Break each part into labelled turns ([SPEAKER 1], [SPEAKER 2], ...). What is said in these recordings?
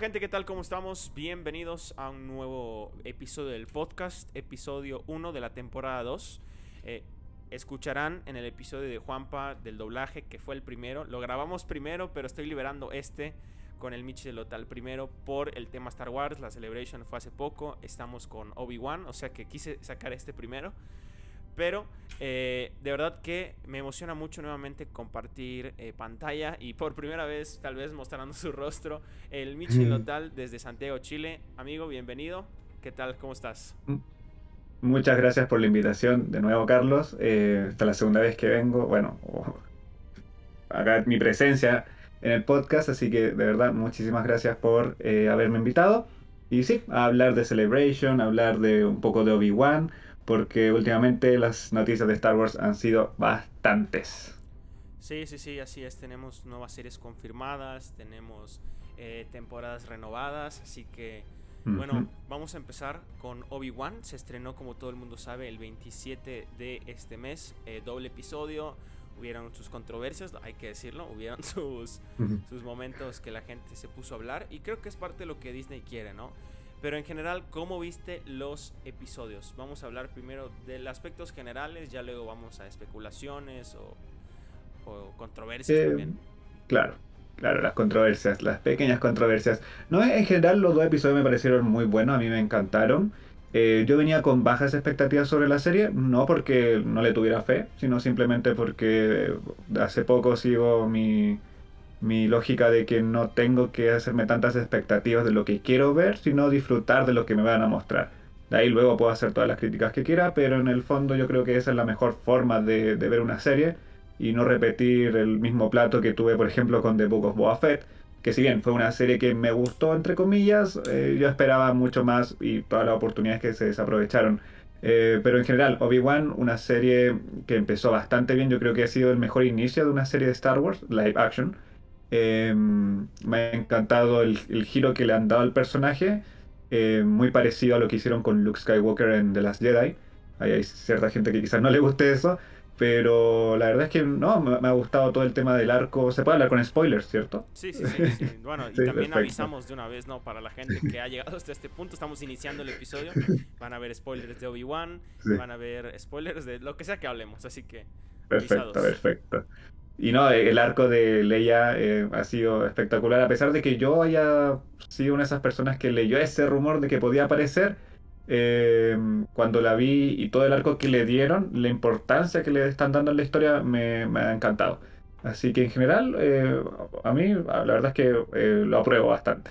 [SPEAKER 1] gente, ¿qué tal? ¿Cómo estamos? Bienvenidos a un nuevo episodio del podcast, episodio 1 de la temporada 2. Eh, escucharán en el episodio de Juanpa del doblaje, que fue el primero. Lo grabamos primero, pero estoy liberando este con el Michi de Lotal primero por el tema Star Wars. La Celebration fue hace poco. Estamos con Obi-Wan, o sea que quise sacar este primero. Pero eh, de verdad que me emociona mucho nuevamente compartir eh, pantalla y por primera vez tal vez mostrando su rostro el Michi Lotal desde Santiago, Chile. Amigo, bienvenido. ¿Qué tal? ¿Cómo estás?
[SPEAKER 2] Muchas gracias por la invitación de nuevo, Carlos. Eh, esta es la segunda vez que vengo. Bueno, acá mi presencia en el podcast, así que de verdad muchísimas gracias por eh, haberme invitado. Y sí, a hablar de Celebration, a hablar de un poco de Obi-Wan, porque últimamente las noticias de Star Wars han sido bastantes.
[SPEAKER 1] Sí, sí, sí, así es. Tenemos nuevas series confirmadas, tenemos eh, temporadas renovadas, así que bueno, vamos a empezar con Obi-Wan. Se estrenó, como todo el mundo sabe, el 27 de este mes. Eh, doble episodio. Hubieron sus controversias, hay que decirlo. Hubieron sus, sus momentos que la gente se puso a hablar. Y creo que es parte de lo que Disney quiere, ¿no? Pero en general, ¿cómo viste los episodios? Vamos a hablar primero de los aspectos generales, ya luego vamos a especulaciones o, controversias eh, también.
[SPEAKER 2] Claro. Claro, las controversias, las pequeñas controversias. No, en general los dos episodios me parecieron muy buenos, a mí me encantaron. Eh, yo venía con bajas expectativas sobre la serie, no porque no le tuviera fe, sino simplemente porque hace poco sigo mi, mi lógica de que no tengo que hacerme tantas expectativas de lo que quiero ver, sino disfrutar de lo que me van a mostrar. De ahí luego puedo hacer todas las críticas que quiera, pero en el fondo yo creo que esa es la mejor forma de, ver una serie y no repetir el mismo plato que tuve, por ejemplo, con The Book of Boba Fett, que si bien fue una serie que me gustó, entre comillas, eh, yo esperaba mucho más y todas las oportunidades que se desaprovecharon. Eh, pero en general, Obi-Wan, una serie que empezó bastante bien, yo creo que ha sido el mejor inicio de una serie de Star Wars, live action. Eh, me ha encantado el, giro que le han dado al personaje, muy parecido a lo que hicieron con Luke Skywalker en The Last Jedi. hay cierta gente que quizás no le guste eso, pero la verdad es que no, me, ha gustado todo el tema del arco. Se puede hablar con spoilers, ¿cierto?
[SPEAKER 1] Sí, sí, sí. Bueno, y también avisamos de una vez, ¿no? Para la gente que ha llegado hasta este punto, estamos iniciando el episodio. Van a ver spoilers de Obi-Wan, van a ver spoilers de lo que sea que hablemos, así que.
[SPEAKER 2] Perfecto, perfecto. Y no, el arco de Leia eh, ha sido espectacular, a pesar de que yo haya sido una de esas personas que leyó ese rumor de que podía aparecer eh, cuando la vi y todo el arco que le dieron, la importancia que le están dando en la historia me, ha encantado. Así que en general, eh, a mí la verdad es que eh, lo apruebo bastante.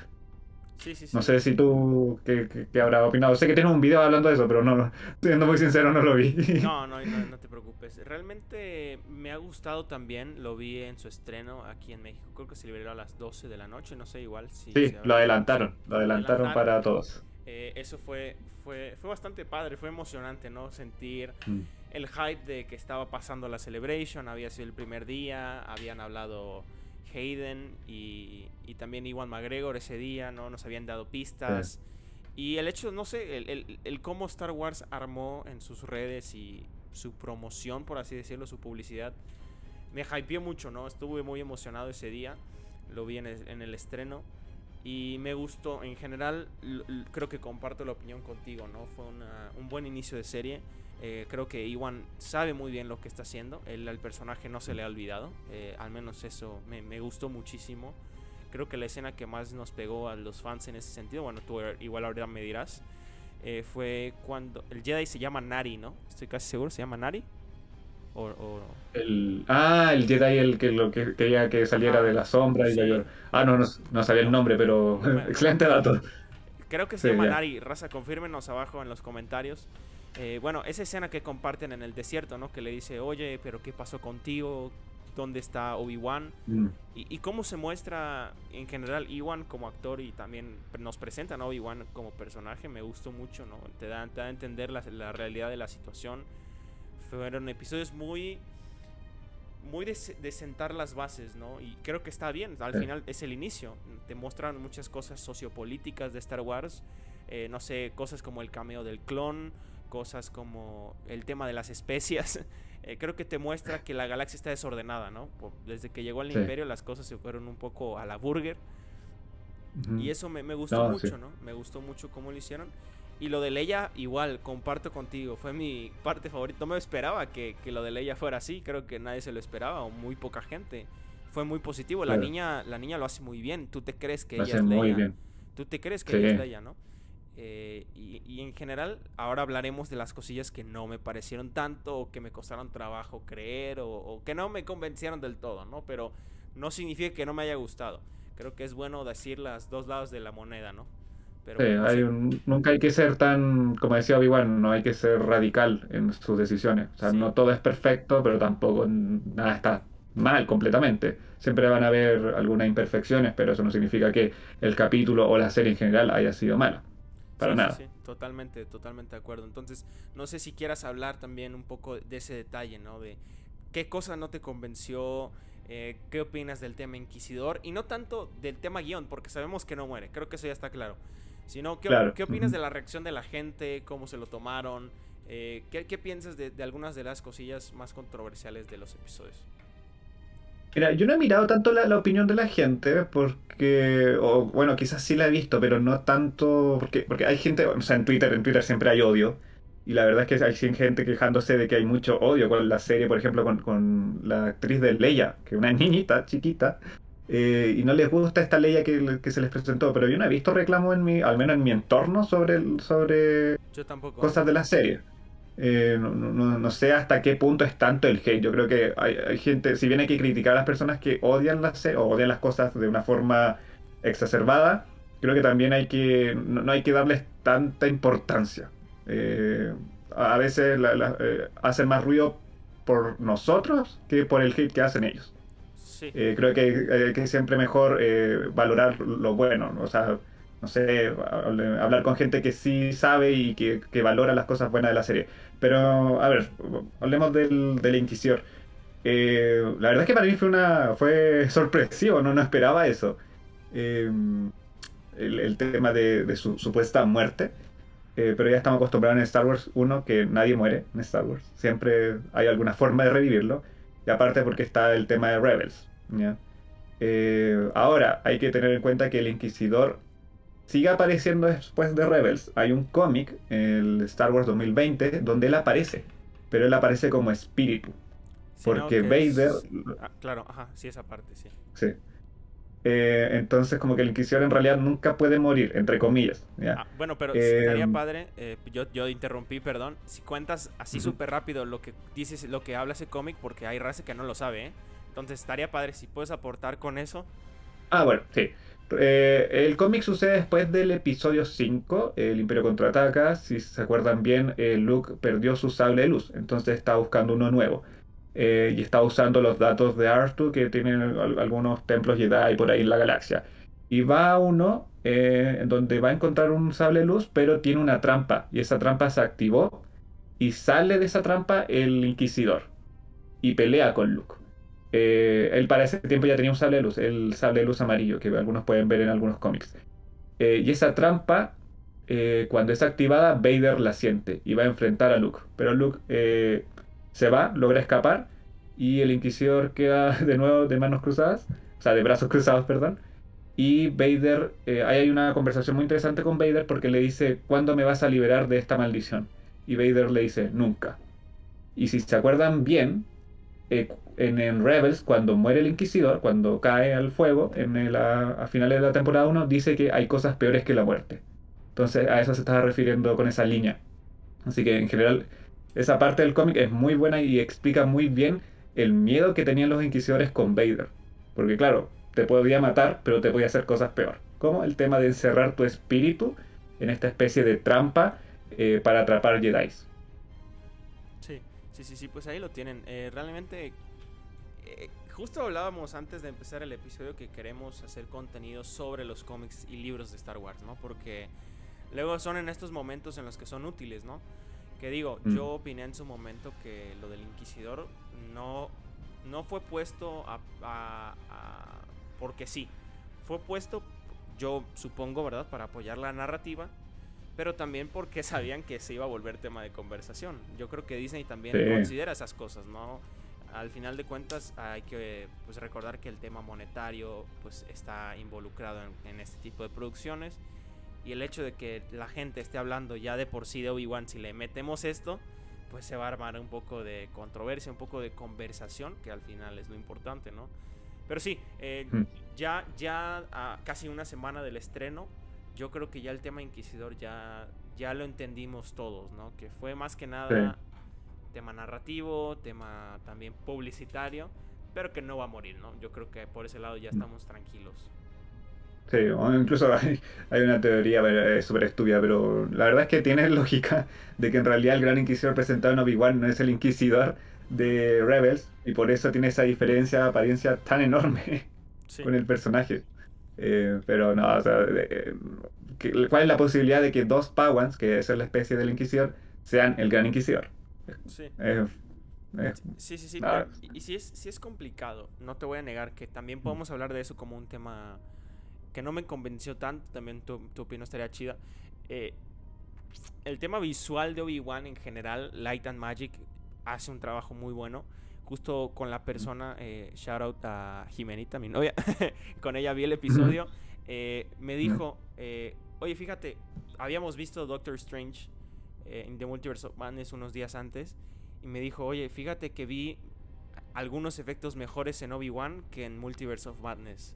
[SPEAKER 2] No sé si tú qué, qué, habrás opinado. Sé que tienes un video hablando de eso, pero no, siendo muy sincero, no lo vi.
[SPEAKER 1] No, no, no, te preocupes. Realmente me ha gustado también. Lo vi en su estreno aquí en México. Creo que se liberó a las 12 de la noche. No sé, igual si.
[SPEAKER 2] Sí, lo adelantaron. Lo adelantaron para todos.
[SPEAKER 1] Eh, eso fue, fue, fue bastante padre, fue emocionante, ¿no? Sentir mm. el hype de que estaba pasando la celebration, había sido el primer día, habían hablado Hayden y, y también Iwan McGregor ese día, ¿no? Nos habían dado pistas. Y el hecho, no sé, el, el, el, cómo Star Wars armó en sus redes y su promoción, por así decirlo, su publicidad, me hypeó mucho, ¿no? Estuve muy emocionado ese día, lo vi en en el estreno. Y me gustó, en general, creo que comparto la opinión contigo, ¿no? Fue un buen inicio de serie. Eh, creo que Iwan sabe muy bien lo que está haciendo. El, el personaje no se le ha olvidado. Eh, al menos eso me, me, gustó muchísimo. Creo que la escena que más nos pegó a los fans en ese sentido, bueno, tú igual ahora me dirás, eh, fue cuando el Jedi se llama Nari, ¿no? Estoy casi seguro, se llama Nari.
[SPEAKER 2] El, ah, el Jedi el que lo que quería que saliera de la sombra y Ah, no, no, sabía el nombre, pero excelente dato.
[SPEAKER 1] Creo que se llama Nari. Raza, confírmenos abajo en los comentarios. Eh, bueno, esa escena que comparten en el desierto, ¿no? Que le dice, oye, pero ¿qué pasó contigo? ¿Dónde está Obi-Wan? Mm. Y, cómo se muestra en general Obi-Wan como actor y también nos presentan a Obi-Wan como personaje, me gustó mucho, ¿no? Te da, te da a entender la, la realidad de la situación fueron episodios muy muy de, sentar las bases, ¿no? Y creo que está bien, al final es el inicio, te muestran muchas cosas sociopolíticas de Star Wars, eh, no sé, cosas como el cameo del clon, cosas como el tema de las especias, eh, creo que te muestra que la galaxia está desordenada, ¿no? Desde que llegó al imperio las cosas se fueron un poco a la burger. Y eso me, gustó mucho, ¿no? Me gustó mucho cómo lo hicieron. Y lo de Leia, igual, comparto contigo. Fue mi parte favorita. No me esperaba que, lo de Leia fuera así. Creo que nadie se lo esperaba, o muy poca gente. Fue muy positivo. La niña la niña lo hace muy bien. Tú te crees que ella es Leia. Tú te crees que ella es Leia, ¿no? Eh, y, en general, ahora hablaremos de las cosillas que no me parecieron tanto, o que me costaron trabajo creer, o, que no me convencieron del todo, ¿no? Pero no significa que no me haya gustado. Creo que es bueno decir las dos lados de la moneda, ¿no?
[SPEAKER 2] sí, hay nunca hay que ser tan, como decía Obi-Wan, no hay que ser radical en sus decisiones. O sea, no todo es perfecto, pero tampoco nada está mal completamente. Siempre van a haber algunas imperfecciones, pero eso no significa que el capítulo o la serie en general haya sido mala. Para nada. Sí,
[SPEAKER 1] totalmente, totalmente de acuerdo. Entonces, no sé si quieras hablar también un poco de ese detalle, ¿no? De qué cosa no te convenció, eh, qué opinas del tema Inquisidor, y no tanto del tema guion, porque sabemos que no muere, creo que eso ya está claro. Sino, ¿qué, ¿qué opinas de la reacción de la gente? ¿Cómo se lo tomaron? Eh, ¿qué, ¿qué, piensas de, de algunas de las cosillas más controversiales de los episodios?
[SPEAKER 2] Mira, yo no he mirado tanto la, opinión de la gente, porque, o bueno, quizás sí la he visto, pero no tanto, porque, porque hay gente, o sea, en Twitter, en Twitter siempre hay odio, y la verdad es que hay gente quejándose de que hay mucho odio con la serie, por ejemplo, con, con la actriz de Leia, que es una niñita chiquita, eh, y no les gusta esta Leia que, que, se les presentó, pero yo no he visto reclamo en mi, al menos en mi entorno sobre, sobre cosas de la serie. Eh, no, no, sé hasta qué punto es tanto el hate. Yo creo que hay, gente, si bien hay que criticar a las personas que odian las, o odian las cosas de una forma exacerbada, creo que también hay que, no, hay que darles tanta importancia. Eh, a veces eh, hacen más ruido por nosotros que por el hate que hacen ellos. creo que hay que siempre mejor valorar lo bueno. O sea, no sé, hablar con gente que sí sabe y que, valora las cosas buenas de la serie. Pero, a ver, hablemos del, del Inquisidor. Eh, la verdad es que para mí fue una fue sorpresivo, no, no esperaba eso. Eh, el, tema de, su supuesta muerte. Eh, pero ya estamos acostumbrados en Star Wars 1 que nadie muere en Star Wars. Siempre hay alguna forma de revivirlo. Y aparte porque está el tema de Rebels. ahora, hay que tener en cuenta que el Inquisidor sigue apareciendo después de Rebels. Hay un cómic, el Star Wars 2020, donde él aparece, pero él aparece como espíritu. porque Vader...
[SPEAKER 1] Ah, claro, ajá, sí, esa parte, sí.
[SPEAKER 2] Sí. Eh, entonces, como que el Inquisidor en realidad nunca puede morir, entre comillas.
[SPEAKER 1] Ah, bueno, pero estaría em, padre, eh, yo, yo interrumpí, perdón, si cuentas así súper rápido lo que dices, lo que habla ese cómic, porque hay raza que no lo sabe, ¿eh? Entonces, estaría padre si puedes aportar con eso.
[SPEAKER 2] Ah, bueno, sí. Eh, el cómic sucede después del episodio 5, el Imperio contraataca. Si se acuerdan bien, eh, Luke perdió su sable de luz, entonces está buscando uno nuevo. Eh, y está usando los datos de Artu, que tienen algunos templos Jedi por ahí en la galaxia. Y va a uno en donde va a encontrar un sable de luz, pero tiene una trampa. Y esa trampa se activó. Y sale de esa trampa el Inquisidor. Y pelea con Luke. Eh, él para ese tiempo ya tenía un sable de luz, el sable de luz amarillo, que algunos pueden ver en algunos cómics. Eh, y esa trampa, eh, cuando es activada, Vader la siente y va a enfrentar a Luke. Pero Luke se va, logra escapar, y el Inquisidor queda de nuevo de manos cruzadas, o sea, de brazos cruzados, perdón. Y Vader, ahí hay una conversación muy interesante con Vader porque le dice, ¿cuándo me vas a liberar de esta maldición? Y Vader le dice, nunca. Y si se acuerdan bien, en, Rebels, cuando muere el Inquisidor, cuando cae al fuego, en el, a, finales de la temporada 1, dice que hay cosas peores que la muerte. Entonces a eso se estaba refiriendo con esa línea. Así que en general, esa parte del cómic es muy buena y explica muy bien el miedo que tenían los Inquisidores con Vader. Porque claro, te podía matar, pero te podía hacer cosas peor. Como el tema de encerrar tu espíritu en esta especie de trampa eh, para atrapar Jedi.
[SPEAKER 1] Sí, sí, sí, sí, pues ahí lo tienen. Eh, realmente eh, justo hablábamos antes de empezar el episodio que queremos hacer contenido sobre los cómics y libros de Star Wars, ¿no? Porque luego son en estos momentos en los que son útiles, ¿no? Que digo, mm. yo opiné en su momento que lo del Inquisidor no, no fue puesto a, porque sí. Fue puesto, yo supongo, ¿verdad? Para apoyar la narrativa, pero también porque sabían que se iba a volver tema de conversación. Yo creo que Disney también considera esas cosas, ¿no? Al final de cuentas hay que pues, recordar que el tema monetario pues está involucrado en, este tipo de producciones y el hecho de que la gente esté hablando ya de por sí de Obi-Wan si le metemos esto pues se va a armar un poco de controversia, un poco de conversación que al final es lo importante, ¿no? Pero sí, eh, hmm. ya, ya a casi una semana del estreno, yo creo que ya el tema Inquisidor ya, ya lo entendimos todos, ¿no? Que fue más que nada tema narrativo, tema también publicitario, pero que no va a morir, ¿no? Yo creo que por ese lado ya estamos tranquilos.
[SPEAKER 2] Sí, incluso hay, hay una teoría súper estúpida, pero la verdad es que tiene lógica de que en realidad el gran inquisidor presentado en Obi-Wan no es el inquisidor de Rebels y por eso tiene esa diferencia de apariencia tan enorme con el personaje. Eh, pero no, o sea, ¿cuál es la posibilidad de que dos Pawans, que es la especie del inquisidor, sean el gran inquisidor?
[SPEAKER 1] Sí. sí, sí, sí. y, si es, si es complicado, no te voy a negar que también podemos hablar de eso como un tema que no me convenció tanto. También tu, tu opinión estaría chida. Eh, el tema visual de Obi-Wan en general, Light and Magic hace un trabajo muy bueno. Justo con la persona, eh, shout out a Jimenita, mi novia, con ella vi el episodio. Eh, me dijo, oye, fíjate, habíamos visto Doctor Strange eh, en The Multiverse of Madness unos días antes y me dijo, oye, fíjate que vi algunos efectos mejores en Obi-Wan que en Multiverse of Madness.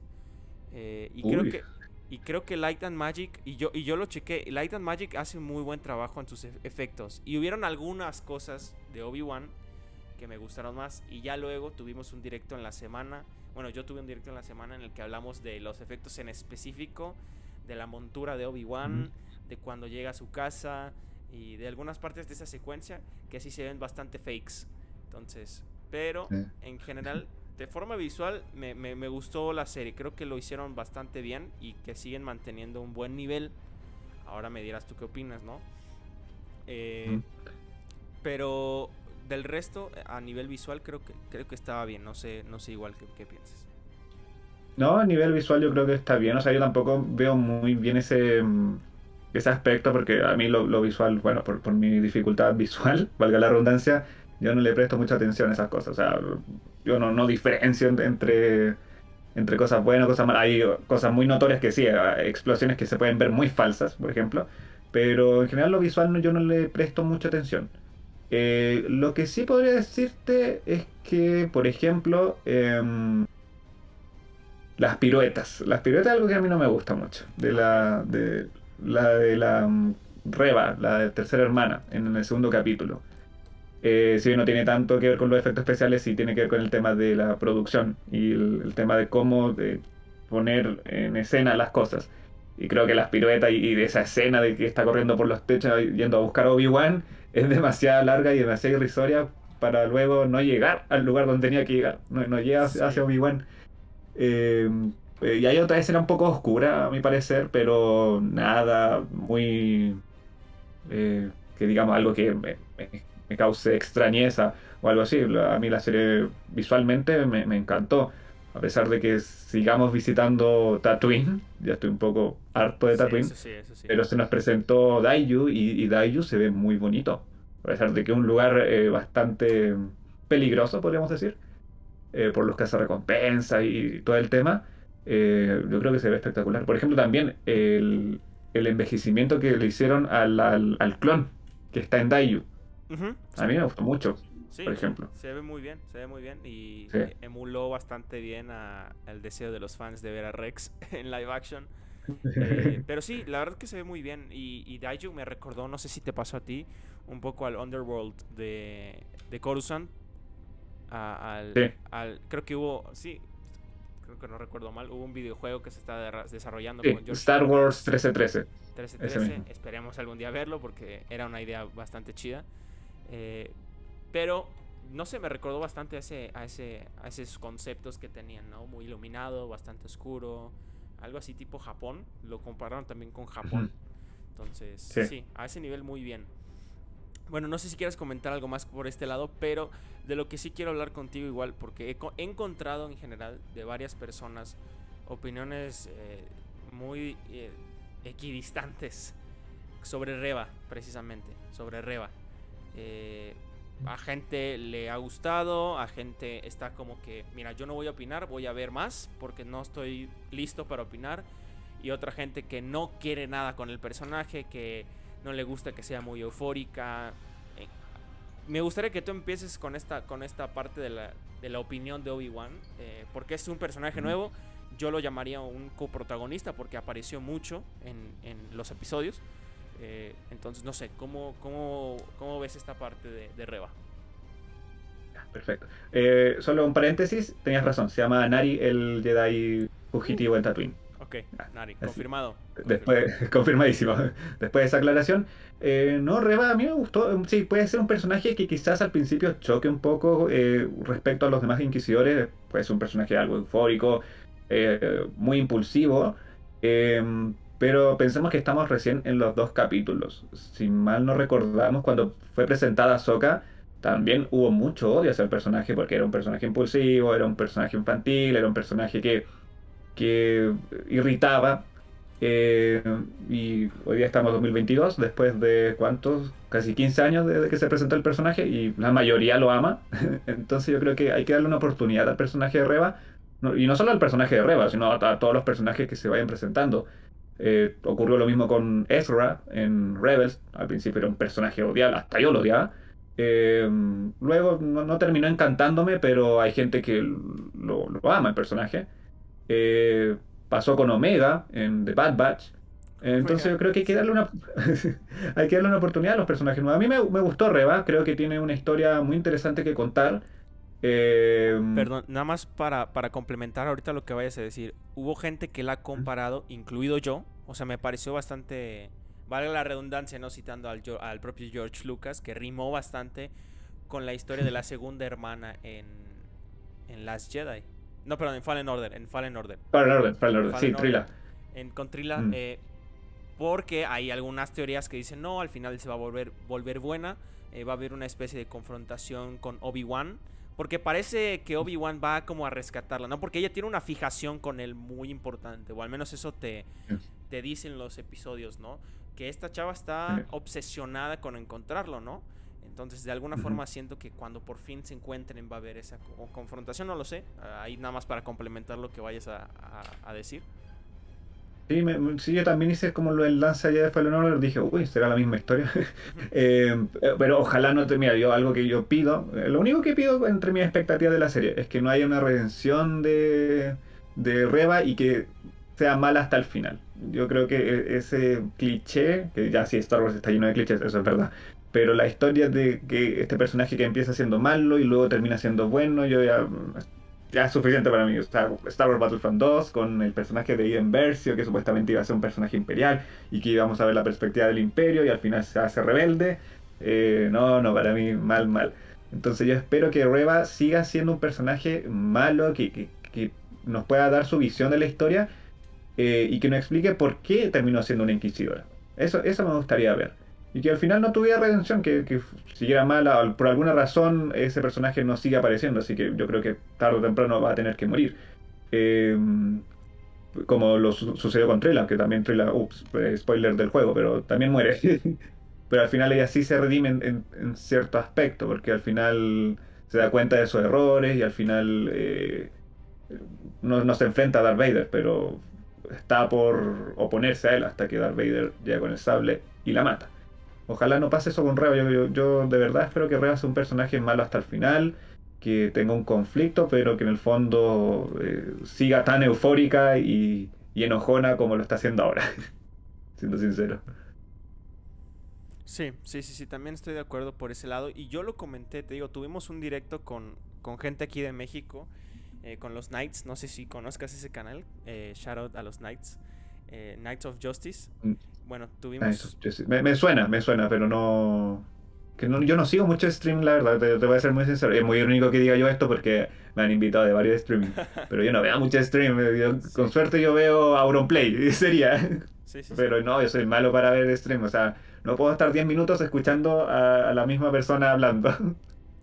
[SPEAKER 1] Eh, y creo que y creo que Light and Magic y yo y yo lo chequé, Light and Magic hace un muy buen trabajo en sus efectos y hubieron algunas cosas de Obi-Wan que me gustaron más y ya luego tuvimos un directo en la semana. Bueno, yo tuve un directo en la semana en el que hablamos de los efectos en específico de la montura de Obi-Wan, de cuando llega a su casa, y de algunas partes de esa secuencia que sí se ven bastante fakes. Entonces, pero en general, de forma visual, me, me, gustó la serie. Creo que lo hicieron bastante bien y que siguen manteniendo un buen nivel. Ahora me dirás tú qué opinas, ¿no? Eh, pero del resto, a nivel visual, creo que, creo que estaba bien. No sé, no sé igual qué, qué piensas.
[SPEAKER 2] No, a nivel visual yo creo que está bien. O sea, yo tampoco veo muy bien ese mm, ese aspecto, porque a mí lo, visual, bueno, por, mi dificultad visual, valga la redundancia, yo no le presto mucha atención a esas cosas. O sea, yo no, no diferencio entre, entre cosas buenas, cosas malas. Hay cosas muy notorias que sí, explosiones que se pueden ver muy falsas, por ejemplo. Pero en general lo visual yo no le presto mucha atención. Eh, lo que sí podría decirte es que, por ejemplo, em, las piruetas. Las piruetas es algo que a mí no me gusta mucho. De la, de, la de la mm, Reba, la de tercera hermana, en el segundo capítulo. Eh, si bien no tiene tanto que ver con los efectos especiales, sí tiene que ver con el tema de la producción y el, tema de cómo de poner en escena las cosas. Y creo que las piruetas y, de esa escena de que está corriendo por los techos yendo a buscar a Obi-Wan es demasiado larga y demasiado irrisoria para luego no llegar al lugar donde tenía que llegar. No, no llega hacia Obi-Wan. Eh, y hay otra escena un poco oscura, a mi parecer, pero nada muy. Eh, que digamos algo que me, cause extrañeza o algo así. A mí la serie visualmente me, encantó. A pesar de que sigamos visitando Tatooine, ya estoy un poco harto de Tatooine, pero se nos presentó Daiju y, y, Daiju se ve muy bonito. A pesar de que es un lugar eh, bastante peligroso, podríamos decir, por los cazarrecompensas y todo el tema eh, yo creo que se ve espectacular. Por ejemplo, también el, envejecimiento que le hicieron al, al, clon que está en Daiju. A mí me gustó mucho, por ejemplo.
[SPEAKER 1] Se ve muy bien, se ve muy bien y emuló bastante bien a, el deseo de los fans de ver a Rex en live action. Eh, pero sí, la verdad que se ve muy bien y, y Daiju me recordó, no sé si te pasó a ti, un poco al Underworld de, de Coruscant. al, al, creo que hubo, sí, que no recuerdo mal, hubo un videojuego que se está desarrollando
[SPEAKER 2] con Star Wars 1313.
[SPEAKER 1] 1313, esperemos algún día verlo porque era una idea bastante chida. Eh, pero no sé, me recordó bastante a, ese, a, ese, a esos conceptos que tenían, ¿no? Muy iluminado, bastante oscuro, algo así tipo Japón. Lo compararon también con Japón. Entonces, sí, a ese nivel muy bien. Bueno, no sé si quieres comentar algo más por este lado, pero de lo que sí quiero hablar contigo igual, porque he, encontrado en general de varias personas opiniones eh, muy eh, equidistantes sobre Reba, precisamente, sobre Reba. Eh, a gente le ha gustado, a gente está como que, mira, yo no voy a opinar, voy a ver más porque no estoy listo para opinar. Y otra gente que no quiere nada con el personaje, que no le gusta que sea muy eufórica. Eh, me gustaría que tú empieces con esta, con esta parte de la, de la opinión de Obi-Wan, eh, porque es un personaje nuevo. Yo lo llamaría un coprotagonista porque apareció mucho en, en los episodios. Eh, entonces, no sé, ¿cómo, cómo, cómo ves esta parte de, de Reba?
[SPEAKER 2] Perfecto. Eh, solo un paréntesis, tenías razón, se llama Nari el Jedi fugitivo en Tatooine.
[SPEAKER 1] Ok, ah, Nari, confirmado.
[SPEAKER 2] Después, confirmadísimo. Después de esa aclaración, eh, no, Reba a mí me gustó. Sí, puede ser un personaje que quizás al principio choque un poco respecto a los demás inquisidores. Puede ser un personaje algo eufórico, muy impulsivo. Pero pensemos que estamos recién en los dos capítulos. Si mal no recordamos, cuando fue presentada Soka, también hubo mucho odio hacia el personaje porque era un personaje impulsivo, era un personaje infantil, era un personaje que, que irritaba. Eh, y hoy día estamos en 2022, después de cuántos, casi 15 años desde que se presentó el personaje y la mayoría lo ama. Entonces yo creo que hay que darle una oportunidad al personaje de Reba. y no solo al personaje de Reba, sino a todos los personajes que se vayan presentando. Eh, ocurrió lo mismo con Ezra en Rebels. Al principio era un personaje odiado, hasta yo lo odiaba. Eh, luego no, terminó encantándome, pero hay gente que lo, ama el personaje. Eh, pasó con Omega en The Bad Batch. Entonces yo creo que hay que darle una hay que darle una oportunidad a los personajes nuevos. A mí me, me gustó Reba, creo que tiene una historia muy interesante que contar.
[SPEAKER 1] Em, Perdón, nada más para, para complementar ahorita lo que vayas a decir. Hubo gente que la ha comparado, incluido yo. O sea, me pareció bastante. Vale la redundancia, ¿no? Citando al, al propio George Lucas, que rimó bastante con la historia de la segunda hermana en, en Last Jedi. No, perdón, en Fallen Order. En Fallen Order.
[SPEAKER 2] Fallen Order, Fallen Order, sí, Trila.
[SPEAKER 1] En, con Trila, mm. eh, porque hay algunas teorías que dicen, no, al final se va a volver, volver buena. Eh, va a haber una especie de confrontación con Obi-Wan porque parece que Obi-Wan va como a rescatarla, ¿no? Porque ella tiene una fijación con él muy importante, o al menos eso te, te dicen los episodios, ¿no? Que esta chava está obsesionada con encontrarlo, ¿no? Entonces, de alguna forma siento que cuando por fin se encuentren va a haber esa confrontación, no lo sé. Ahí nada más para complementar lo que vayas a, a decir.
[SPEAKER 2] Sí, sí, yo también hice como lo del lance allá de Fallen dije, uy, será la misma historia. Eh, pero ojalá no te, mira, yo algo que yo pido, eh, lo único que pido entre mis expectativas de la serie es que no haya una redención de, de Reba y que sea mala hasta el final. Yo creo que e, ese cliché, que ya sí Star Wars está lleno de clichés, eso es verdad, pero la historia de que este personaje que empieza siendo malo y luego termina siendo bueno, yo ya ya es suficiente para mí. Star, Wars Battlefront 2 con el personaje de Iden Versio, que supuestamente iba a ser un personaje imperial y que íbamos a ver la perspectiva del imperio y al final se hace rebelde. Eh, no, no, para mí mal, mal. Entonces yo espero que Reba siga siendo un personaje malo, que, que, nos pueda dar su visión de la historia eh, y que nos explique por qué terminó siendo una inquisidora. Eso, eso me gustaría ver y que al final no tuviera redención, que, que siguiera mala, por alguna razón ese personaje no sigue apareciendo, así que yo creo que tarde o temprano va a tener que morir. Eh, como lo sucedió con Trilla, que también Trilla, ups, eh, spoiler del juego, pero también muere. pero al final ella sí se redime en, cierto aspecto, porque al final se da cuenta de sus errores y al final eh, no, no, se enfrenta a Darth Vader, pero está por oponerse a él hasta que Darth Vader llega con el sable y la mata. Ojalá no pase eso con Reba. Yo, de verdad espero que Reba sea un personaje malo hasta el final, que tenga un conflicto, pero que en el fondo eh, siga tan eufórica y, enojona como lo está haciendo ahora. Siendo sincero.
[SPEAKER 1] Sí, sí, sí, sí, también estoy de acuerdo por ese lado. Y yo lo comenté, te digo, tuvimos un directo con, con gente aquí de México, eh, con los Knights. No sé si conozcas ese canal. Eh, shout out a los Knights. Eh, Knights of Justice. Mm. Bueno, tuvimos...
[SPEAKER 2] Me, suena, me suena, pero no... Que no, yo no sigo mucho stream, la verdad, te, voy a ser muy sincero. Es muy único que diga yo esto porque me han invitado de varios streaming. Pero yo no veo mucho stream. Con suerte yo veo Auronplay, sería. pero no, yo soy malo para ver stream. O sea, no puedo estar 10 minutos escuchando a, la misma persona hablando.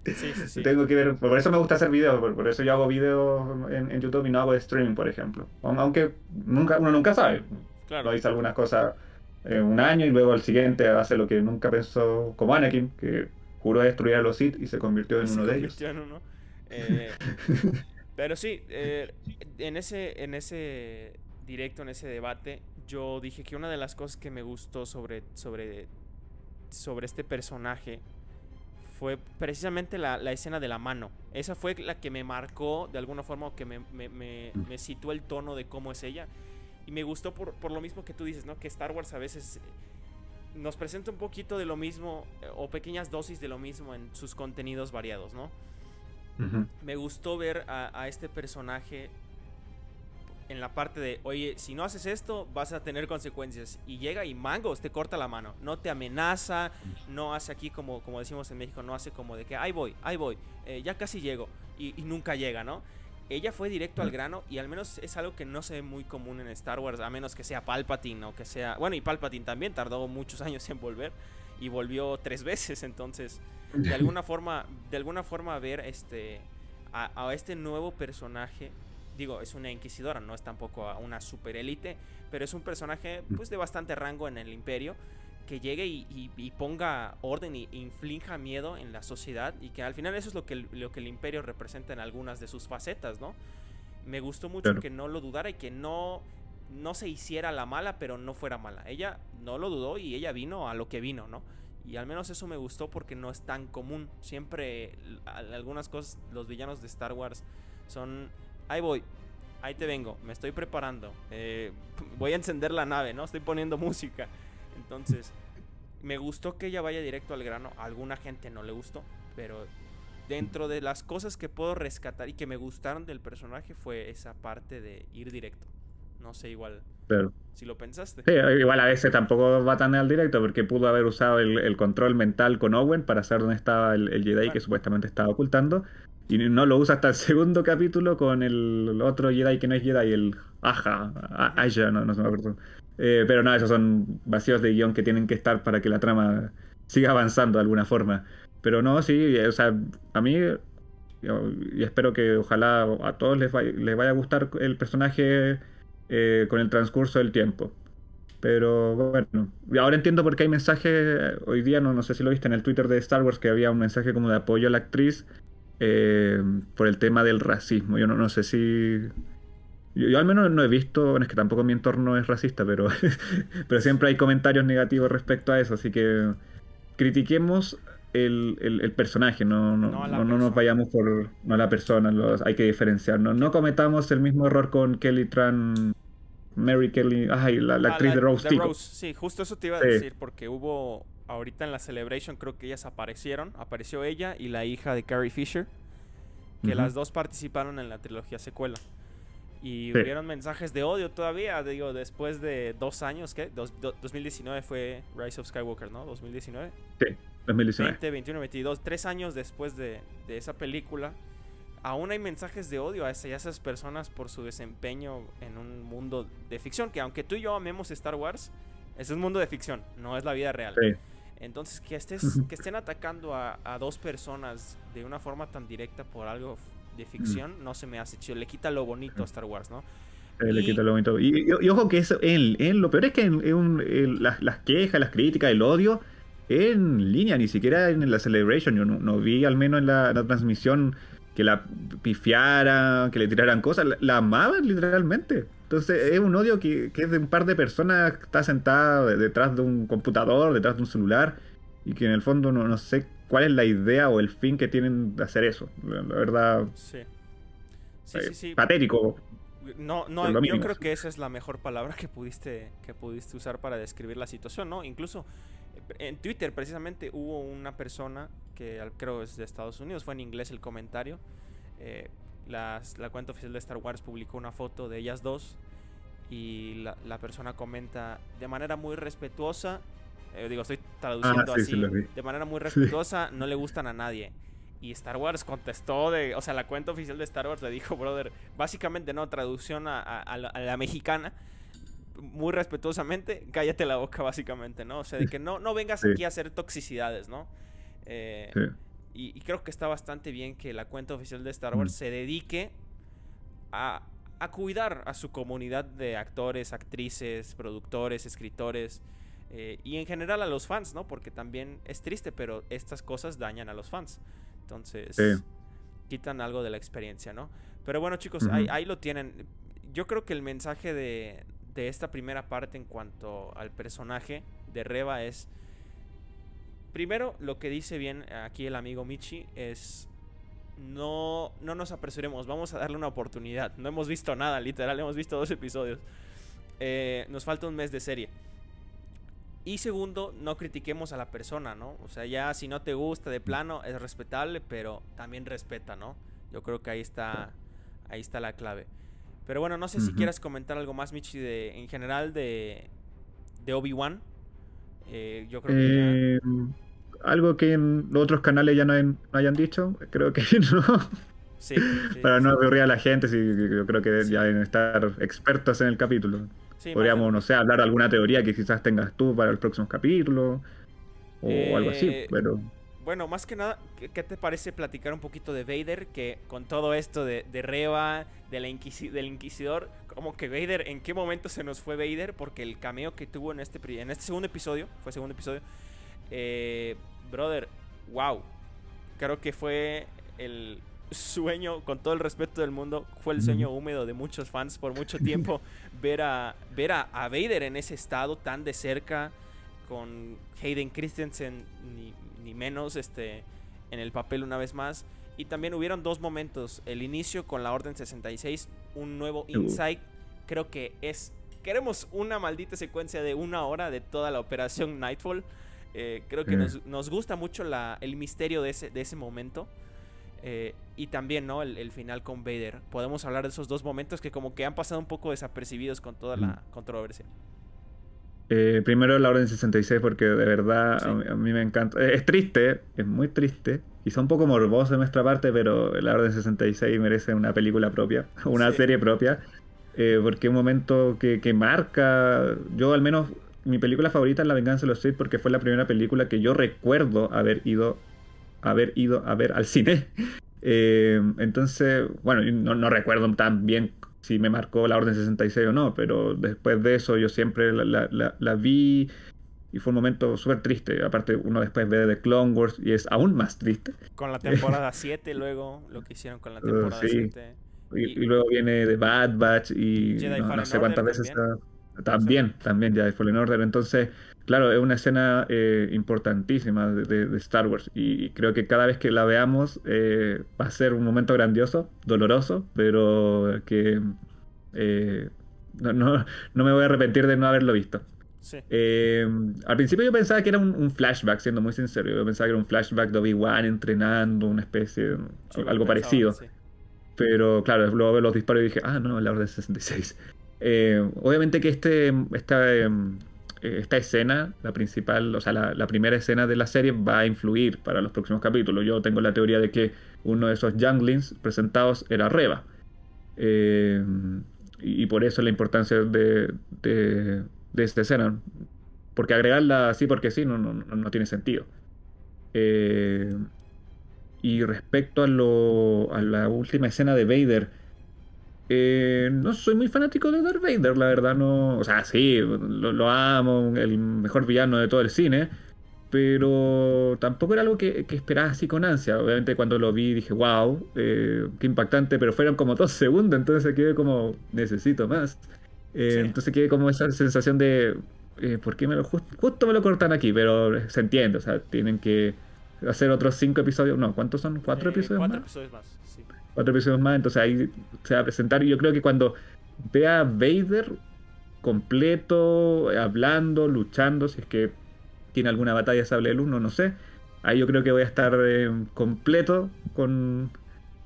[SPEAKER 2] Sí, sí, Tengo que ver, por eso me gusta hacer videos, por, eso yo hago videos en, en, YouTube y no hago streaming, por ejemplo. Aunque nunca, uno nunca sabe. Claro. Lo dice algunas cosas un año y luego al siguiente hace lo que nunca pensó, como Anakin, que juró destruir a los Sith y se convirtió en uno de ellos.
[SPEAKER 1] En uno. Eh, pero sí, eh, en, ese, en ese directo, en ese debate, yo dije que una de las cosas que me gustó sobre, sobre, sobre este personaje fue precisamente la, escena de la mano. Esa fue la que me marcó de alguna forma, que me, me, me, me situó el tono de cómo es ella. Y me gustó por, por, lo mismo que tú dices, ¿no? Que Star Wars a veces nos presenta un poquito de lo mismo o pequeñas dosis de lo mismo en sus contenidos variados, ¿no? Me gustó ver a, a, este personaje en la parte de, oye, si no haces esto, vas a tener consecuencias. Y llega y mangos, te corta la mano. No te amenaza, no hace aquí como, como decimos en México, no hace como de que, ahí voy, ahí voy, eh, ya casi llego. Y, nunca llega, ¿no? Ella fue directo al grano y al menos es algo que no se ve muy común en Star Wars, a menos que sea Palpatine o que sea... Bueno, y Palpatine también tardó muchos años en volver y volvió tres veces, entonces de alguna forma, de alguna forma ver este, a este nuevo personaje digo, es una inquisidora, no es tampoco una super élite, pero es un personaje pues de bastante rango en el imperio que llegue y, ponga orden y inflinja miedo en la sociedad y que al final eso es lo que, lo que el imperio representa en algunas de sus facetas, ¿no? Me gustó mucho que no lo dudara y que no, no se hiciera la mala, pero no fuera mala. Ella no lo dudó y ella vino a lo que vino, ¿no? Y al menos eso me gustó porque no es tan común. Siempre algunas cosas, los villanos de Star Wars son ahí voy, ahí te vengo, me estoy preparando, eh, voy a encender la nave, ¿no? Estoy poniendo música. Entonces, me gustó que ella vaya directo al grano, a alguna gente no le gustó, pero dentro de las cosas que puedo rescatar y que me gustaron del personaje fue esa parte de ir directo. No sé, igual. Si lo pensaste.
[SPEAKER 2] igual a veces tampoco va tan al directo porque pudo haber usado el, control mental con Owen para saber dónde estaba el, Jedi que supuestamente estaba ocultando. Y no lo usa hasta el segundo capítulo con el otro Jedi que no es Jedi, el Aja, Aja, no, no se me acuerdo. Eh, pero no, esos son vacíos de guion que tienen que estar para que la trama siga avanzando de alguna forma. Pero no, sí, o sea, a mí, y espero que ojalá a todos les vaya, les vaya a gustar el personaje eh, con el transcurso del tiempo. Pero bueno, ahora entiendo por qué hay mensajes, hoy día no, no sé si lo viste en el Twitter de Star Wars, que había un mensaje como de apoyo a la actriz eh, por el tema del racismo. Yo no, no sé si... Yo, al menos no he visto, bueno, es que tampoco mi entorno es racista, pero, pero siempre hay comentarios negativos respecto a eso, así que critiquemos el, el, personaje, no, no, no, nos vayamos por no la persona, los, hay que diferenciarnos. No cometamos el mismo error con Kelly Tran, Mary Kelly, ay, la, ah, actriz de Rose,
[SPEAKER 1] Sí, justo eso te iba a decir, porque hubo ahorita en la Celebration creo que ellas aparecieron. Apareció ella y la hija de Carrie Fisher. Que las dos participaron en la trilogía secuela. Y hubieron mensajes de odio todavía, digo, después de dos años, ¿qué? 2019 fue Rise of Skywalker, ¿no? 2019.
[SPEAKER 2] Sí, 2019.
[SPEAKER 1] 20, 21, 22, tres años después de, de esa película. Aún hay mensajes de odio a esas personas por su desempeño en un mundo de ficción. Que aunque tú y yo amemos Star Wars, es un mundo de ficción, no es la vida real. Sí. Entonces, que, estés, que estén atacando a, dos personas de una forma tan directa por algo de ficción, no se me hace chido. Le quita lo bonito a Star Wars, ¿no?
[SPEAKER 2] Le quita lo bonito. Y, ojo que eso, en, lo peor es que en, las, quejas, las críticas, el odio, en línea, ni siquiera en la Celebration. Yo no, vi, al menos en la, transmisión, que la pifiaran, que le tiraran cosas. La, amaban literalmente. Entonces es un odio que, es de un par de personas que está sentada detrás de un computador, detrás de un celular, y que en el fondo no, sé cuál es la idea o el fin que tienen de hacer eso. La, verdad. Sí. Sí, sí, sí. Patético.
[SPEAKER 1] No, no, yo creo que esa es la mejor palabra que pudiste, que pudiste usar para describir la situación, ¿no? Incluso en Twitter precisamente hubo una persona que creo es de Estados Unidos, fue en inglés el comentario, eh, la cuenta oficial de Star Wars publicó una foto de ellas dos y la, persona comenta de manera muy respetuosa, eh, digo, estoy traduciendo ah, así, de manera muy respetuosa, no le gustan a nadie. Y Star Wars contestó de, o sea, la cuenta oficial de Star Wars le dijo, brother, básicamente no, traducción a, la, mexicana, muy respetuosamente, cállate la boca básicamente, ¿no? O sea, de que no, no vengas aquí a hacer toxicidades, ¿no? Eh, y, creo que está bastante bien que la cuenta oficial de Star Wars mm. se dedique a, cuidar a su comunidad de actores, actrices, productores, escritores. Eh, y en general a los fans, ¿no? Porque también es triste, pero estas cosas dañan a los fans. Entonces, quitan algo de la experiencia, ¿no? Pero bueno, chicos, ahí, lo tienen. Yo creo que el mensaje de, de esta primera parte en cuanto al personaje de Reba es... Primero, lo que dice bien aquí el amigo Michi es no, no nos apresuremos, vamos a darle una oportunidad. No hemos visto nada, literal, hemos visto dos episodios. Eh, nos falta un mes de serie. Y segundo, no critiquemos a la persona, ¿no? O sea, ya si no te gusta de plano, es respetable, pero también respeta, ¿no? Yo creo que ahí está, ahí está la clave. Pero bueno, no sé si quieras comentar algo más, Michi, de, en general de, de Obi-Wan.
[SPEAKER 2] Eh, yo creo que em, Algo que en los otros canales ya no, hayan dicho, creo que no. Sí, Para no aburrir a la gente, sí, yo creo que ya deben estar expertos en el capítulo. Podríamos, no sé, hablar de alguna teoría que quizás tengas tú para el próximo capítulo o algo así, eh, pero...
[SPEAKER 1] Bueno, más que nada, ¿qué, te parece platicar un poquito de Vader? Que con todo esto de, de Reba, de la del Inquisidor, como que Vader, ¿en qué momento se nos fue Vader? Porque el cameo que tuvo en este, en este segundo episodio, fue segundo episodio, eh, brother, wow. Creo que fue el sueño, con todo el respeto del mundo, fue el sueño húmedo de muchos fans por mucho tiempo ver a, ver a, a Vader en ese estado tan de cerca con Hayden Christensen ni, ni menos este, en el papel una vez más. Y también hubieron dos momentos. El inicio con la Orden 66, un nuevo insight. Creo que es... Queremos una maldita secuencia de una hora de toda la operación Nightfall. Eh, creo que nos, gusta mucho la, el misterio de ese, de ese momento. Eh, y también, ¿no? El, final con Vader. Podemos hablar de esos dos momentos que como que han pasado un poco desapercibidos con toda la controversia.
[SPEAKER 2] Eh, primero la Orden 66 porque de verdad a, mí, me encanta. Es triste, es muy triste. Y son un poco morboso de nuestra parte, pero la Orden 66 merece una película propia, una serie propia. Eh, porque es un momento que, marca. Yo al menos mi película favorita es La Venganza de los Sith porque fue la primera película que yo recuerdo haber ido, haber ido a ver al cine. Eh, entonces, bueno, no, no recuerdo tan bien si me marcó la Orden 66 o no, pero después de eso yo siempre la, vi y fue un momento súper triste. Aparte, uno después ve The Clone Wars y es aún más triste.
[SPEAKER 1] Con la temporada 7 luego, lo que hicieron con la uh, temporada 7.
[SPEAKER 2] Y, luego viene The Bad Batch y no, sé cuántas veces está. También, también ya Fallen Order. Entonces, claro, es una escena eh, importantísima de, Star Wars y creo que cada vez que la veamos eh, va a ser un momento grandioso, doloroso, pero que eh, no, me voy a arrepentir de no haberlo visto. al principio yo pensaba que era un, flashback, siendo muy sincero. Yo pensaba que era un flashback de Obi-Wan entrenando, una especie, de, algo parecido. Pero claro, luego los disparos y dije, ah, no, la Orden 66. Eh, obviamente que este, esta, em, esta escena, la principal, o sea, la, primera escena de la serie va a influir para los próximos capítulos. Yo tengo la teoría de que uno de esos younglings presentados era Reba. Eh, y, por eso la importancia de, de, esta escena. Porque agregarla así porque sí no, no, no tiene sentido. Eh, y respecto a, lo, a la última escena de Vader, eh, no soy muy fanático de Darth Vader, la verdad no. O sea, sí, lo, amo, el mejor villano de todo el cine. Pero tampoco era algo que, esperaba así con ansia. Obviamente cuando lo vi dije, wow, eh, qué impactante, pero fueron como dos segundos, entonces quedé como, necesito más. Eh, entonces quedé como esa sensación de, ¿por qué me lo justo me lo cortan aquí? Pero se entiende, o sea, tienen que hacer otros cinco episodios. No, ¿cuántos son? ¿Cuatro episodios
[SPEAKER 1] cuatro episodios más,
[SPEAKER 2] cuatro episodios más, entonces ahí se va a presentar. Y yo creo que cuando vea a Vader completo, hablando, luchando, si es que tiene alguna batalla sable el uno, no sé. Ahí yo creo que voy a estar eh, completo con,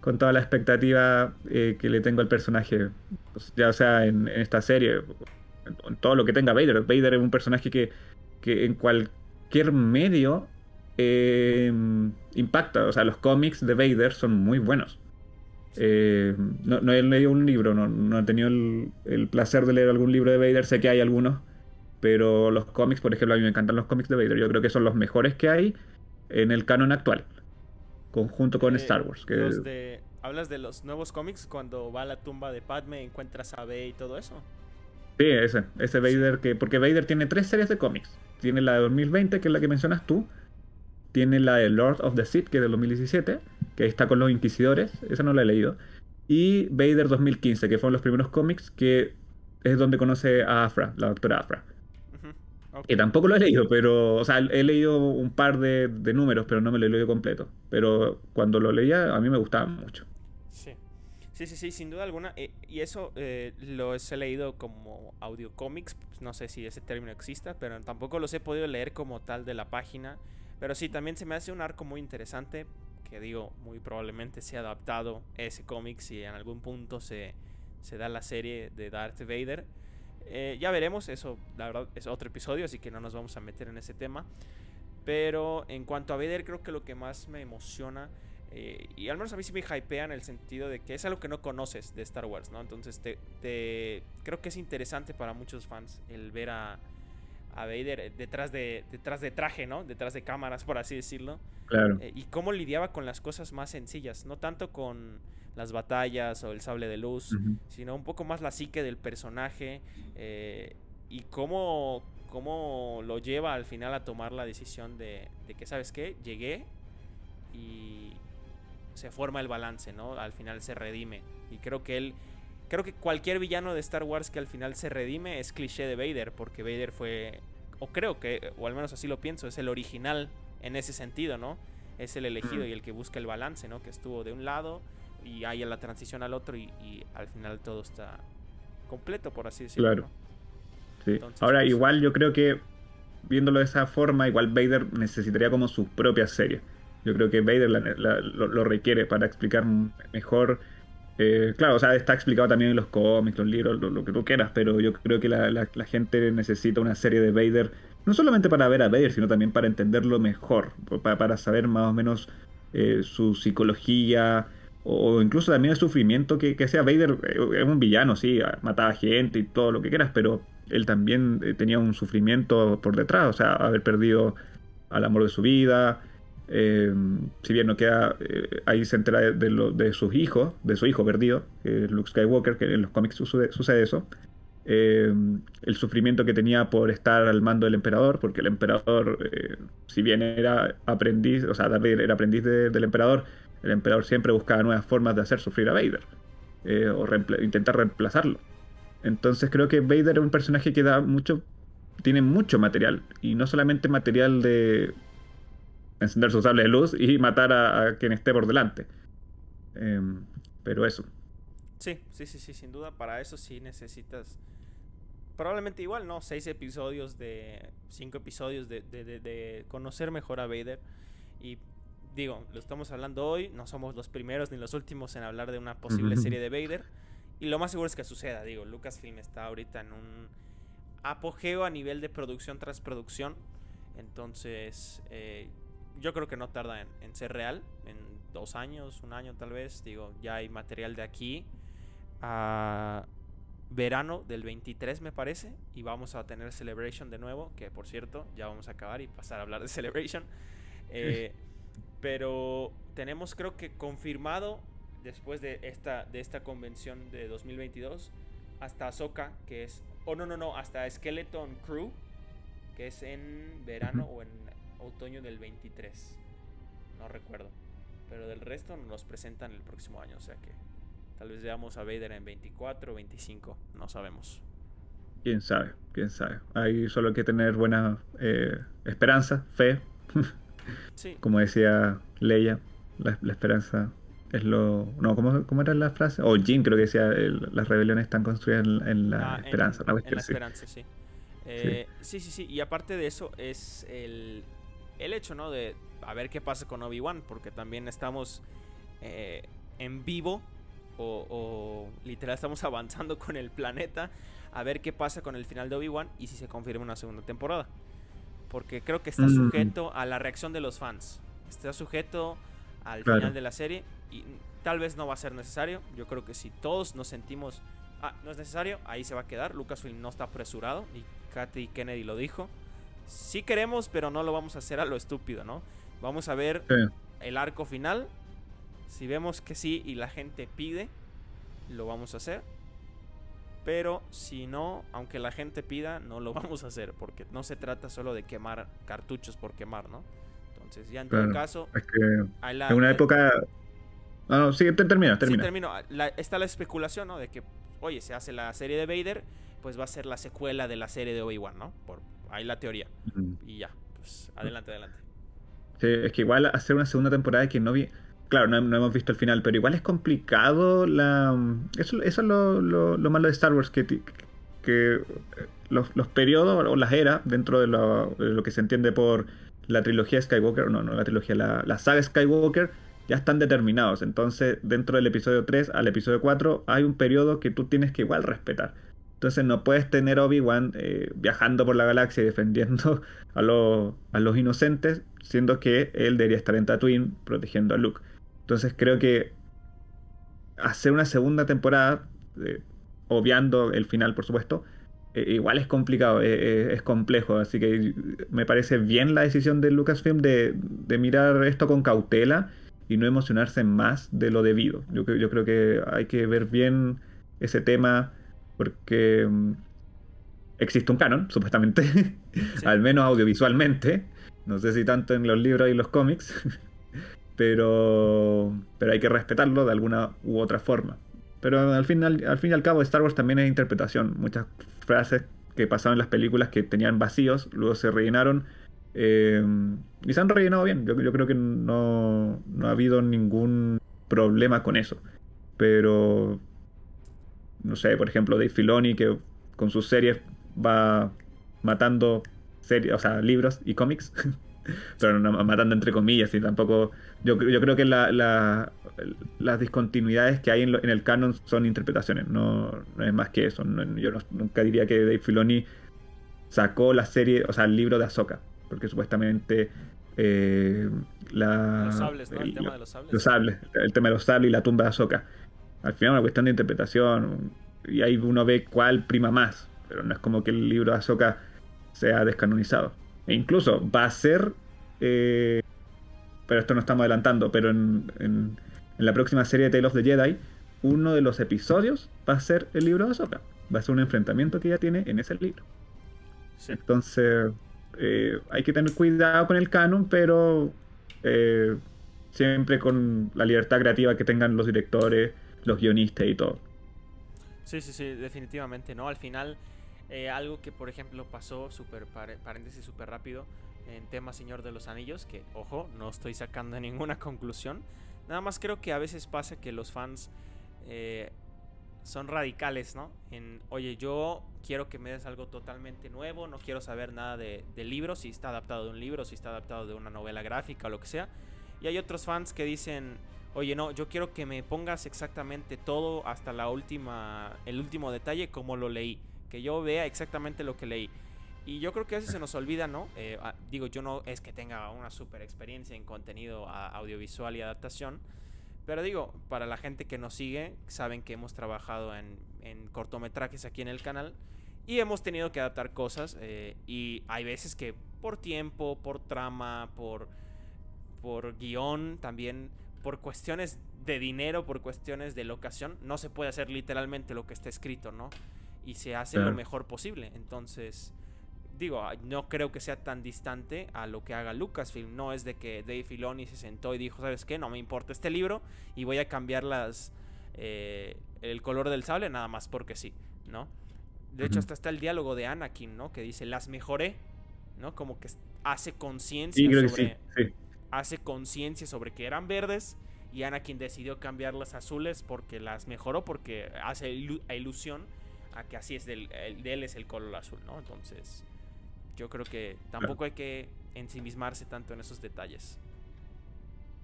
[SPEAKER 2] con, toda la expectativa eh, que le tengo al personaje, pues, ya sea en, esta serie, en, todo lo que tenga Vader. Vader es un personaje que, que en cualquier medio eh, impacta. O sea, los cómics de Vader son muy buenos. Eh, no, he leído un libro, no, he tenido el, placer de leer algún libro de Vader, sé que hay algunos, pero los cómics, por ejemplo, a mí me encantan los cómics de Vader, yo creo que son los mejores que hay en el canon actual, conjunto con eh, Star Wars.
[SPEAKER 1] Que... ¿Hablas de los nuevos cómics cuando va a la tumba de Padme, encuentras a Vader y todo eso?
[SPEAKER 2] Sí, ese, ese Vader que. Porque Vader tiene tres series de cómics. tiene la de 2020, que es la que mencionas tú. Tiene la de Lord of the Sith, que es del 2017, que está con los Inquisidores. Esa no la he leído. Y Vader 2015, que fueron los primeros cómics que es donde conoce a Afra, la doctora Afra. Que tampoco lo he leído, pero. O sea, he leído un par de, números, pero no me lo he leído completo. Pero cuando lo leía, a mí me gustaba mucho.
[SPEAKER 1] Sí. Sí, sí, sí, sin duda alguna. Eh, y eso eh, lo he leído como audio cómics. Pues, no sé si ese término exista, pero tampoco los he podido leer como tal de la página. Pero sí, también se me hace un arco muy interesante. Que digo, muy probablemente sea adaptado ese cómic si en algún punto se, se da la serie de Darth Vader. Eh, ya veremos, eso la verdad es otro episodio, así que no nos vamos a meter en ese tema. Pero en cuanto a Vader, creo que lo que más me emociona, eh, y al menos a mí sí me hypea en el sentido de que es algo que no conoces de Star Wars, ¿no? Entonces te, creo que es interesante para muchos fans el ver a, a Vader detrás de, detrás de traje, ¿no? Detrás de cámaras, por así decirlo.
[SPEAKER 2] Claro.
[SPEAKER 1] Eh, y cómo lidiaba con las cosas más sencillas, no tanto con las batallas o el sable de luz, sino un poco más la psique del personaje eh, y cómo, cómo lo lleva al final a tomar la decisión de, que, ¿sabes qué? Llegué y se forma el balance, ¿no? Al final se redime. Y creo que él, creo que cualquier villano de Star Wars que al final se redime es cliché de Vader, porque Vader fue, o creo que, o al menos así lo pienso, es el original en ese sentido, ¿no? Es el elegido y el que busca el balance, ¿no? Que estuvo de un lado y hay la transición al otro y, al final todo está completo, por así decirlo.
[SPEAKER 2] Claro. Ahora, pues, igual yo creo que viéndolo de esa forma, igual Vader necesitaría como su propia serie. Yo creo que Vader lo, requiere para explicar mejor. Eh, claro, o sea, está explicado también en los cómics, los libros, lo, que tú quieras, pero yo creo que la, gente necesita una serie de Vader, no solamente para ver a Vader, sino también para entenderlo mejor, para, saber más o menos eh, su psicología, o incluso también el sufrimiento que, que sea. Vader, eh, es un villano, sí, mataba gente y todo lo que quieras, pero él también eh, tenía un sufrimiento por detrás, o sea, haber perdido al amor de su vida, eh, si bien no queda, ahí se entera de, lo, de, sus hijos, de su hijo perdido, Luke Skywalker, que en los cómics sucede, eso, el sufrimiento que tenía por estar al mando del emperador, porque el emperador, si bien era aprendiz, o sea, Darth era aprendiz del emperador, el emperador siempre buscaba nuevas formas de hacer sufrir a Vader eh, o intentar reemplazarlo. Entonces creo que Vader es un personaje que da mucho, tiene mucho material y no solamente material de encender su sable de luz y matar a, quien esté por delante. Em, pero eso.
[SPEAKER 1] Sí, sí, sí, sí, sin duda. Para eso sí necesitas probablemente igual, ¿no? Seis episodios de. Cinco episodios de, de, de, conocer mejor a Vader. Y digo, lo estamos hablando hoy, no somos los primeros ni los últimos en hablar de una posible serie de Vader. Y lo más seguro es que suceda, digo, Lucasfilm está ahorita en un apogeo a nivel de producción tras producción. Entonces, eh, yo creo que no tarda en, ser real, en dos años, un año tal vez. Digo, ya hay material de aquí a verano del 23 me parece. Y vamos a tener Celebration de nuevo, que por cierto, ya vamos a acabar y pasar a hablar de Celebration. Eh, pero tenemos creo que confirmado después de esta, de esta convención de 2022 hasta Ahsoka, que es... Oh, no, no, no, hasta Skeleton Crew, que es en verano o en otoño del 23. No recuerdo. Pero del resto nos presentan el próximo año, o sea que tal vez veamos a Vader en 24 o 25, no sabemos.
[SPEAKER 2] Quién sabe, quién sabe. Hay solo que tener buena eh, esperanza, fe. Como decía Leia, la, esperanza es lo. No, ¿cómo, ¿cómo, era la frase? O Jin creo que decía: las rebeliones están construidas en, la ah, esperanza.
[SPEAKER 1] En, la esperanza, eh, sí. sí. sí. Y aparte de eso, es el, el hecho, ¿no? De a ver qué pasa con Obi-Wan, porque también estamos eh, en vivo o, o, literal estamos avanzando con el planeta a ver qué pasa con el final de Obi-Wan y si se confirma una segunda temporada porque creo que está sujeto a la reacción de los fans. Está sujeto al final de la serie y tal vez no va a ser necesario. Yo creo que si todos nos sentimos, ah, no es necesario, ahí se va a quedar. Lucasfilm no está apresurado y Katy Kennedy lo dijo. Sí queremos, pero no lo vamos a hacer a lo estúpido, ¿no? Vamos a ver el arco final. Si vemos que sí y la gente pide, lo vamos a hacer. Pero si no, aunque la gente pida, no lo vamos a hacer, porque no se trata solo de quemar cartuchos por quemar, ¿no? Entonces, ya en todo caso.
[SPEAKER 2] Es que en una época. No, no, sí, termina, termina.
[SPEAKER 1] Sí, termino. está la especulación, ¿no? De que, oye, se hace la serie de Vader, pues va a ser la secuela de la serie de Obi-Wan, ¿no? Por ahí la teoría. Y ya, pues adelante, adelante.
[SPEAKER 2] Sí, es que igual hacer una segunda temporada que no vi. Claro, no, hemos visto el final, pero igual es complicado la. Eso, eso es lo, lo, malo de Star Wars, que, que los, los periodos o las eras dentro de lo, de lo que se entiende por la trilogía Skywalker, no, no la trilogía, la, la saga Skywalker ya están determinados. Entonces, dentro del episodio 3 al episodio 4 hay un periodo que tú tienes que igual respetar. Entonces no puedes tener Obi-Wan eh, viajando por la galaxia y defendiendo a, a los inocentes, siendo que él debería estar en Tatooine protegiendo a Luke. Entonces creo que hacer una segunda temporada, eh, obviando el final por supuesto, eh, igual es complicado, es complejo, así que me parece bien la decisión de Lucasfilm de, mirar esto con cautela y no emocionarse más de lo debido. Yo creo que hay que ver bien ese tema porque mm, existe un canon, supuestamente, al menos audiovisualmente, no sé si tanto en los libros y los cómics, pero, pero hay que respetarlo de alguna u otra forma. Pero al fin, al, fin y al cabo Star Wars también es interpretación, muchas frases que pasaron en las películas que tenían vacíos, luego se rellenaron. Eh, y se han rellenado bien. Yo, yo creo que no, no ha habido ningún problema con eso. Pero no sé, por ejemplo, Dave Filoni, que con sus series va matando series, o sea, libros y cómics, pero no, matando entre comillas, y tampoco... Yo, yo creo que la, la, las discontinuidades que hay en, en, el canon son interpretaciones, no, no es más que eso. yo nunca diría que Dave Filoni sacó la serie, o sea, el libro de Ahsoka, porque supuestamente... Eh, la,
[SPEAKER 1] los sables, ¿no? El, tema de los sables.
[SPEAKER 2] Los sables, el tema de los sables y la tumba de Ahsoka al final es una cuestión de interpretación y ahí uno ve cuál prima más, pero no es como que el libro de Ahsoka sea descanonizado. E incluso va a ser, eh, pero esto no estamos adelantando, pero en, la próxima serie de Tale of the Jedi, uno de los episodios va a ser el libro de Ahsoka. Va a ser un enfrentamiento que ella tiene en ese libro. Entonces, eh, hay que tener cuidado con el canon, pero eh, siempre con la libertad creativa que tengan los directores los guionistas y todo.
[SPEAKER 1] Sí, sí, sí, definitivamente, ¿no? Al final, eh, algo que por ejemplo pasó, super paréntesis súper rápido, en tema Señor de los Anillos, que ojo, no estoy sacando ninguna conclusión. Nada más creo que a veces pasa que los fans eh, son radicales, ¿no? En, oye, yo quiero que me des algo totalmente nuevo, no quiero saber nada de, de libros, si está adaptado de un libro, si está adaptado de una novela gráfica o lo que sea. Y hay otros fans que dicen, oye, no, yo quiero que me pongas exactamente todo hasta la última, el último detalle como lo leí, que yo vea exactamente lo que leí. Y yo creo que a veces se nos olvida, ¿no? Eh, ah, digo, yo no es que tenga una super experiencia en contenido audiovisual y adaptación, pero digo, para la gente que nos sigue, saben que hemos trabajado en, cortometrajes aquí en el canal y hemos tenido que adaptar cosas eh, y hay veces que por tiempo, por trama, por, por guion también por cuestiones de dinero, por cuestiones de locación, no se puede hacer literalmente lo que está escrito, ¿no? Y se hace lo mejor posible. Entonces, digo, no creo que sea tan distante a lo que haga Lucasfilm. No es de que Dave Filoni se sentó y dijo, ¿sabes qué? No me importa este libro y voy a cambiar las, eh, el color del sable nada más porque sí, ¿no? De hecho, hasta está el diálogo de Anakin, ¿no? Que dice, las mejoré, ¿no? Como que hace conciencia sobre hace conciencia sobre que eran verdes y Anakin decidió cambiarlas azules porque las mejoró, porque hace ilusión a que así es del, de él es el color azul, ¿no? Entonces, yo creo que tampoco hay que ensimismarse tanto en esos detalles.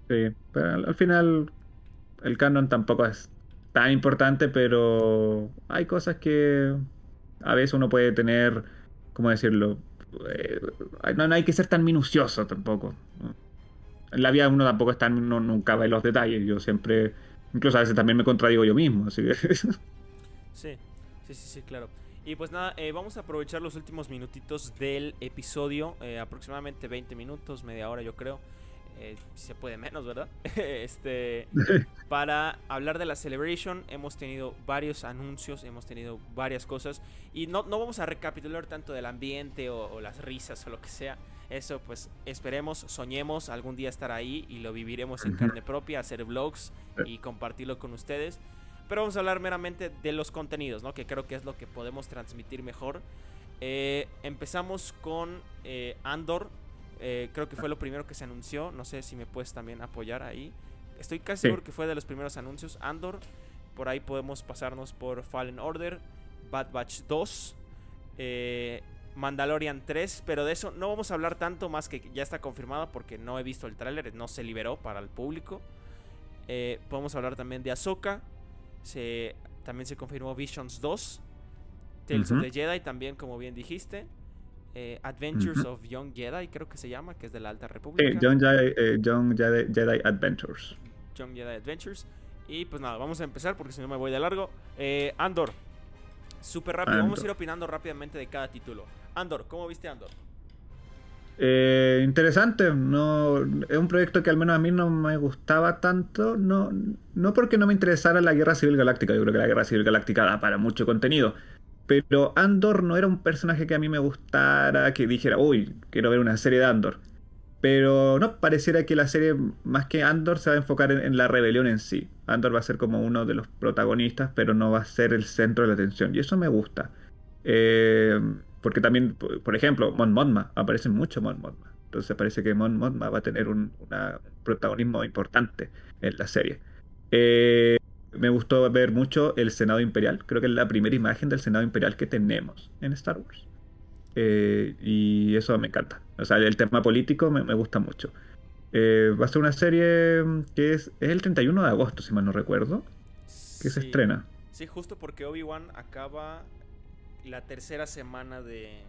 [SPEAKER 2] Sí, pero al final el canon tampoco es tan importante, pero hay cosas que a veces uno puede tener, ¿cómo decirlo? Eh, no, no, hay que ser tan minucioso tampoco en la vida uno tampoco está, no, nunca ve los detalles. Yo siempre, incluso a veces también me contradigo yo mismo. Así que...
[SPEAKER 1] sí, sí, sí, sí, claro. Y pues nada, eh, vamos a aprovechar los últimos minutitos del episodio, eh, aproximadamente 20 minutos, media hora yo creo. eh, si se puede menos, ¿verdad? este, para hablar de la Celebration hemos tenido varios anuncios, hemos tenido varias cosas y no, no vamos a recapitular tanto del ambiente o, las risas o lo que sea. Eso pues esperemos, soñemos algún día estar ahí y lo viviremos en carne propia, hacer vlogs y compartirlo con ustedes. Pero vamos a hablar meramente de los contenidos, ¿no? Que creo que es lo que podemos transmitir mejor. Eh, empezamos con eh, Andor, eh, creo que fue lo primero que se anunció. No sé si me puedes también apoyar ahí. Estoy casi seguro que fue de los primeros anuncios. Andor. Por ahí podemos pasarnos por Fallen Order, Bad Batch 2, eh, Mandalorian 3. Pero de eso no vamos a hablar tanto más que ya está confirmado porque no he visto el tráiler. No se liberó para el público. Eh, podemos hablar también de Ahsoka. Se, también se confirmó Visions 2. Tales of the Jedi también, como bien dijiste. Eh, Adventures of Young Jedi, creo que se llama, que es de la Alta República.
[SPEAKER 2] Eh, Young, Jedi, Adventures.
[SPEAKER 1] Young Jedi Adventures. Y pues nada, vamos a empezar porque si no me voy de largo. Eh, Andor, súper rápido, vamos a ir opinando rápidamente de cada título. Andor, ¿cómo viste Andor?
[SPEAKER 2] interesante, no es un proyecto que al menos a mí no me gustaba tanto, no, no porque no me interesara la Guerra Civil Galáctica, yo creo que la Guerra Civil Galáctica da para mucho contenido, pero Andor no era un personaje que a mí me gustara, que dijera, uy, quiero ver una serie de Andor. Pero no, pareciera que la serie, más que Andor, se va a enfocar en, la rebelión en sí. Andor va a ser como uno de los protagonistas, pero no va a ser el centro de la atención. Y eso me gusta. Eh, porque también, por ejemplo, Mon Mothma, aparece mucho Mon Mothma. Entonces parece que Mon Mothma va a tener un protagonismo importante en la serie. Eh, me gustó ver mucho el Senado Imperial. Creo que es la primera imagen del Senado Imperial que tenemos en Star Wars. Eh, y eso me encanta. O sea, el tema político me, gusta mucho. Eh, va a ser una serie que es, es, el 31 de agosto, si mal no recuerdo, que se estrena.
[SPEAKER 1] Sí, justo porque Obi-Wan acaba la tercera semana de...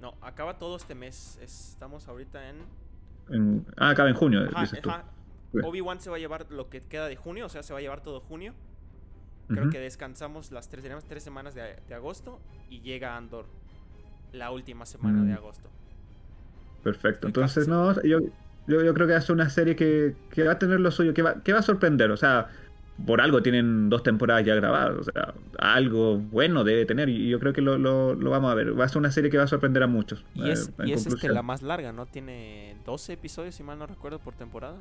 [SPEAKER 1] No, acaba todo este mes. Estamos ahorita en...
[SPEAKER 2] Ah, acaba en junio.
[SPEAKER 1] Obi-Wan se va a llevar lo que queda de junio, o sea, se va a llevar todo junio. Creo que descansamos las tres, tres semanas de, agosto y llega Andor la última semana de mm. agosto.
[SPEAKER 2] Perfecto. Entonces, no, yo, yo, creo que es una serie que, va a tener lo suyo, que va, que va a sorprender. O sea, por algo tienen dos temporadas ya grabadas. O sea, algo bueno debe tener. Y yo creo que lo, lo, vamos a ver. Va a ser una serie que va a sorprender a muchos.
[SPEAKER 1] Y es, eh, y es este, la más larga, ¿no? Tiene 12 episodios, si mal no recuerdo, por temporada.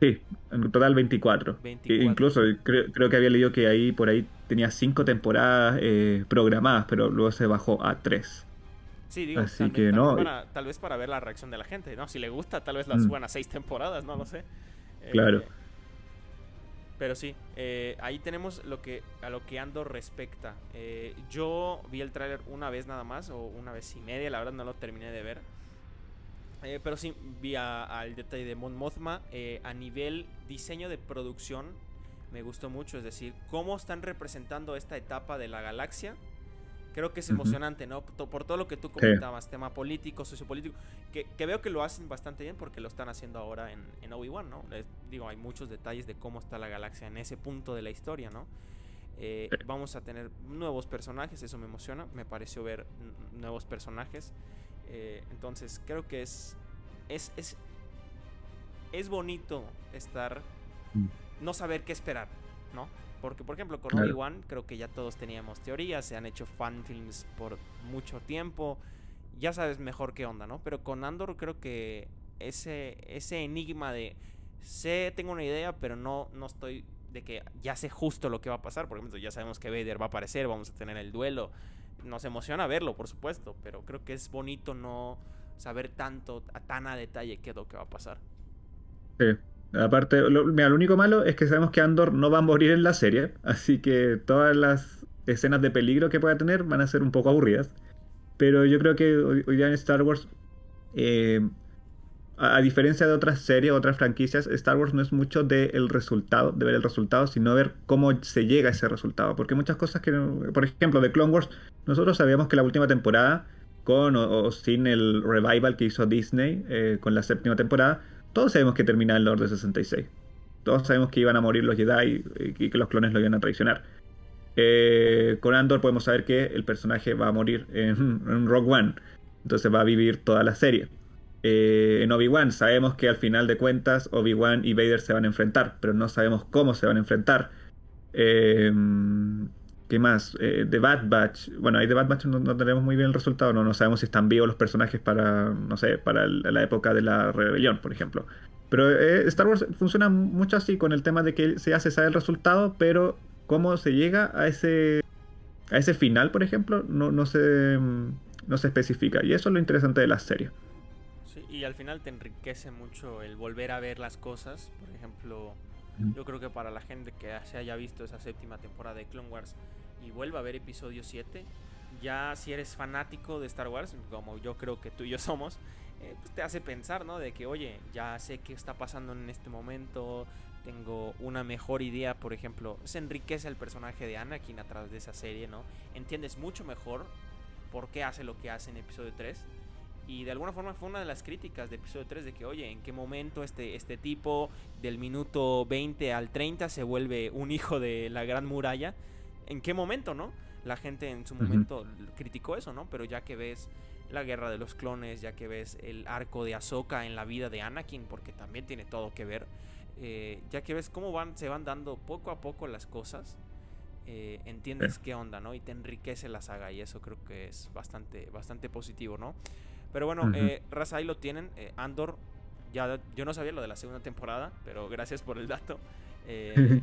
[SPEAKER 2] Sí, en total 24. incluso creo, que había leído que ahí por ahí tenía cinco temporadas eh, programadas, pero luego se bajó a tres.
[SPEAKER 1] Sí, digo, Así que no. tal vez para ver la reacción de la gente, ¿no? Si le gusta, tal vez la mm. suban a seis temporadas, no lo sé.
[SPEAKER 2] Claro. Eh,
[SPEAKER 1] pero sí, eh, ahí tenemos lo que a lo que ando respecta. yo vi el tráiler una vez nada más, o una vez y media, la verdad no lo terminé de ver. Eh, pero sí, vi al detalle de Mon Mothma. Eh, a nivel diseño de producción, me gustó mucho. Es decir, cómo están representando esta etapa de la galaxia. Creo que es emocionante, ¿no? Por todo lo que tú comentabas, tema político, sociopolítico, que, que, veo que lo hacen bastante bien porque lo están haciendo ahora en, en Obi-Wan, ¿no? digo, hay muchos detalles de cómo está la galaxia en ese punto de la historia, ¿no? Eh, vamos a tener nuevos personajes, eso me emociona, me pareció ver nuevos personajes. Eh, entonces creo que es, es, es, es bonito estar, mm. no saber qué esperar, ¿no? Porque, por ejemplo, con Obi-Wan creo que ya todos teníamos teorías, se han hecho fanfilms por mucho tiempo, ya sabes mejor qué onda, ¿no? Pero con Andor creo que ese, ese enigma de sé, tengo una idea, pero no, no estoy de que ya sé justo lo que va a pasar. Por ejemplo, ya sabemos que Vader va a aparecer, vamos a tener el duelo nos emociona verlo, por supuesto, pero creo que es bonito no saber tanto, a tan a detalle qué es lo que va a pasar.
[SPEAKER 2] Sí. Aparte, lo, lo único malo es que sabemos que Andor no va a morir en la serie, así que todas las escenas de peligro que pueda tener van a ser un poco aburridas. Pero yo creo que hoy, día en Star Wars eh, a, diferencia de otras series, otras franquicias, Star Wars no es mucho del resultado, de ver el resultado, sino ver cómo se llega a ese resultado. Porque muchas cosas que, por ejemplo, de Clone Wars, nosotros sabíamos que la última temporada, con o, sin el revival que hizo Disney eh, con la séptima temporada, todos sabemos que terminaba el Orden 66. Todos sabemos que iban a morir los Jedi y que los clones lo iban a traicionar. Eh, con Andor podemos saber que el personaje va a morir en, en Rogue One. Entonces va a vivir toda la serie. Eh, en Obi-Wan sabemos que al final de cuentas Obi-Wan y Vader se van a enfrentar, pero no sabemos cómo se van a enfrentar. Eh, ¿Qué más? Eh, The Bad Batch. Bueno, ahí The Bad Batch no, tenemos muy bien el resultado. No, no sabemos si están vivos los personajes para, no sé, para la época de la rebelión, por ejemplo. Pero eh, Star Wars funciona mucho así con el tema de que se hace saber el resultado, pero cómo se llega a ese, a ese final, por ejemplo, no, no, se, no se especifica. Y eso es lo interesante de la serie.
[SPEAKER 1] Sí, y al final te enriquece mucho el volver a ver las cosas. Por ejemplo, yo creo que para la gente que se haya visto esa séptima temporada de Clone Wars y vuelva a ver episodio 7, ya si eres fanático de Star Wars, como yo creo que tú y yo somos, eh, pues te hace pensar, ¿no? De que, oye, ya sé qué está pasando en este momento, tengo una mejor idea, por ejemplo, se enriquece el personaje de Anakin a través de esa serie, ¿no? Entiendes mucho mejor por qué hace lo que hace en episodio 3. Y de alguna forma fue una de las críticas de episodio 3 de que, oye, ¿en qué momento este, este tipo del minuto 20 al 30 se vuelve un hijo de la gran muralla? ¿En qué momento, no? La gente en su momento criticó eso, ¿no? Pero ya que ves la guerra de los clones, ya que ves el arco de Ahsoka en la vida de Anakin, porque también tiene todo que ver, eh, ya que ves cómo van, se van dando poco a poco las cosas, eh, entiendes qué onda, ¿no? Y te enriquece la saga y eso creo que es bastante, bastante positivo, ¿no? Pero bueno, eh, Raza, ahí lo tienen. Andor, ya yo no sabía lo de la segunda temporada, pero gracias por el dato.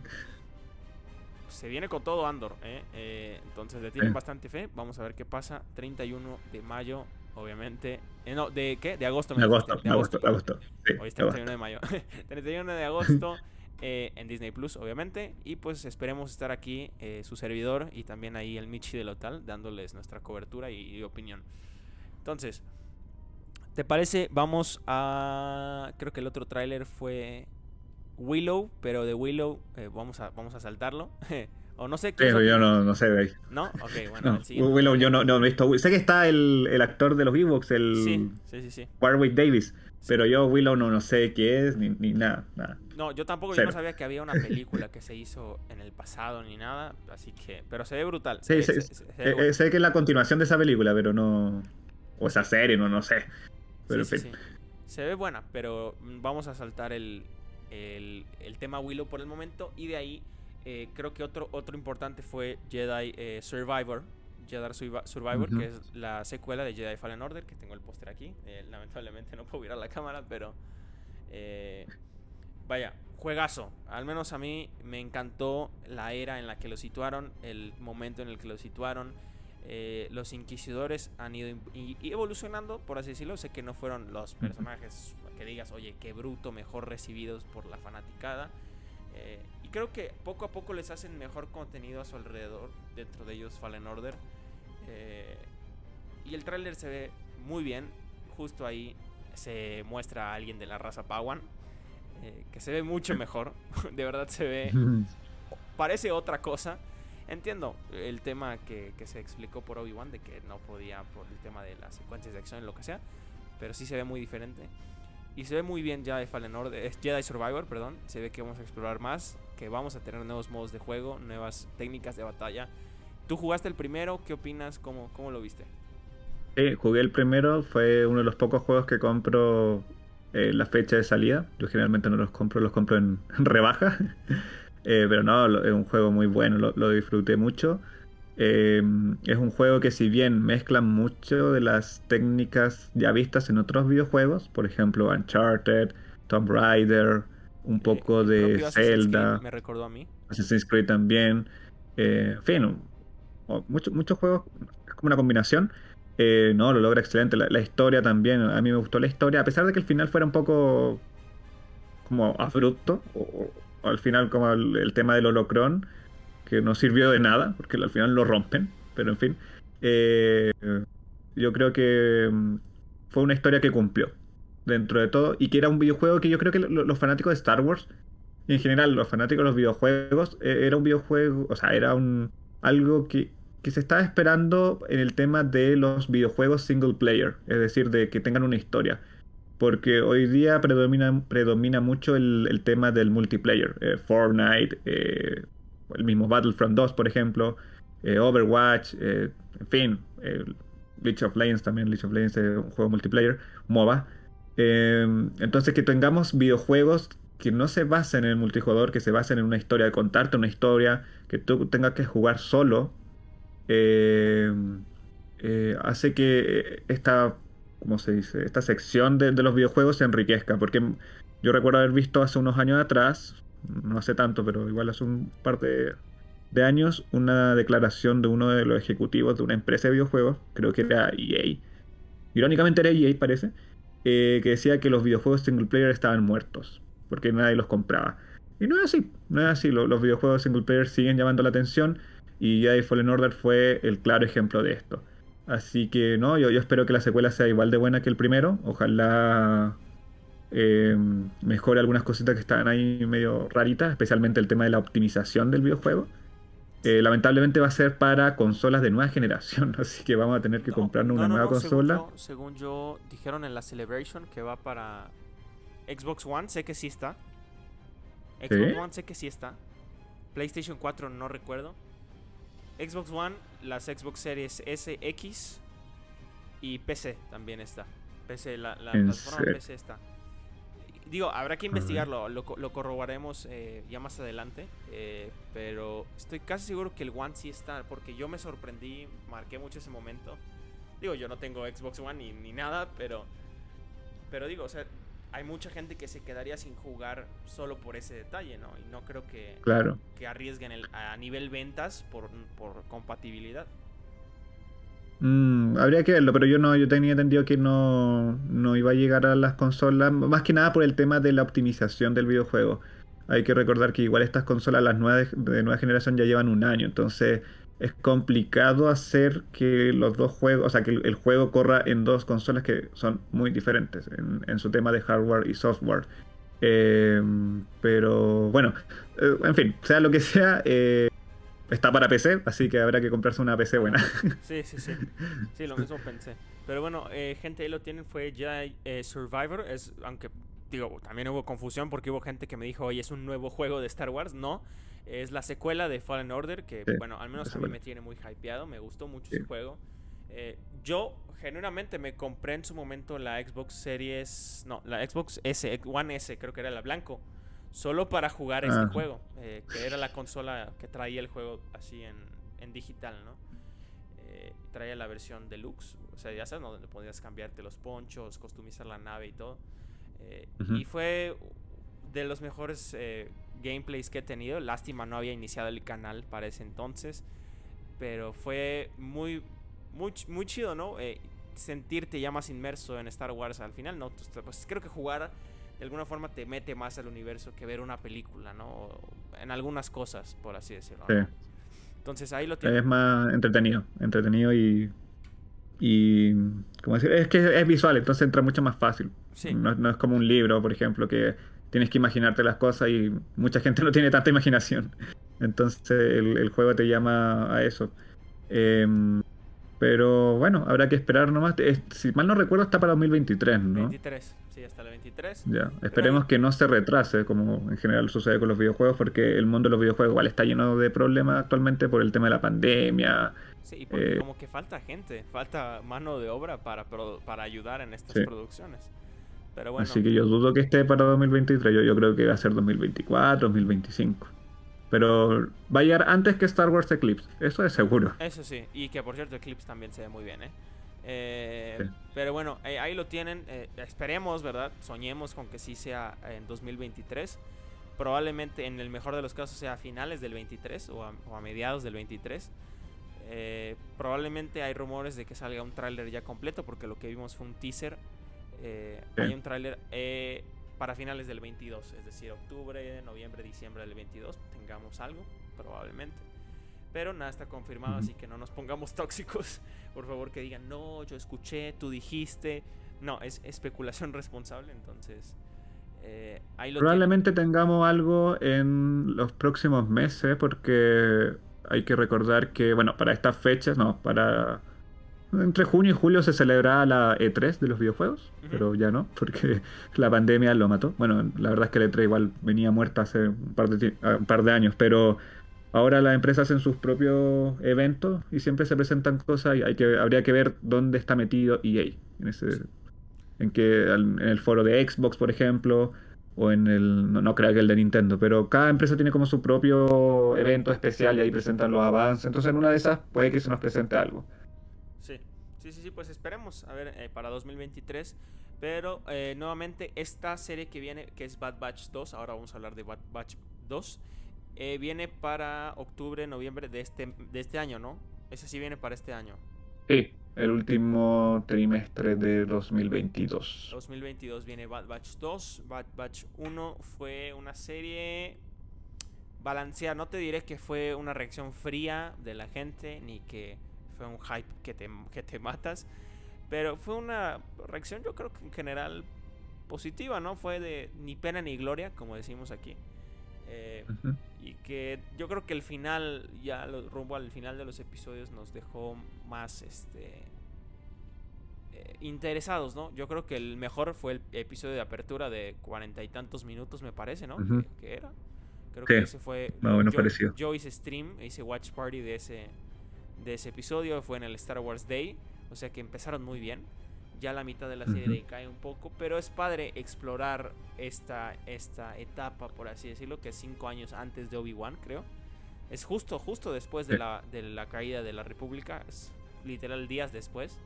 [SPEAKER 1] se viene con todo Andor, entonces le tienen bastante fe. Vamos a ver qué pasa. 31 de mayo obviamente. Eh, no, ¿de qué? De agosto.
[SPEAKER 2] De agosto, de agosto, de agosto.
[SPEAKER 1] Hoy es 31 de mayo. 31 de agosto eh, en Disney Plus, obviamente. Y pues esperemos estar aquí, eh, su servidor y también ahí el Michi del hotel, dándoles nuestra cobertura y, opinión. Entonces, ¿te parece? Vamos a. Creo que el otro tráiler fue Willow, pero de Willow vamos, a, vamos a saltarlo. O no sé.
[SPEAKER 2] Sí, yo no, no sé, güey.
[SPEAKER 1] ¿No? Ok, bueno.
[SPEAKER 2] Willow, yo no, no, he visto. Sé que está el, el actor de los Ewoks, el.
[SPEAKER 1] Sí, sí, sí.
[SPEAKER 2] Warwick Davis. Pero yo, Willow, no, no sé qué es, ni, ni nada, nada.
[SPEAKER 1] No, yo tampoco, yo no sabía que había una película que se hizo en el pasado ni nada, así que. Pero se ve brutal.
[SPEAKER 2] Sí, sé, eh, sé que es la continuación de esa película, pero no. O esa serie, no, no sé. Pero
[SPEAKER 1] sí, sí, Se ve buena, pero vamos a saltar el, el, el tema Willow por el momento y de ahí eh, creo que otro, otro importante fue Jedi eh, Survivor. Jedi Survivor, que es la secuela de Jedi Fallen Order, que tengo el póster aquí. Eh, lamentablemente no puedo mirar la cámara, pero... vaya, juegazo. Al menos a mí me encantó la era en la que lo situaron, el momento en el que lo situaron. Los inquisidores han ido evolucionando, por así decirlo. Sé que no fueron los personajes que digas, oye, qué bruto, mejor recibidos por la fanaticada creo que poco a poco les hacen mejor contenido a su alrededor. Dentro de ellos Fallen Order. Eh, y el tráiler se ve muy bien. Justo ahí se muestra a alguien de la raza Pawan. Eh, que se ve mucho mejor. de verdad se ve... Parece otra cosa. Entiendo el tema que, que se explicó por Obi-Wan de que no podía por el tema de las secuencias de acción y lo que sea. Pero sí se ve muy diferente. Y se ve muy bien Jedi Fallen Order, es Jedi Survivor, perdón. Se ve que vamos a explorar más, que vamos a tener nuevos modos de juego, nuevas técnicas de batalla. ¿Tú jugaste el primero? ¿Qué opinas? ¿Cómo, cómo lo viste?
[SPEAKER 2] Sí, jugué el primero, fue uno de los pocos juegos que compro en la fecha de salida. Yo generalmente no los compro, los compro en, rebaja. Eh, pero no, es un juego muy bueno, lo disfruté mucho. Eh, es un juego que si bien mezcla mucho de las técnicas ya vistas en otros videojuegos, por ejemplo Uncharted, Tomb Raider, un eh, poco de Zelda,
[SPEAKER 1] me recordó a mí.
[SPEAKER 2] Assassin's Creed también, eh, en fin, muchos juegos, es como una combinación. no, lo logra excelente. La, historia también, a mí me gustó la historia, a pesar de que el final fuera un poco como abrupto, o, al final como el, tema del holocron que no sirvió de nada, porque al final lo rompen, pero en fin. Eh, yo creo que mm, fue una historia que cumplió dentro de todo y que era un videojuego que yo creo que los fanáticos de Star Wars y en general los fanáticos de los videojuegos eh, era un videojuego, o sea, era un algo que, que se estaba esperando en el tema de los videojuegos single player, es decir, de que tengan una historia. Porque hoy día predomina, predomina mucho el, tema del multiplayer. Eh, Fortnite, el mismo Battlefront 2, por ejemplo, eh, Overwatch, eh, en fin, League of Legends también, League of Legends es un juego multiplayer, MOBA. Em, entonces que tengamos videojuegos que no se basen en el multijugador, que se basen en una historia, de contarte una historia, que tú tengas que jugar solo, em, eh, hace que esta, ¿cómo se dice? Esta sección de, los videojuegos se enriquezca. Porque yo recuerdo haber visto hace unos años atrás, no hace tanto, pero igual hace un par de, de años, una declaración de uno de los ejecutivos de una empresa de videojuegos, creo que era EA. Irónicamente era EA, parece eh, que decía que los videojuegos single player estaban muertos, porque nadie los compraba. Y no es así, no es así, los, videojuegos single player siguen llamando la atención y Jedi Fallen Order fue el claro ejemplo de esto. Así que no, yo, yo espero que la secuela sea igual de buena que el primero, ojalá eh, mejore algunas cositas que estaban ahí medio raritas, especialmente el tema de la optimización del videojuego. Eh, lamentablemente va a ser para consolas de nueva generación, así que vamos a tener que comprarnos una nueva consola.
[SPEAKER 1] Según yo, dijeron en la Celebration que va para Xbox One, sé que sí está. Xbox One sé que sí está. PlayStation 4 no recuerdo. Xbox One, las Xbox Series S, X y PC también está. PC, la, la plataforma PC está. Digo, habrá que investigarlo, lo, lo corroboraremos eh, ya más adelante, eh, pero estoy casi seguro que el One sí está, porque yo me sorprendí, marqué mucho ese momento. Digo, yo no tengo Xbox One ni, ni nada, pero, pero digo, o sea, hay mucha gente que se quedaría sin jugar solo por ese detalle, ¿no? Y no creo que,
[SPEAKER 2] claro.
[SPEAKER 1] que arriesguen el, a nivel ventas por, por compatibilidad.
[SPEAKER 2] Mm, habría que verlo, pero yo no, yo tenía entendido que no, no iba a llegar a las consolas, más que nada por el tema de la optimización del videojuego. Hay que recordar que igual estas consolas, las nuevas de nueva generación, ya llevan un año, entonces es complicado hacer que los dos juegos, o sea, que el, juego corra en dos consolas que son muy diferentes en, su tema de hardware y software. Eh, pero bueno, eh, en fin, sea lo que sea, eh, Está para PC, así que habrá que comprarse una PC buena.
[SPEAKER 1] Sí, sí, sí. Sí, lo mismo pensé. Pero bueno, eh, gente, ahí lo tienen, fue eh, Survivor. Es, aunque, digo, también hubo confusión porque hubo gente que me dijo, oye, es un nuevo juego de Star Wars. No, es la secuela de Fallen Order, que, bueno, al menos a mí me tiene muy hypeado. Me gustó mucho ese juego. Eh, yo, genuinamente, me compré en su momento la Xbox Series. No, la Xbox S, One S, creo que era la blanco solo para jugar este juego, eh, que era la consola que traía el juego así en, en digital, ¿no? Eh, traía la versión deluxe, o sea, ya sabes, donde podías cambiarte los ponchos, customizar la nave y todo. Eh, y fue de los mejores gameplays que he tenido. Lástima, no había iniciado el canal para ese entonces, pero fue muy, muy, muy chido, ¿no? sentirte ya más inmerso en Star Wars al final, ¿no? Pues, pues creo que jugar de alguna forma te mete más al universo que ver una película, ¿no? En algunas cosas, por así decirlo. Sí. Entonces ahí lo tienes.
[SPEAKER 2] Es más entretenido, entretenido y. Y. ¿Cómo decir? Es que es visual, entonces entra mucho más fácil. Sí. No, es como un libro, por ejemplo, que tienes que imaginarte las cosas y mucha gente no tiene tanta imaginación. Entonces el, juego te llama a eso. Em, pero bueno, habrá que esperar nomás. si mal no recuerdo, está para 2023, ¿no?
[SPEAKER 1] 23 hasta el 23.
[SPEAKER 2] Ya, esperemos que no se retrase, como en general sucede con los videojuegos, porque el mundo de los videojuegos igual está lleno de problemas actualmente por el tema de la pandemia.
[SPEAKER 1] Sí, y porque eh, como que falta gente, falta mano de obra para, para ayudar en estas producciones. Pero bueno.
[SPEAKER 2] Así que yo dudo que esté para 2023, yo, yo creo que va a ser 2024, 2025. Pero va a llegar antes que Star Wars Eclipse, eso es seguro.
[SPEAKER 1] Eso sí, y que por cierto Eclipse también se ve muy bien, ¿eh? Eh, pero bueno, ahí lo tienen. Eh, esperemos, ¿verdad? Soñemos con que sí sea en 2023. Probablemente en el mejor de los casos sea a finales del 23 o a, mediados del 23. Eh, probablemente hay rumores de que salga un tráiler ya completo porque lo que vimos fue un teaser. Hay un tráiler para finales del 22, es decir, octubre, noviembre, diciembre del 22 tengamos algo, probablemente. Pero nada está confirmado, así que no nos pongamos tóxicos. Por favor, que digan, no, yo escuché, tú dijiste. No, es especulación responsable, entonces. Eh,
[SPEAKER 2] Probablemente tengamos algo en los próximos meses, porque hay que recordar que, bueno, para estas fechas, no, para. Entre junio y julio se celebrará la E3 de los videojuegos, pero ya no, porque la pandemia lo mató. Bueno, la verdad es que la E3 igual venía muerta hace un par de, un par de años, pero Ahora las empresas hacen sus propios eventos y siempre se presentan cosas y hay que, habría que ver dónde está metido EA en ese en que en el foro de Xbox, por ejemplo, o en el, no, creo que el de Nintendo, pero cada empresa tiene como su propio evento especial y ahí presentan los avances. Entonces en una de esas puede que se nos presente algo.
[SPEAKER 1] Sí, sí, sí, sí pues esperemos, a ver, eh, para 2023. Pero eh, nuevamente esta serie que viene, que es Bad Batch 2, ahora vamos a hablar de Bad Batch 2, eh, viene para octubre, noviembre de este, de este año, ¿no? Ese sí viene para este año.
[SPEAKER 2] Sí, el último trimestre de 2022.
[SPEAKER 1] 2022 viene Bad Batch 2. Bad Batch 1 fue una serie balanceada. No te diré que fue una reacción fría de la gente, ni que fue un hype que te, que te matas. Pero fue una reacción, yo creo que en general positiva, ¿no? Fue de ni pena ni gloria, como decimos aquí. Eh, y que yo creo que el final, ya lo, rumbo al final de los episodios, nos dejó más este eh, interesados, ¿no? Yo creo que el mejor fue el episodio de apertura de cuarenta y tantos minutos, me parece, ¿no? que, era. Creo que ese fue.
[SPEAKER 2] yo,
[SPEAKER 1] yo, hice stream, hice watch party de ese, de ese episodio. Fue en el Star Wars Day. O sea que empezaron muy bien ya la mitad de la serie cae un poco, pero es padre explorar esta, esta etapa, por así decirlo, que es cinco años antes de Obi-Wan, creo. Es justo, justo después de la, de la caída de la República, es literal días después.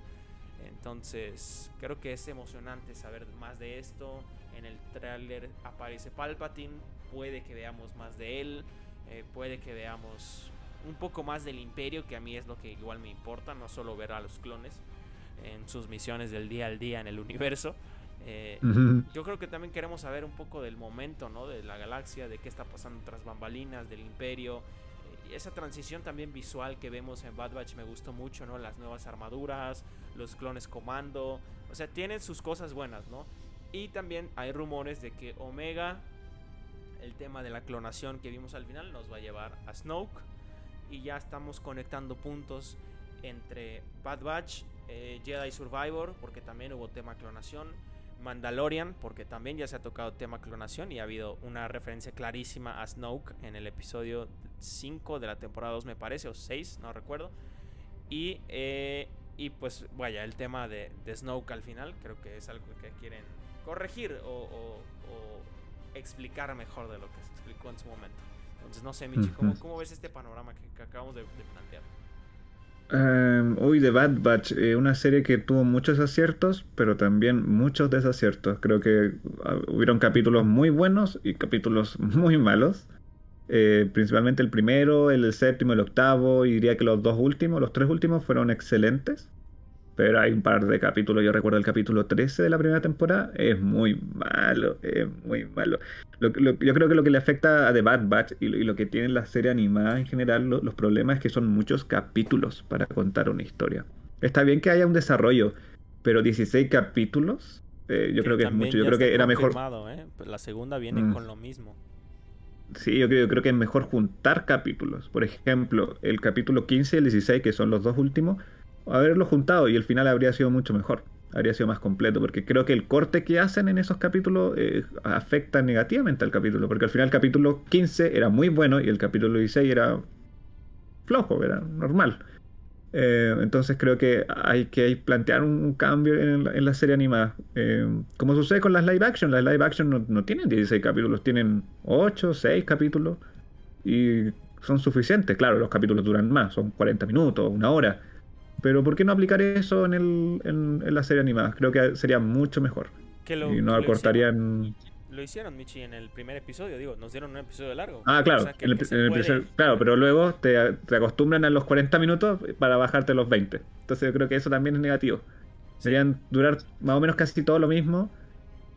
[SPEAKER 1] Entonces, creo que es emocionante saber más de esto. En el tráiler aparece Palpatine, puede que veamos más de él, eh, puede que veamos un poco más del imperio, que a mí es lo que igual me importa, no solo ver a los clones en sus misiones del día al día en el universo. Eh, yo creo que también queremos saber un poco del momento, ¿no? De la galaxia, de qué está pasando tras bambalinas, del imperio. Eh, y esa transición también visual que vemos en Bad Batch me gustó mucho, ¿no? Las nuevas armaduras, los clones comando. O sea, tienen sus cosas buenas, ¿no? Y también hay rumores de que Omega, el tema de la clonación que vimos al final, nos va a llevar a Snoke. Y ya estamos conectando puntos entre Bad Batch eh, Jedi Survivor, porque también hubo tema clonación, Mandalorian, porque también ya se ha tocado tema clonación y ha habido una referencia clarísima a Snoke en el episodio 5 de la temporada 2, me parece, o 6, no recuerdo. Y, eh, y pues, vaya, el tema de, Snoke al final, creo que es algo que quieren corregir o, explicar mejor de lo que se explicó en su momento. Entonces, no sé, Michi, ¿cómo, ves este panorama que, acabamos de plantear?
[SPEAKER 2] Um, uy, The Bad Batch, eh, una serie que tuvo muchos aciertos, pero también muchos desaciertos. Creo que ah, hubieron capítulos muy buenos y capítulos muy malos. Eh, principalmente el primero, el séptimo, el octavo, y diría que los dos últimos, los tres últimos fueron excelentes. Pero hay un par de capítulos, yo recuerdo el capítulo 13 de la primera temporada, es muy malo, es muy malo. yo creo que lo que le afecta a The Bad Batch y lo, que tiene la serie animada en general, los problemas es que son muchos capítulos para contar una historia. Está bien que haya un desarrollo, pero 16 capítulos, eh, yo creo que es mucho. Yo creo que era mejor.
[SPEAKER 1] ¿eh? La segunda viene mm. con lo mismo.
[SPEAKER 2] Sí, yo creo, yo creo que es mejor juntar capítulos. Por ejemplo, el capítulo 15 y el 16, que son los dos últimos haberlo juntado y el final habría sido mucho mejor, habría sido más completo, porque creo que el corte que hacen en esos capítulos eh, afecta negativamente al capítulo, porque al final el capítulo 15 era muy bueno y el capítulo 16 era flojo, era normal. Eh, entonces creo que hay que plantear un, cambio en la, serie animada. Eh, como sucede con las live action, las live action no, tienen 16 capítulos, tienen 8, 6 capítulos y son suficientes. Claro, los capítulos duran más, son 40 minutos, una hora pero ¿por qué no aplicar eso en, el, en, la serie animada? Creo que sería mucho mejor. y no acortarían...
[SPEAKER 1] Lo hicieron, Michi, en el primer episodio, digo, nos dieron un episodio largo.
[SPEAKER 2] Ah, claro, claro, pero luego te, acostumbran a los 40 minutos para bajarte los 20. Entonces yo creo que eso también es negativo. Serían durar más o menos casi todo lo mismo.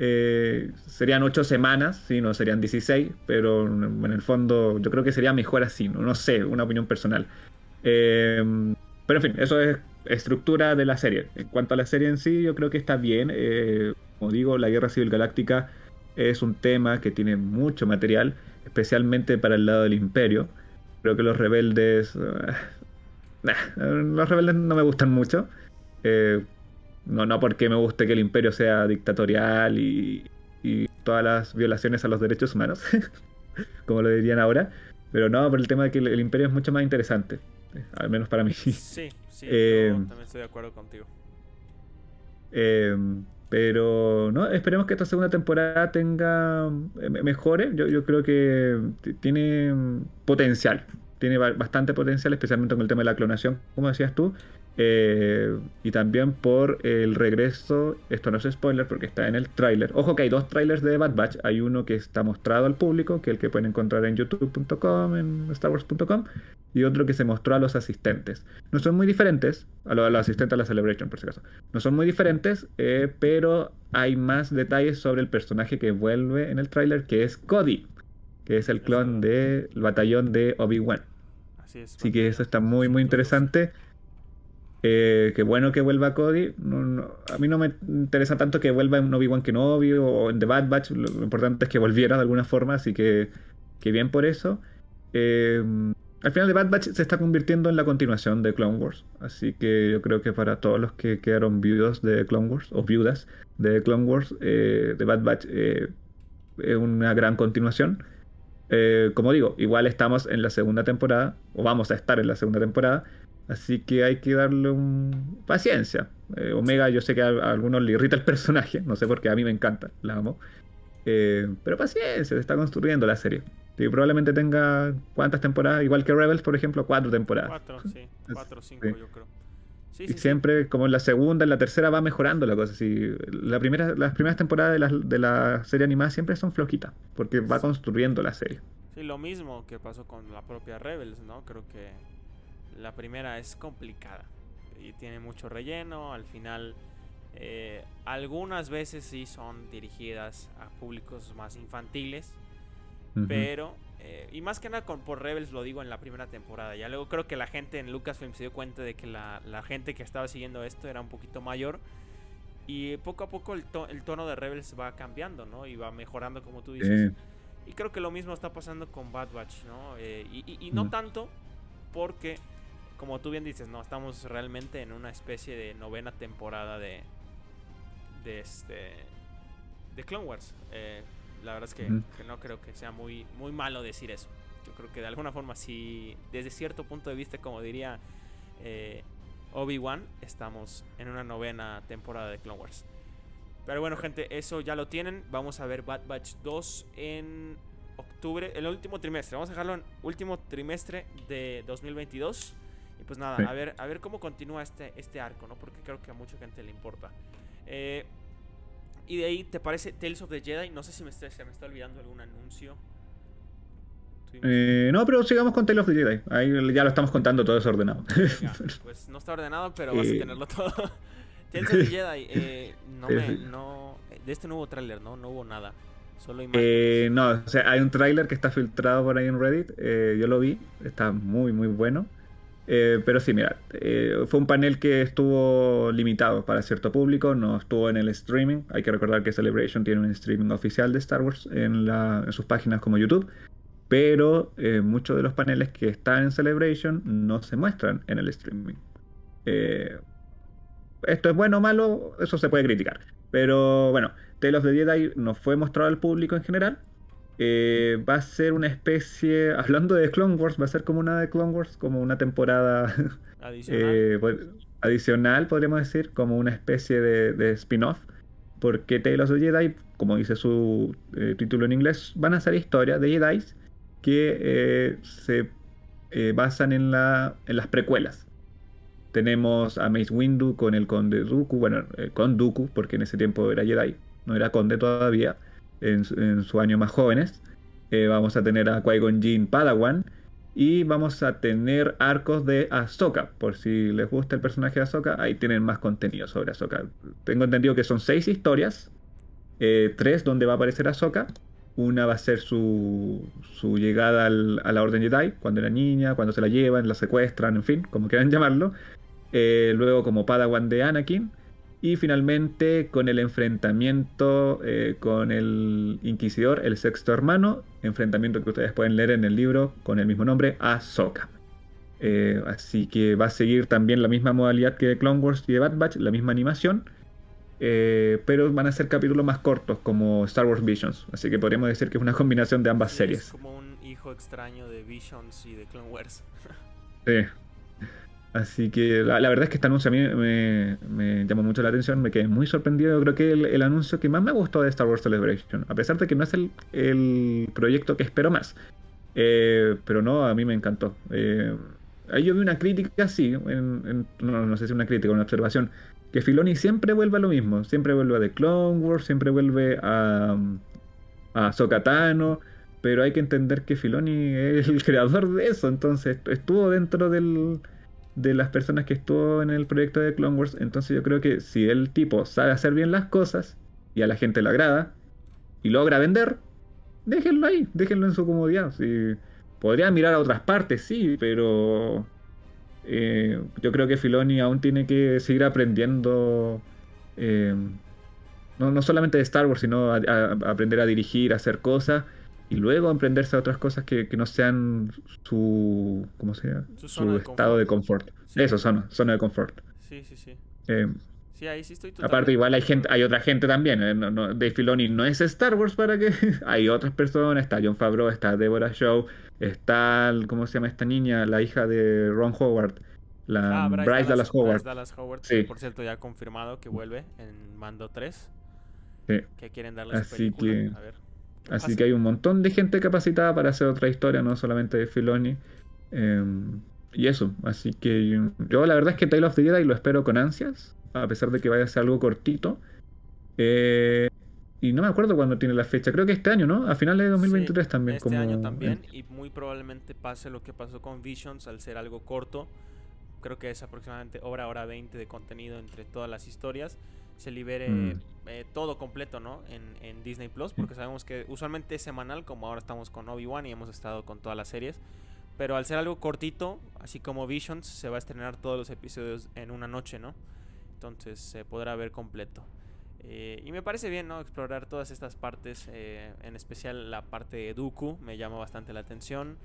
[SPEAKER 2] Eh, serían 8 semanas, sí, no serían 16, pero en el fondo yo creo que sería mejor así, no, no sé, una opinión personal. Eh, pero en fin, eso es estructura de la serie. En cuanto a la serie en sí, yo creo que está bien. Eh, como digo, la Guerra Civil Galáctica es un tema que tiene mucho material, especialmente para el lado del imperio. Creo que los rebeldes... Eh, los rebeldes no me gustan mucho. Eh, no, no porque me guste que el imperio sea dictatorial y, todas las violaciones a los derechos humanos, como lo dirían ahora. Pero no, por el tema de que el imperio es mucho más interesante al menos para mí.
[SPEAKER 1] Sí, sí, eh, también estoy de acuerdo contigo.
[SPEAKER 2] Eh, Pero no, esperemos que esta segunda temporada tenga eh, mejore. Yo, yo creo que tiene potencial. Tiene bastante potencial, especialmente con el tema de la clonación, como decías tú. Eh, y también por el regreso, esto no es spoiler porque está en el tráiler. Ojo que hay dos trailers de Bad Batch. Hay uno que está mostrado al público, que es el que pueden encontrar en youtube.com, en starwars.com, y otro que se mostró a los asistentes. No son muy diferentes, a los, asistentes a la Celebration por si acaso. No son muy diferentes, eh, pero hay más detalles sobre el personaje que vuelve en el tráiler, que es Cody, que es el clon del batallón de Obi-Wan. Así, es, Así que eso está muy, muy interesante. Eh, qué bueno que vuelva Cody. a mí no me interesa tanto que vuelva en Obi-Wan Kenobi o en The Bad Batch. Lo, importante es que volviera de alguna forma, así que, que bien por eso. Eh, al final The Bad Batch se está convirtiendo en la continuación de Clone Wars. Así que yo creo que para todos los que quedaron viudos de Clone Wars o viudas de Clone Wars, eh, The Bad Batch es una gran continuación. como digo, igual estamos en la segunda temporada, o vamos a estar en la segunda temporada. Así que hay que darle un... paciencia. Eh, Omega, yo sé que a, algunos le irrita el personaje, no sé por qué, a mí me encanta, la amo. Eh, pero paciencia, se está construyendo la serie. Y probablemente tenga cuántas temporadas, igual que Rebels, por ejemplo, cuatro temporadas.
[SPEAKER 1] Cuatro, sí, cuatro cinco, yo creo.
[SPEAKER 2] y siempre, como en la segunda, en la tercera va mejorando la cosa. la primera, las primeras temporadas de la, de la serie animada siempre son flojitas, porque va construyendo la serie.
[SPEAKER 1] Sí, lo mismo que pasó con la propia Rebels, ¿no? Creo que la primera es complicada y tiene mucho relleno. Al final, eh, algunas veces sí son dirigidas a públicos más infantiles, pero eh, y más que nada con, por Rebels lo digo en la primera temporada. Ya luego creo que la gente en Lucasfilm se dio cuenta de que la, gente que estaba siguiendo esto era un poquito mayor. Y poco a poco el, tono de Rebels va cambiando, ¿no? Y va mejorando, como tú dices. Y creo que lo mismo está pasando con Bad Batch, ¿no? Eh, y, no tanto porque como tú bien dices, no, estamos realmente en una especie de novena temporada de, de este, de Clone Wars. Eh, la verdad es que, no creo que sea muy, muy malo decir eso. Yo creo que de alguna forma sí, desde cierto punto de vista, como diría eh, Obi-Wan, estamos en una novena temporada de Clone Wars. Pero bueno, gente, eso ya lo tienen. Vamos a ver Bad Batch 2 en octubre, el último trimestre. Vamos a dejarlo en último trimestre de 2022. Y pues nada, a ver, a ver cómo continúa este, este arco, ¿no? Porque creo que a mucha gente le importa. Eh, y de ahí, ¿te parece Tales of the Jedi? No sé si me está, se me está olvidando algún anuncio.
[SPEAKER 2] Eh, no, pero sigamos con Tales of the Jedi. Ahí ya lo estamos contando todo desordenado.
[SPEAKER 1] pues no está ordenado, pero vas a eh, tenerlo todo. Tales of the Jedi, eh, no me, no, de este nuevo tráiler, ¿no? No hubo nada. Solo
[SPEAKER 2] imágenes. no, o sea, hay un tráiler que está filtrado por ahí en Reddit. yo lo vi. Está muy, muy bueno. Eh, pero sí, mira, eh, fue un panel que estuvo limitado para cierto público, no estuvo en el streaming. Hay que recordar que Celebration tiene un streaming oficial de Star Wars en, sus páginas como YouTube, pero eh, muchos de los paneles que están en Celebration no se muestran en el streaming. esto es bueno o malo, eso se puede criticar. Pero bueno, Tale of the Jedi no fue mostrado al público en general, eh, va a ser una especie, hablando de Clone Wars, va a ser como una de Clone Wars, como una temporada eh, adicional, podríamos decir, como una especie de, spin-off, porque Tales of the Jedi, como dice su eh, título en inglés, van a ser historias de Jedi que se basan en, la, en las precuelas. Tenemos a Mace Windu con el Conde Dooku, bueno, con Dooku, porque en ese tiempo era Jedi, no era Conde todavía en, su año más jóvenes. Eh, vamos a tener a Qui-Gon Jinn Padawan. Y vamos a tener arcos de Ahsoka. Por si les gusta el personaje de Ahsoka, ahí tienen más contenido sobre Ahsoka. Tengo entendido que son seis historias. Eh, tres donde va a aparecer Ahsoka. Una va a ser su, su llegada a la Orden Jedi, cuando era niña, cuando se la llevan, la secuestran, en fin, como quieran llamarlo. Eh, luego como Padawan de Anakin y finalmente con el enfrentamiento eh, con el Inquisidor, el sexto hermano, enfrentamiento que ustedes pueden leer en el libro con el mismo nombre, Ahsoka. Eh, así que va a seguir también la misma modalidad que de Clone Wars y de Bad Batch, la misma animación. Eh, pero van a ser capítulos más cortos como Star Wars Visions. Así que podríamos decir que es una combinación de ambas series.
[SPEAKER 1] Es como un hijo extraño de Visions y de Clone Wars.
[SPEAKER 2] sí. Así que la, verdad es que este anuncio a mí me, llamó mucho la atención, me quedé muy sorprendido. Yo creo que el, el, anuncio que más me gustó de Star Wars Celebration, a pesar de que no es el, el proyecto que espero más. Eh, pero no, a mí me encantó. Eh, ahí yo vi una crítica, sí, en, no, no, sé si una crítica, una observación, que Filoni siempre vuelve a lo mismo, siempre vuelve a The Clone Wars, siempre vuelve a, a Sokatano, pero hay que entender que Filoni es el creador de eso, entonces estuvo dentro del de las personas que estuvo en el proyecto de Clone Wars. Entonces yo creo que si el tipo sabe hacer bien las cosas y a la gente le agrada y logra vender, déjenlo ahí, déjenlo en su comodidad. Si, podrían mirar a otras partes, sí, pero eh, yo creo que Filoni aún tiene que seguir aprendiendo. Eh, no, solamente de Star Wars, sino aprender a dirigir, a hacer cosas y luego emprenderse a otras cosas que, no sean su ¿cómo se llama? su, estado de confort. Eso, zona, zona de confort.
[SPEAKER 1] Sí, sí, sí.
[SPEAKER 2] Eh,
[SPEAKER 1] sí, ahí sí estoy
[SPEAKER 2] Aparte, igual hay gente, hay otra gente también. Eh, de Filoni no es Star Wars para que. hay otras personas. Está John Favreau, está Deborah Shaw, está. ¿Cómo se llama esta niña? La hija de Ron Howard. La
[SPEAKER 1] ah, Bryce, Dallas, Howard. Dallas Howard. Sí. Por cierto, ya ha confirmado que vuelve en Mando 3.
[SPEAKER 2] Sí.
[SPEAKER 1] Que quieren darle
[SPEAKER 2] Así que... A ver. Así que hay un montón de gente capacitada para hacer otra historia, no solamente de Filoni. Em, y eso, así que yo, la verdad es que Tale of the Jedi lo espero con ansias, a pesar de que vaya a ser algo cortito. Eh, y no me acuerdo cuándo tiene la fecha, creo que este año, ¿no? A finales de 2023 también.
[SPEAKER 1] Este año también, y muy probablemente pase lo que pasó con Visions al ser algo corto. Creo que es aproximadamente hora, hora 20 de contenido entre todas las historias se libere mm. eh, todo completo, ¿no? En, Disney Plus, porque sabemos que usualmente es semanal, como ahora estamos con Obi-Wan y hemos estado con todas las series. Pero al ser algo cortito, así como Visions, se va a estrenar todos los episodios en una noche, ¿no? Entonces se podrá ver completo. Eh, y me parece bien, ¿no? Explorar todas estas partes, eh, en especial la parte de Dooku, me llama bastante la atención.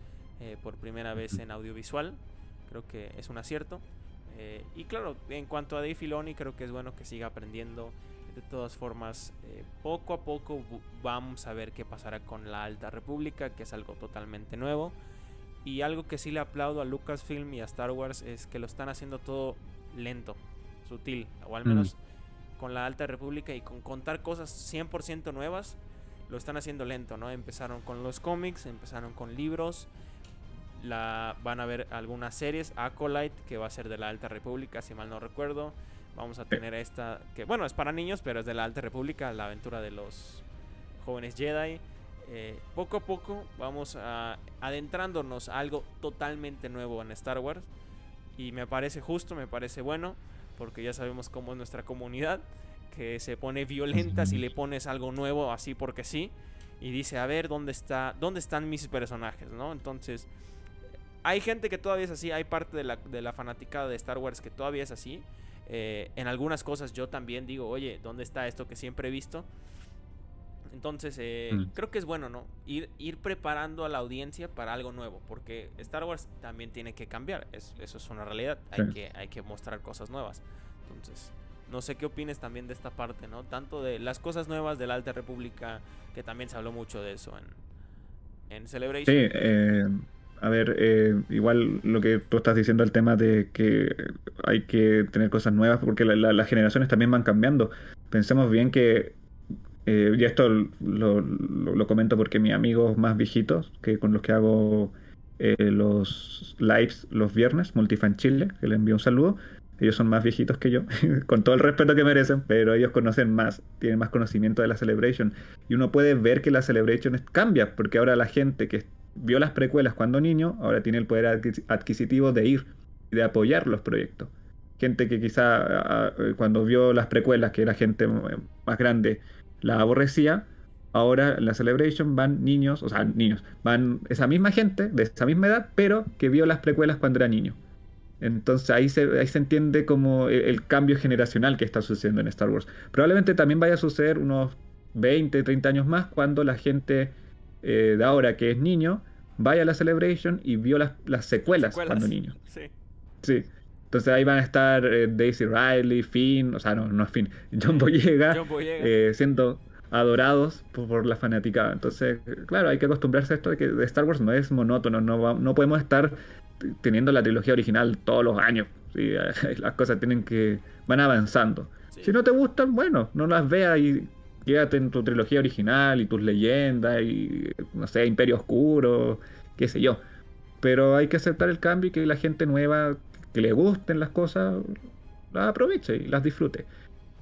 [SPEAKER 1] por primera vez en audiovisual, creo que es un acierto. Eh, y claro, en cuanto a Dave Filoni, creo que es bueno que siga aprendiendo. De todas formas, eh, poco a poco vamos a ver qué pasará con la Alta República, que es algo totalmente nuevo. Y algo que sí le aplaudo a Lucasfilm y a Star Wars es que lo están haciendo todo lento, sutil, o al menos con la Alta República y con contar cosas 100% nuevas, lo están haciendo lento, ¿no? Empezaron con los cómics, empezaron con libros, la, van a ver algunas series. Acolyte, que va a ser de la Alta República, si mal no recuerdo. Vamos a tener esta, que bueno, es para niños, pero es de la Alta República, la aventura de los jóvenes Jedi. Eh, poco a poco vamos a, adentrándonos a algo totalmente nuevo en Star Wars. Y me parece justo, me parece bueno, porque ya sabemos cómo es nuestra comunidad, que se pone violenta si le pones algo nuevo así porque sí. Y dice, a ver, ¿dónde, está, dónde están mis personajes? ¿no? Entonces, hay gente que todavía es así, hay parte de la, de la fanaticada de Star Wars que todavía es así. Eh, en algunas cosas yo también digo, oye, ¿dónde está esto que siempre he visto? Entonces, eh, mm. creo que es bueno, ¿no? Ir, ir preparando a la audiencia para algo nuevo, porque Star Wars también tiene que cambiar, eso es una realidad, hay, que, hay que mostrar cosas nuevas. Entonces, no sé qué opines también de esta parte, ¿no? Tanto de las cosas nuevas de la Alta República, que también se habló mucho de eso en, en Celebration.
[SPEAKER 2] Sí, eh a ver, eh, igual lo que tú estás diciendo, el tema de que hay que tener cosas nuevas, porque las generaciones también van cambiando. Pensemos bien que, eh, y esto lo, comento porque mis amigos más viejitos, que con los que hago eh, los lives los viernes, Multifan Chile, que le envío un saludo, ellos son más viejitos que yo, con todo el respeto que merecen, pero ellos conocen más, tienen más conocimiento de la Celebration. Y uno puede ver que la Celebration cambia, porque ahora la gente que vio las precuelas cuando niño, ahora tiene el poder adquisitivo de ir y de apoyar los proyectos. Gente que quizá cuando vio las precuelas, que era gente más grande, la aborrecía, ahora en la Celebration van niños, o sea, niños, van esa misma gente de esa misma edad, pero que vio las precuelas cuando era niño. Entonces ahí se, ahí se entiende como el, el, cambio generacional que está sucediendo en Star Wars. Probablemente también vaya a suceder unos 20, 30 años más cuando la gente eh, de ahora, que es niño, vaya a la Celebration y vio las, las secuelas, cuando niño.
[SPEAKER 1] Sí.
[SPEAKER 2] Sí. Entonces ahí van a estar eh, Daisy Riley, Finn, o sea, no, no es Finn, John Boyega, eh, siendo adorados por, la fanática. Entonces, claro, hay que acostumbrarse a esto de que Star Wars no es monótono, no, no podemos estar teniendo la trilogía original todos los años. las cosas tienen que. van avanzando. Si no te gustan, bueno, no las veas y quédate en tu trilogía original y tus leyendas y, no sé, Imperio Oscuro, qué sé yo. Pero hay que aceptar el cambio y que la gente nueva, que le gusten las cosas, las aproveche y las disfrute.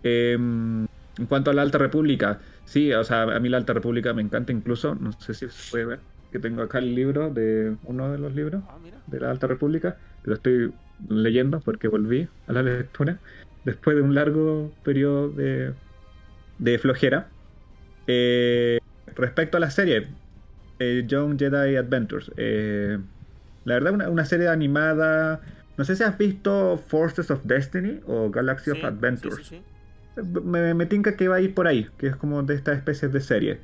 [SPEAKER 2] Em, en cuanto a la Alta República, sí, o sea, a mí la Alta República me encanta incluso, no sé si se puede ver, que tengo acá el libro de uno de los libros ah, de la Alta República, lo estoy leyendo porque volví a la lectura después de un largo periodo de, de flojera. Eh, respecto a la serie, eh, Young Jedi Adventures, eh, la verdad una, una, serie animada, no sé si has visto Forces of Destiny o Galaxy of Adventures. me, me tinca que va a ir por ahí, que es como de esta especie de serie.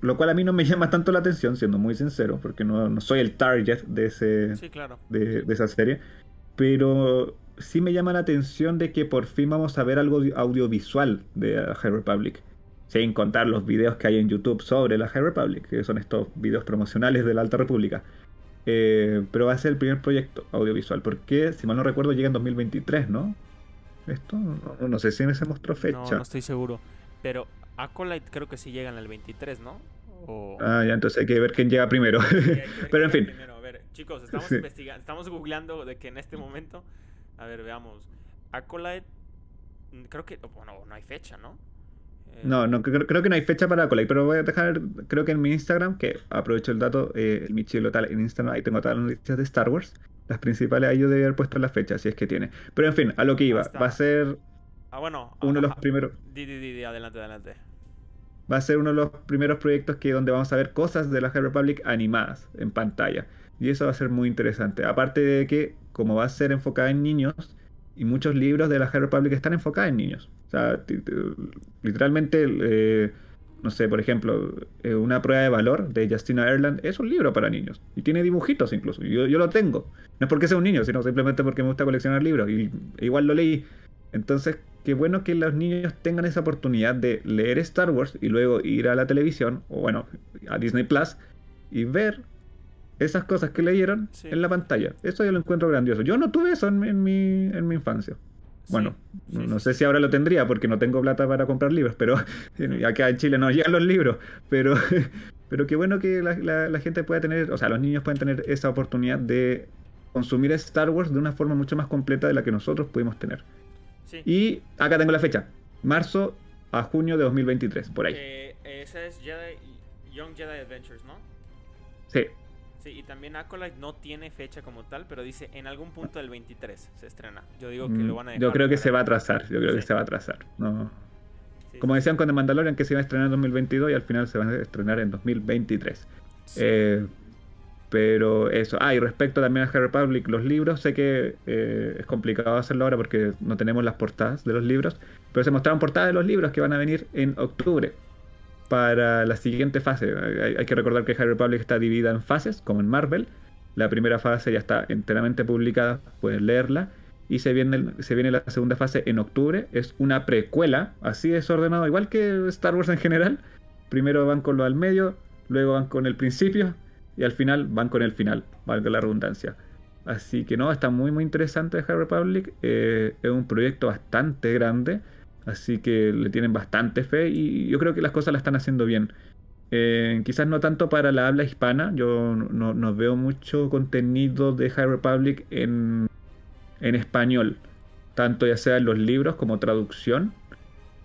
[SPEAKER 2] lo cual a mí no me llama tanto la atención, siendo muy sincero, porque no, no soy el target de, ese, de, de, esa serie. Pero sí me llama la atención de que por fin vamos a ver algo audiovisual de High Republic. Sin contar los videos que hay en YouTube sobre la High Republic, que son estos videos promocionales de la Alta República. Eh, pero va a ser el primer proyecto audiovisual, porque si mal no recuerdo llega en 2023, ¿no? Esto no, sé si me se mostró fecha. No,
[SPEAKER 1] no estoy seguro. Pero Acolyte creo que sí llega en el 23, ¿no?
[SPEAKER 2] Ah, ya, entonces hay que ver quién llega primero. pero en fin.
[SPEAKER 1] A ver, chicos, estamos investigando, estamos googleando de que en este momento a ver, veamos. Acolyte. Creo que. Bueno, no hay fecha, ¿no?
[SPEAKER 2] Eh, no, no creo, que no hay fecha para Acolyte, pero voy a dejar, creo que en mi Instagram, que aprovecho el dato, eh, el Michilo tal, en Instagram, ahí tengo todas las noticias de Star Wars. Las principales ahí yo debía haber puesto la fecha, si es que tiene. Pero en fin, a lo que iba, va a ser.
[SPEAKER 1] Ah, bueno.
[SPEAKER 2] Uno de los primeros.
[SPEAKER 1] Di, di, di, adelante, adelante.
[SPEAKER 2] Va a ser uno de los primeros proyectos que donde vamos a ver cosas de la High Republic animadas en pantalla. Y eso va a ser muy interesante. Aparte de que como va a ser enfocada en niños, y muchos libros de la High Republic están enfocados en niños. O sea, literalmente, eh, no sé, por ejemplo, eh, una prueba de valor de Justina Ireland es un libro para niños. Y tiene dibujitos incluso. Yo, yo lo tengo. No es porque sea un niño, sino simplemente porque me gusta coleccionar libros. Y igual lo leí. Entonces, qué bueno que los niños tengan esa oportunidad de leer Star Wars y luego ir a la televisión, o bueno, a Disney Plus, y ver esas cosas que leyeron en la pantalla. Eso yo lo encuentro grandioso. Yo no tuve eso en, mi, en mi infancia. Bueno, no sé si ahora lo tendría porque no tengo plata para comprar libros, pero acá en Chile no llegan los libros. Pero, pero qué bueno que la, gente pueda tener, o sea, los niños pueden tener esa oportunidad de consumir Star Wars de una forma mucho más completa de la que nosotros pudimos tener. Y acá tengo la fecha, marzo a junio de 2023, por ahí.
[SPEAKER 1] Eh, esa es Young Jedi Adventures, ¿no?
[SPEAKER 2] Sí.
[SPEAKER 1] Sí, y también Acolyte no tiene fecha como tal, pero dice en algún punto del 23 se estrena. Yo digo que lo van a
[SPEAKER 2] dejar Yo creo que se va a atrasar, yo creo que se va a atrasar. Como decían con The Mandalorian que se iba a estrenar en 2022 y al final se va a estrenar en 2023. Eh, pero eso. Ah, y respecto también a High Republic, los libros, sé que eh, es complicado hacerlo ahora porque no tenemos las portadas de los libros, pero se mostraron portadas de los libros que van a venir en octubre para la siguiente fase. Hay, que recordar que High Republic está dividida en fases, como en Marvel. La primera fase ya está enteramente publicada, pueden leerla. Y se viene, la segunda fase en octubre. Es una precuela, así desordenado, igual que Star Wars en general. Primero van con lo al medio, luego van con el principio y al final van con el final, valga la redundancia. Así que no, está muy muy interesante High Republic. Eh, es un proyecto bastante grande Así que le tienen bastante fe y yo creo que las cosas la están haciendo bien. Eh, quizás no tanto para la habla hispana, yo no, veo mucho contenido de High Republic en, en español, tanto ya sea en los libros como traducción,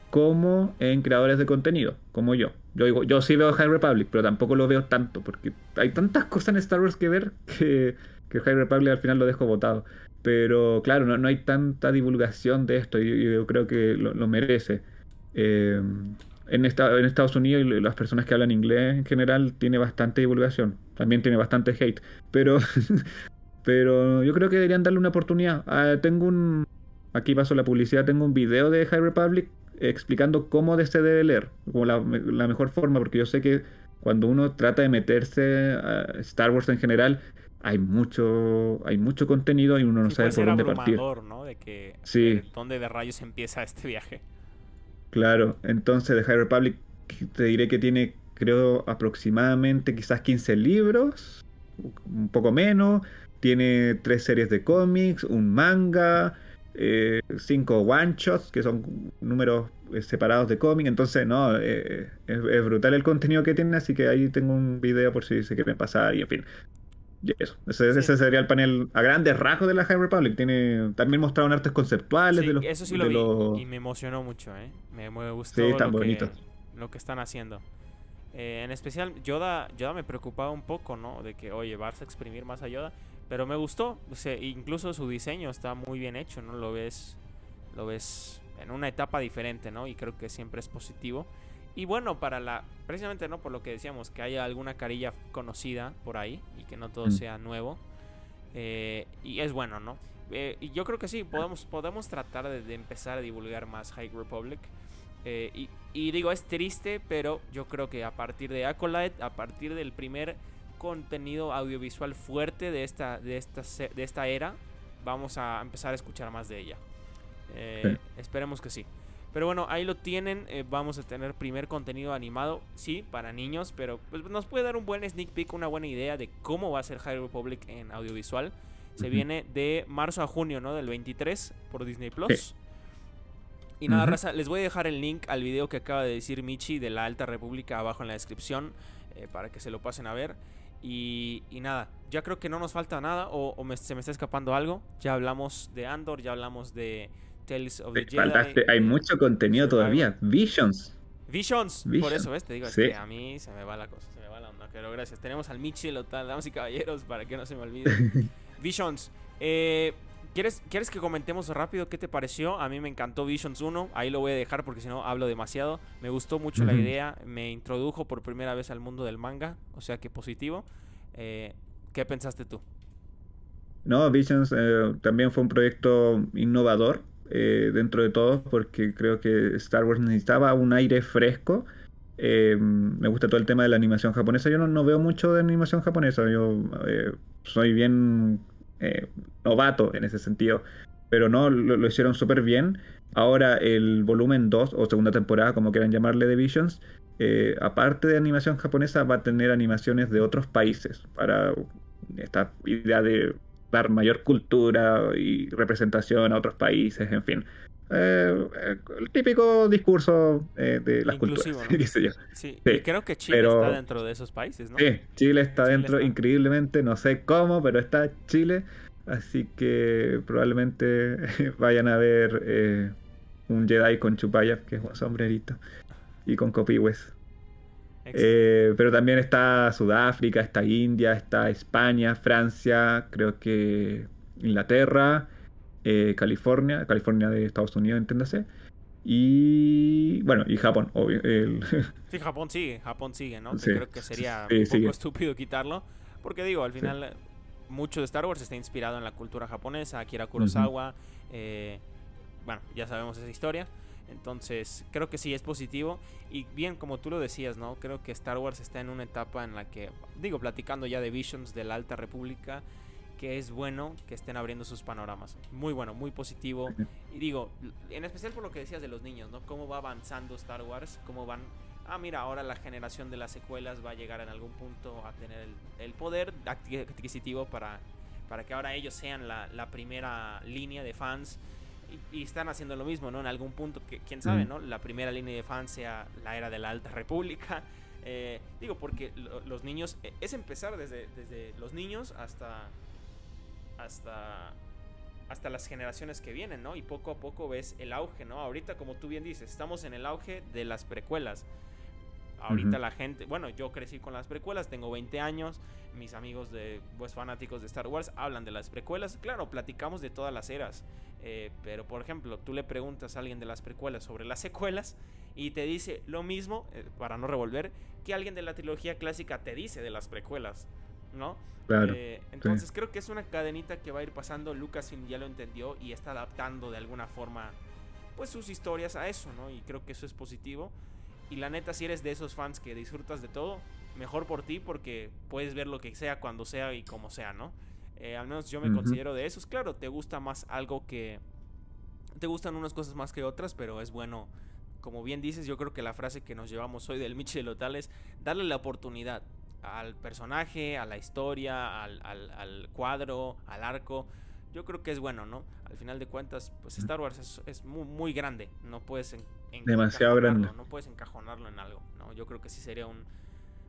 [SPEAKER 2] como en creadores de contenido, como yo. Yo, digo, yo sí veo High Republic, pero tampoco lo veo tanto, porque hay tantas cosas en Star Wars que ver que, que High Republic al final lo dejo botado. Pero claro, no, hay tanta divulgación de esto y yo, creo que lo, merece. Eh, en, en Estados Unidos las personas que hablan inglés en general tiene bastante divulgación, también tiene bastante hate, pero, pero yo creo que deberían darle una oportunidad. Ah, tengo un, aquí paso la publicidad, tengo un video de High Republic explicando cómo se debe leer, como la, la mejor forma, porque yo sé que cuando uno trata de meterse a Star Wars en general, hay mucho hay mucho contenido y uno no sabe por dónde partir.
[SPEAKER 1] ¿no? De que sí. dónde de rayos empieza este viaje.
[SPEAKER 2] Claro, entonces de High Republic te diré que tiene creo aproximadamente quizás 15 libros, un poco menos, tiene tres series de cómics, un manga, eh, cinco one-shots, que son números eh, separados de cómic. Entonces, no, es, brutal el contenido que tiene, así que ahí tengo un video por si se quieren pasar y en fin. Eso, ese, sería el panel a grandes rasgos de la High Republic. Tiene también mostraron artes conceptuales de los.
[SPEAKER 1] Eso sí lo vi y me emocionó mucho, ¿eh? Me, gustó sí, lo, que, lo que están haciendo. Eh, en especial, Yoda, Yoda me preocupaba un poco, ¿no? De que, oye, vas a exprimir más a Yoda. Pero me gustó. O incluso su diseño está muy bien hecho, ¿no? Lo ves, lo ves en una etapa diferente, ¿no? Y creo que siempre es positivo. Y bueno, para la. Precisamente, ¿no? Por lo que decíamos, que haya alguna carilla conocida por ahí y que no todo mm. sea nuevo. Eh, y es bueno, ¿no? Eh, y yo creo que sí, podemos, podemos tratar de, de empezar a divulgar más High Republic. Eh, y, digo, es triste, pero yo creo que a partir de Acolyte, a partir del primer contenido audiovisual fuerte de esta, de esta, de esta era, vamos a empezar a escuchar más de ella. Eh, esperemos que sí. Pero bueno, ahí lo tienen. Eh, vamos a tener primer contenido animado, sí, para niños, pero pues, nos puede dar un buen sneak peek, una buena idea de cómo va a ser High Republic en audiovisual. Se viene de marzo a junio, ¿no? Del 23 por Disney Plus. Y nada, raza, les voy a dejar el link al video que acaba de decir Michi de la Alta República abajo en la descripción eh, para que se lo pasen a ver. Y, nada, ya creo que no nos falta nada o, se me está escapando algo. Ya hablamos de Andor, ya hablamos de Tales of the
[SPEAKER 2] Jedi. hay mucho contenido todavía. Visions.
[SPEAKER 1] Visions. Por eso, ¿ves? Te digo, que a mí se me va la cosa, se me va la onda. Pero gracias. Tenemos al Michi, lo tal, damas y caballeros, para que no se me olvide. Visions. Eh, ¿Quieres, ¿Quieres que comentemos rápido qué te pareció? A mí me encantó Visions 1, ahí lo voy a dejar porque si no hablo demasiado. Me gustó mucho la idea, me introdujo por primera vez al mundo del manga, o sea que positivo. Eh, ¿Qué pensaste tú?
[SPEAKER 2] No, Visions eh, también fue un proyecto innovador eh, dentro de todo porque creo que Star Wars necesitaba un aire fresco. me gusta todo el tema de la animación japonesa. Yo no, veo mucho de animación japonesa. Yo soy bien eh, novato en ese sentido. Pero no, lo, hicieron súper bien. Ahora el volumen 2 o segunda temporada, como quieran llamarle, de Visions, eh, aparte de animación japonesa, va a tener animaciones de otros países para esta idea de dar mayor cultura y representación a otros países, en fin. Eh, el típico discurso de las culturas,
[SPEAKER 1] Sí. creo que Chile está dentro de esos países, ¿no?
[SPEAKER 2] Sí, Chile está dentro increíblemente, no sé cómo, pero está Chile. Así que probablemente vayan a ver eh, un Jedi con Chupayaf, que es un sombrerito, y con Copihues. Eh, pero también está Sudáfrica, está India, está España, Francia, creo que Inglaterra, eh, California, California de Estados Unidos, entiéndase. Y bueno, y Japón, obvio.
[SPEAKER 1] Sí, Japón sigue, Japón sigue, ¿no? creo que sería un poco estúpido quitarlo. Porque digo, al final mucho de Star Wars está inspirado en la cultura japonesa, Akira Kurosawa. Eh, bueno, ya sabemos esa historia. Entonces, creo que sí es positivo. Y bien, como tú lo decías, ¿no? Creo que Star Wars está en una etapa en la que, digo, platicando ya de Visions de la Alta República, que es bueno que estén abriendo sus panoramas. Muy bueno, muy positivo. Y digo, en especial por lo que decías de los niños, ¿no? Cómo va avanzando Star Wars, cómo van... Ah, mira, ahora la generación de las secuelas va a llegar en algún punto a tener el, poder adquisitivo para, para que ahora ellos sean la, primera línea de fans. Y, están haciendo lo mismo, ¿no? En algún punto, que, quién sabe, ¿no? La primera línea de fans sea la era de la Alta República. Eh, digo, porque los niños, e, es empezar desde, desde los niños hasta hasta hasta las generaciones que vienen, ¿no? Y poco a poco ves el auge, ¿no? Ahorita, como tú bien dices, estamos en el auge de las precuelas. Ahorita la gente, bueno, yo crecí con las precuelas, tengo 20 años, mis amigos de, pues fanáticos de Star Wars hablan de las precuelas. Claro, platicamos de todas las eras, eh, pero por ejemplo, tú le preguntas a alguien de las precuelas sobre las secuelas y te dice lo mismo, eh, para no revolver, que alguien de la trilogía clásica te dice de las precuelas. ¿no? Eh, entonces creo que es una cadenita que va a ir pasando. Lucasfilm ya lo entendió y está adaptando de alguna forma pues sus historias a eso, ¿no? Y creo que eso es positivo. Y la neta, si eres de esos fans que disfrutas de todo, mejor por ti porque puedes ver lo que sea cuando sea y como sea, ¿no? Eh, al menos yo me considero de esos. Claro, te gusta más algo que... Te gustan unas cosas más que otras, pero es bueno, como bien dices, yo creo que la frase que nos llevamos hoy del Michel Lotal es darle la oportunidad al personaje, a la historia, al, al, cuadro, al arco, yo creo que es bueno, ¿no? Al final de cuentas, pues Star Wars es, muy, muy, grande, no puedes en,
[SPEAKER 2] demasiado grande,
[SPEAKER 1] no puedes encajonarlo en algo, ¿no? Yo creo que sí sería un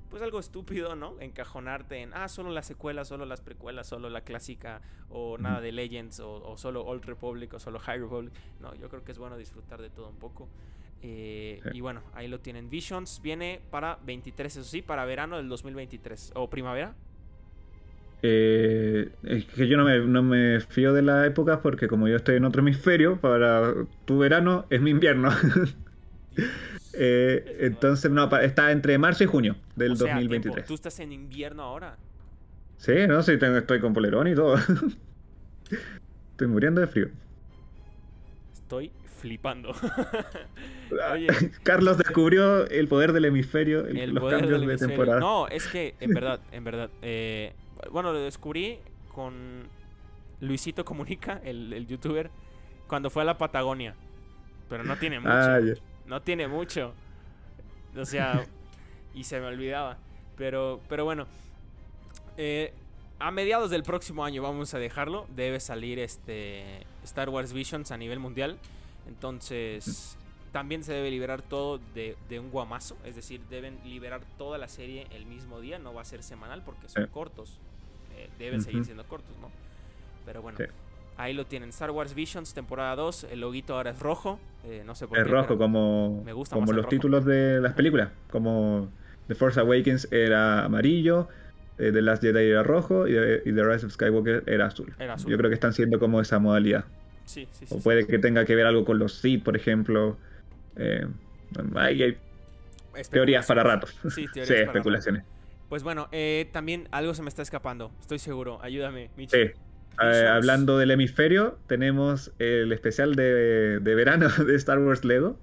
[SPEAKER 1] pues algo estúpido, ¿no? Encajonarte en, ah, solo las secuelas, solo las precuelas, solo la clásica, o nada de Legends, o, solo Old Republic, o solo High Republic. No, yo creo que es bueno disfrutar de todo un poco. Eh, y bueno, ahí lo tienen. Visions viene para 23, eso sí, para verano del 2023. ¿O primavera?
[SPEAKER 2] Eh, es que yo no me, no me fío de la época porque como yo estoy en otro hemisferio, para tu verano es mi invierno. Eh, entonces, no, está entre marzo y junio del 2023.
[SPEAKER 1] ¿Tú estás en invierno ahora?
[SPEAKER 2] Sí, no, sí, estoy con polerón y todo. estoy muriendo de frío.
[SPEAKER 1] Estoy flipando.
[SPEAKER 2] Carlos descubrió el poder del hemisferio, el, los cambios de temporada.
[SPEAKER 1] No, es que, en verdad, en verdad. Eh, bueno, lo descubrí con Luisito Comunica, el, youtuber, cuando fue a la Patagonia. Pero no tiene mucho. Ah, no tiene mucho. O sea, y se me olvidaba. Pero, pero bueno. Eh, a mediados del próximo año vamos a dejarlo. Debe salir este Star Wars Visions a nivel mundial. Entonces, también se debe liberar todo de, un guamazo. Es decir, deben liberar toda la serie el mismo día. No va a ser semanal porque son cortos. Eh, deben seguir siendo cortos, ¿no? Pero bueno. Ahí lo tienen. Star Wars Visions, temporada 2. El loguito ahora es rojo. Eh, no sé por
[SPEAKER 2] es qué. Es rojo, como, me gusta como los títulos de las películas. Como The Force Awakens era amarillo. Eh, The Last Jedi era rojo y, The Rise of Skywalker era azul. Yo creo que están siendo como esa modalidad.
[SPEAKER 1] Sí, sí,
[SPEAKER 2] o puede que tenga que ver algo con los Sith, por ejemplo. Eh, hay, teorías para ratos. Sí, teorías sí especulaciones.
[SPEAKER 1] Pues bueno, eh, también algo se me está escapando. Estoy seguro. Ayúdame, Michi. Sí.
[SPEAKER 2] Eh, hablando del hemisferio, tenemos el especial de, verano de Star Wars Lego.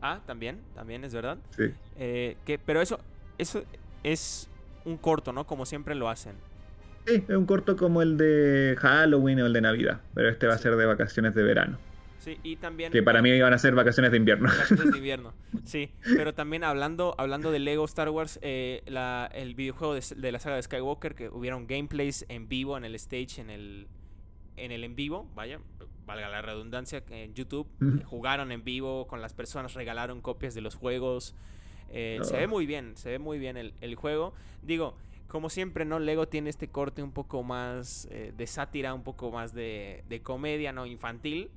[SPEAKER 1] Ah, también, también es verdad.
[SPEAKER 2] Sí.
[SPEAKER 1] Eh, que, pero eso, eso es un corto, ¿no? Como siempre lo hacen.
[SPEAKER 2] Sí, es un corto como el de Halloween o el de Navidad, pero este va a ser de vacaciones de verano.
[SPEAKER 1] Sí, y también...
[SPEAKER 2] Que para mí iban a ser vacaciones de invierno.
[SPEAKER 1] Vacaciones de invierno, sí. Pero también hablando, hablando de Lego Star Wars, eh, el videojuego de, la saga de Skywalker, que hubieron gameplays en vivo en el stage, en el en el en vivo, vaya, valga la redundancia, en YouTube, jugaron en vivo con las personas, regalaron copias de los juegos. Eh, se ve muy bien, se ve muy bien el, el, juego. Digo, como siempre, ¿no? Lego tiene este corte un poco más eh, de sátira, un poco más de, de comedia, ¿no? Infantil.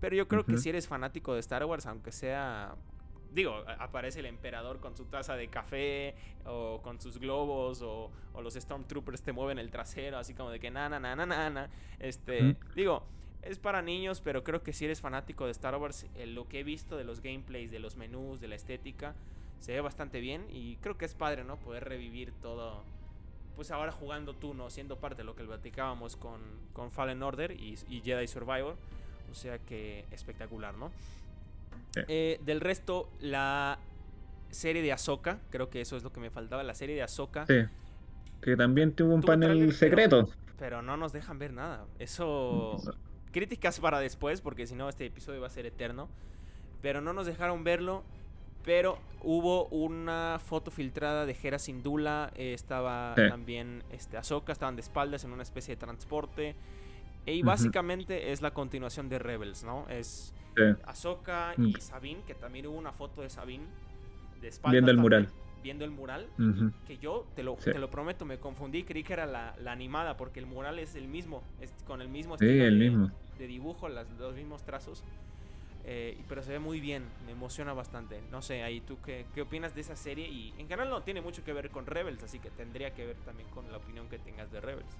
[SPEAKER 1] Pero yo creo que si eres fanático de Star Wars, aunque sea digo, aparece el emperador con su taza de café o con sus globos o, los Stormtroopers te mueven el trasero así como de que na na na na na, este, digo, es para niños, pero creo que si eres fanático de Star Wars, eh, lo que he visto de los gameplays, de los menús, de la estética, se ve bastante bien y creo que es padre, ¿no? Poder revivir todo, pues ahora jugando tú, ¿no? Siendo parte de lo que platicábamos con, con Fallen Order y, y Jedi Survivor. O sea que espectacular, ¿no? Eh, del resto, la serie de Ahsoka, creo que eso es lo que me faltaba, la serie de Ahsoka.
[SPEAKER 2] Sí. Que también tuvo un panel secreto.
[SPEAKER 1] Pero, no nos dejan ver nada. Eso... Críticas para después, porque si no este episodio va a ser eterno. Pero no nos dejaron verlo. Pero hubo una foto filtrada de Hera Sindula. Eh, estaba también este, Ahsoka, estaban de espaldas en una especie de transporte. Y básicamente es la continuación de Rebels, ¿no? Es Ahsoka y mm. Sabine, que también hubo una foto de Sabine de espalda.
[SPEAKER 2] Viendo el mural.
[SPEAKER 1] Viendo el mural, que yo te lo, te lo prometo, me confundí, creí que era la, animada, porque el mural es el mismo, es con el mismo estilo
[SPEAKER 2] el
[SPEAKER 1] de,
[SPEAKER 2] mismo.
[SPEAKER 1] de, dibujo, los mismos trazos. Eh, pero se ve muy bien, me emociona bastante. No sé, ahí tú qué, qué opinas de esa serie. Y en general no tiene mucho que ver con Rebels, así que tendría que ver también con la opinión que tengas de Rebels.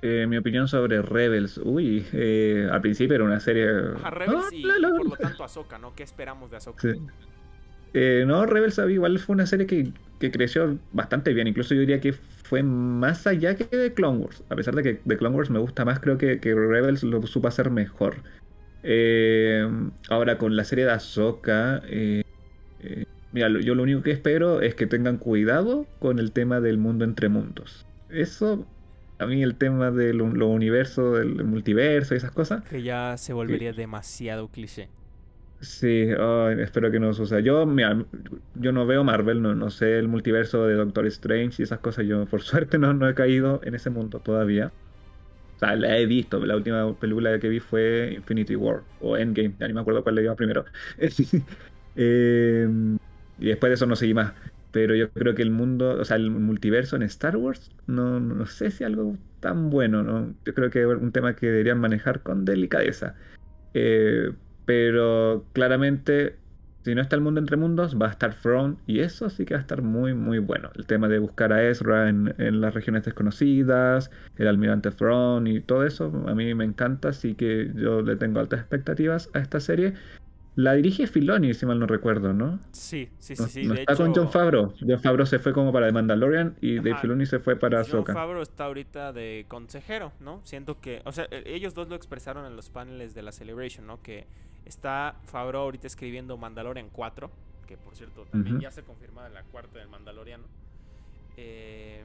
[SPEAKER 2] Eh, mi opinión sobre Rebels. Uy, eh, al principio era una serie.
[SPEAKER 1] Rebels y, por lo tanto Ahsoka, ¿no? ¿Qué esperamos de Ahsoka?
[SPEAKER 2] Eh, no, Rebels igual fue una serie que, creció bastante bien. Incluso yo diría que fue más allá que de Clone Wars. A pesar de que de Clone Wars me gusta más, creo que, que Rebels lo supo hacer mejor. ahora con la serie de Ahsoka. mira, yo lo único que espero es que tengan cuidado con el tema del mundo entre mundos. Eso a mí el tema de lo, universo, del multiverso y esas cosas.
[SPEAKER 1] Que ya se volvería demasiado cliché.
[SPEAKER 2] Sí, espero que no suceda. Yo, mira, yo no veo Marvel, no, no sé el multiverso de Doctor Strange y esas cosas. Yo, por suerte, no, no he caído en ese mundo todavía. O sea, la he visto. La última película que vi fue Infinity War o Endgame. Ya ni me acuerdo cuál le iba primero. Eh, y después de eso no seguí más. Pero yo creo que el mundo, o sea, el multiverso en Star Wars, no, no sé si algo tan bueno, ¿no? Yo creo que es un tema que deberían manejar con delicadeza. Eh, pero claramente, si no está el mundo entre mundos, va a estar Throne y eso sí que va a estar muy, muy bueno. El tema de buscar a Ezra en, en las regiones desconocidas, el almirante Throne y todo eso, a mí me encanta, así que yo le tengo altas expectativas a esta serie. La dirige Filoni, si mal no recuerdo, ¿no?
[SPEAKER 1] Sí, sí, sí.
[SPEAKER 2] No,
[SPEAKER 1] sí.
[SPEAKER 2] no
[SPEAKER 1] de
[SPEAKER 2] está
[SPEAKER 1] hecho,
[SPEAKER 2] con John Favreau. John Favreau se fue como para The Mandalorian y Dave. Filoni se fue para
[SPEAKER 1] John
[SPEAKER 2] Ahsoka.
[SPEAKER 1] Favreau está ahorita de consejero, ¿no? Siento que, o sea, e- ellos dos lo expresaron en los paneles de la Celebration, ¿no? Que está Favreau ahorita escribiendo Mandalorian 4, que por cierto también
[SPEAKER 2] Ujú.
[SPEAKER 1] ya se confirma la cuarta del Mandaloriano. Eh,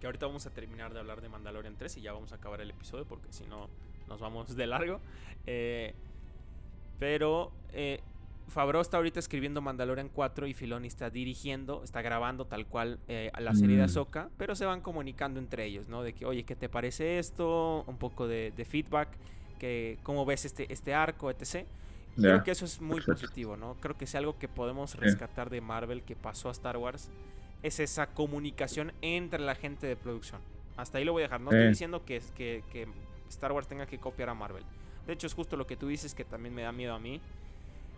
[SPEAKER 1] que ahorita vamos a terminar de hablar de Mandalorian 3 y ya vamos a acabar el episodio porque si no nos vamos de largo. Eh, pero eh, Favreau está ahorita escribiendo Mandalorian 4 y Filoni está dirigiendo, está grabando tal cual eh, la serie de
[SPEAKER 2] Mm.
[SPEAKER 1] Ahsoka, pero se van comunicando entre ellos, ¿no? De que, oye, ¿qué te parece esto? Un poco de, de feedback, que, ¿cómo ves este, este arco, etc. Creo que eso es muy
[SPEAKER 2] perfecto.
[SPEAKER 1] positivo, ¿no? Creo que es algo que podemos rescatar de Marvel que pasó a Star Wars, es esa comunicación entre la gente de producción. Hasta ahí lo voy a dejar. No estoy diciendo que, que, que Star Wars tenga que copiar a Marvel. De hecho, es justo lo que tú dices que también me da miedo a mí.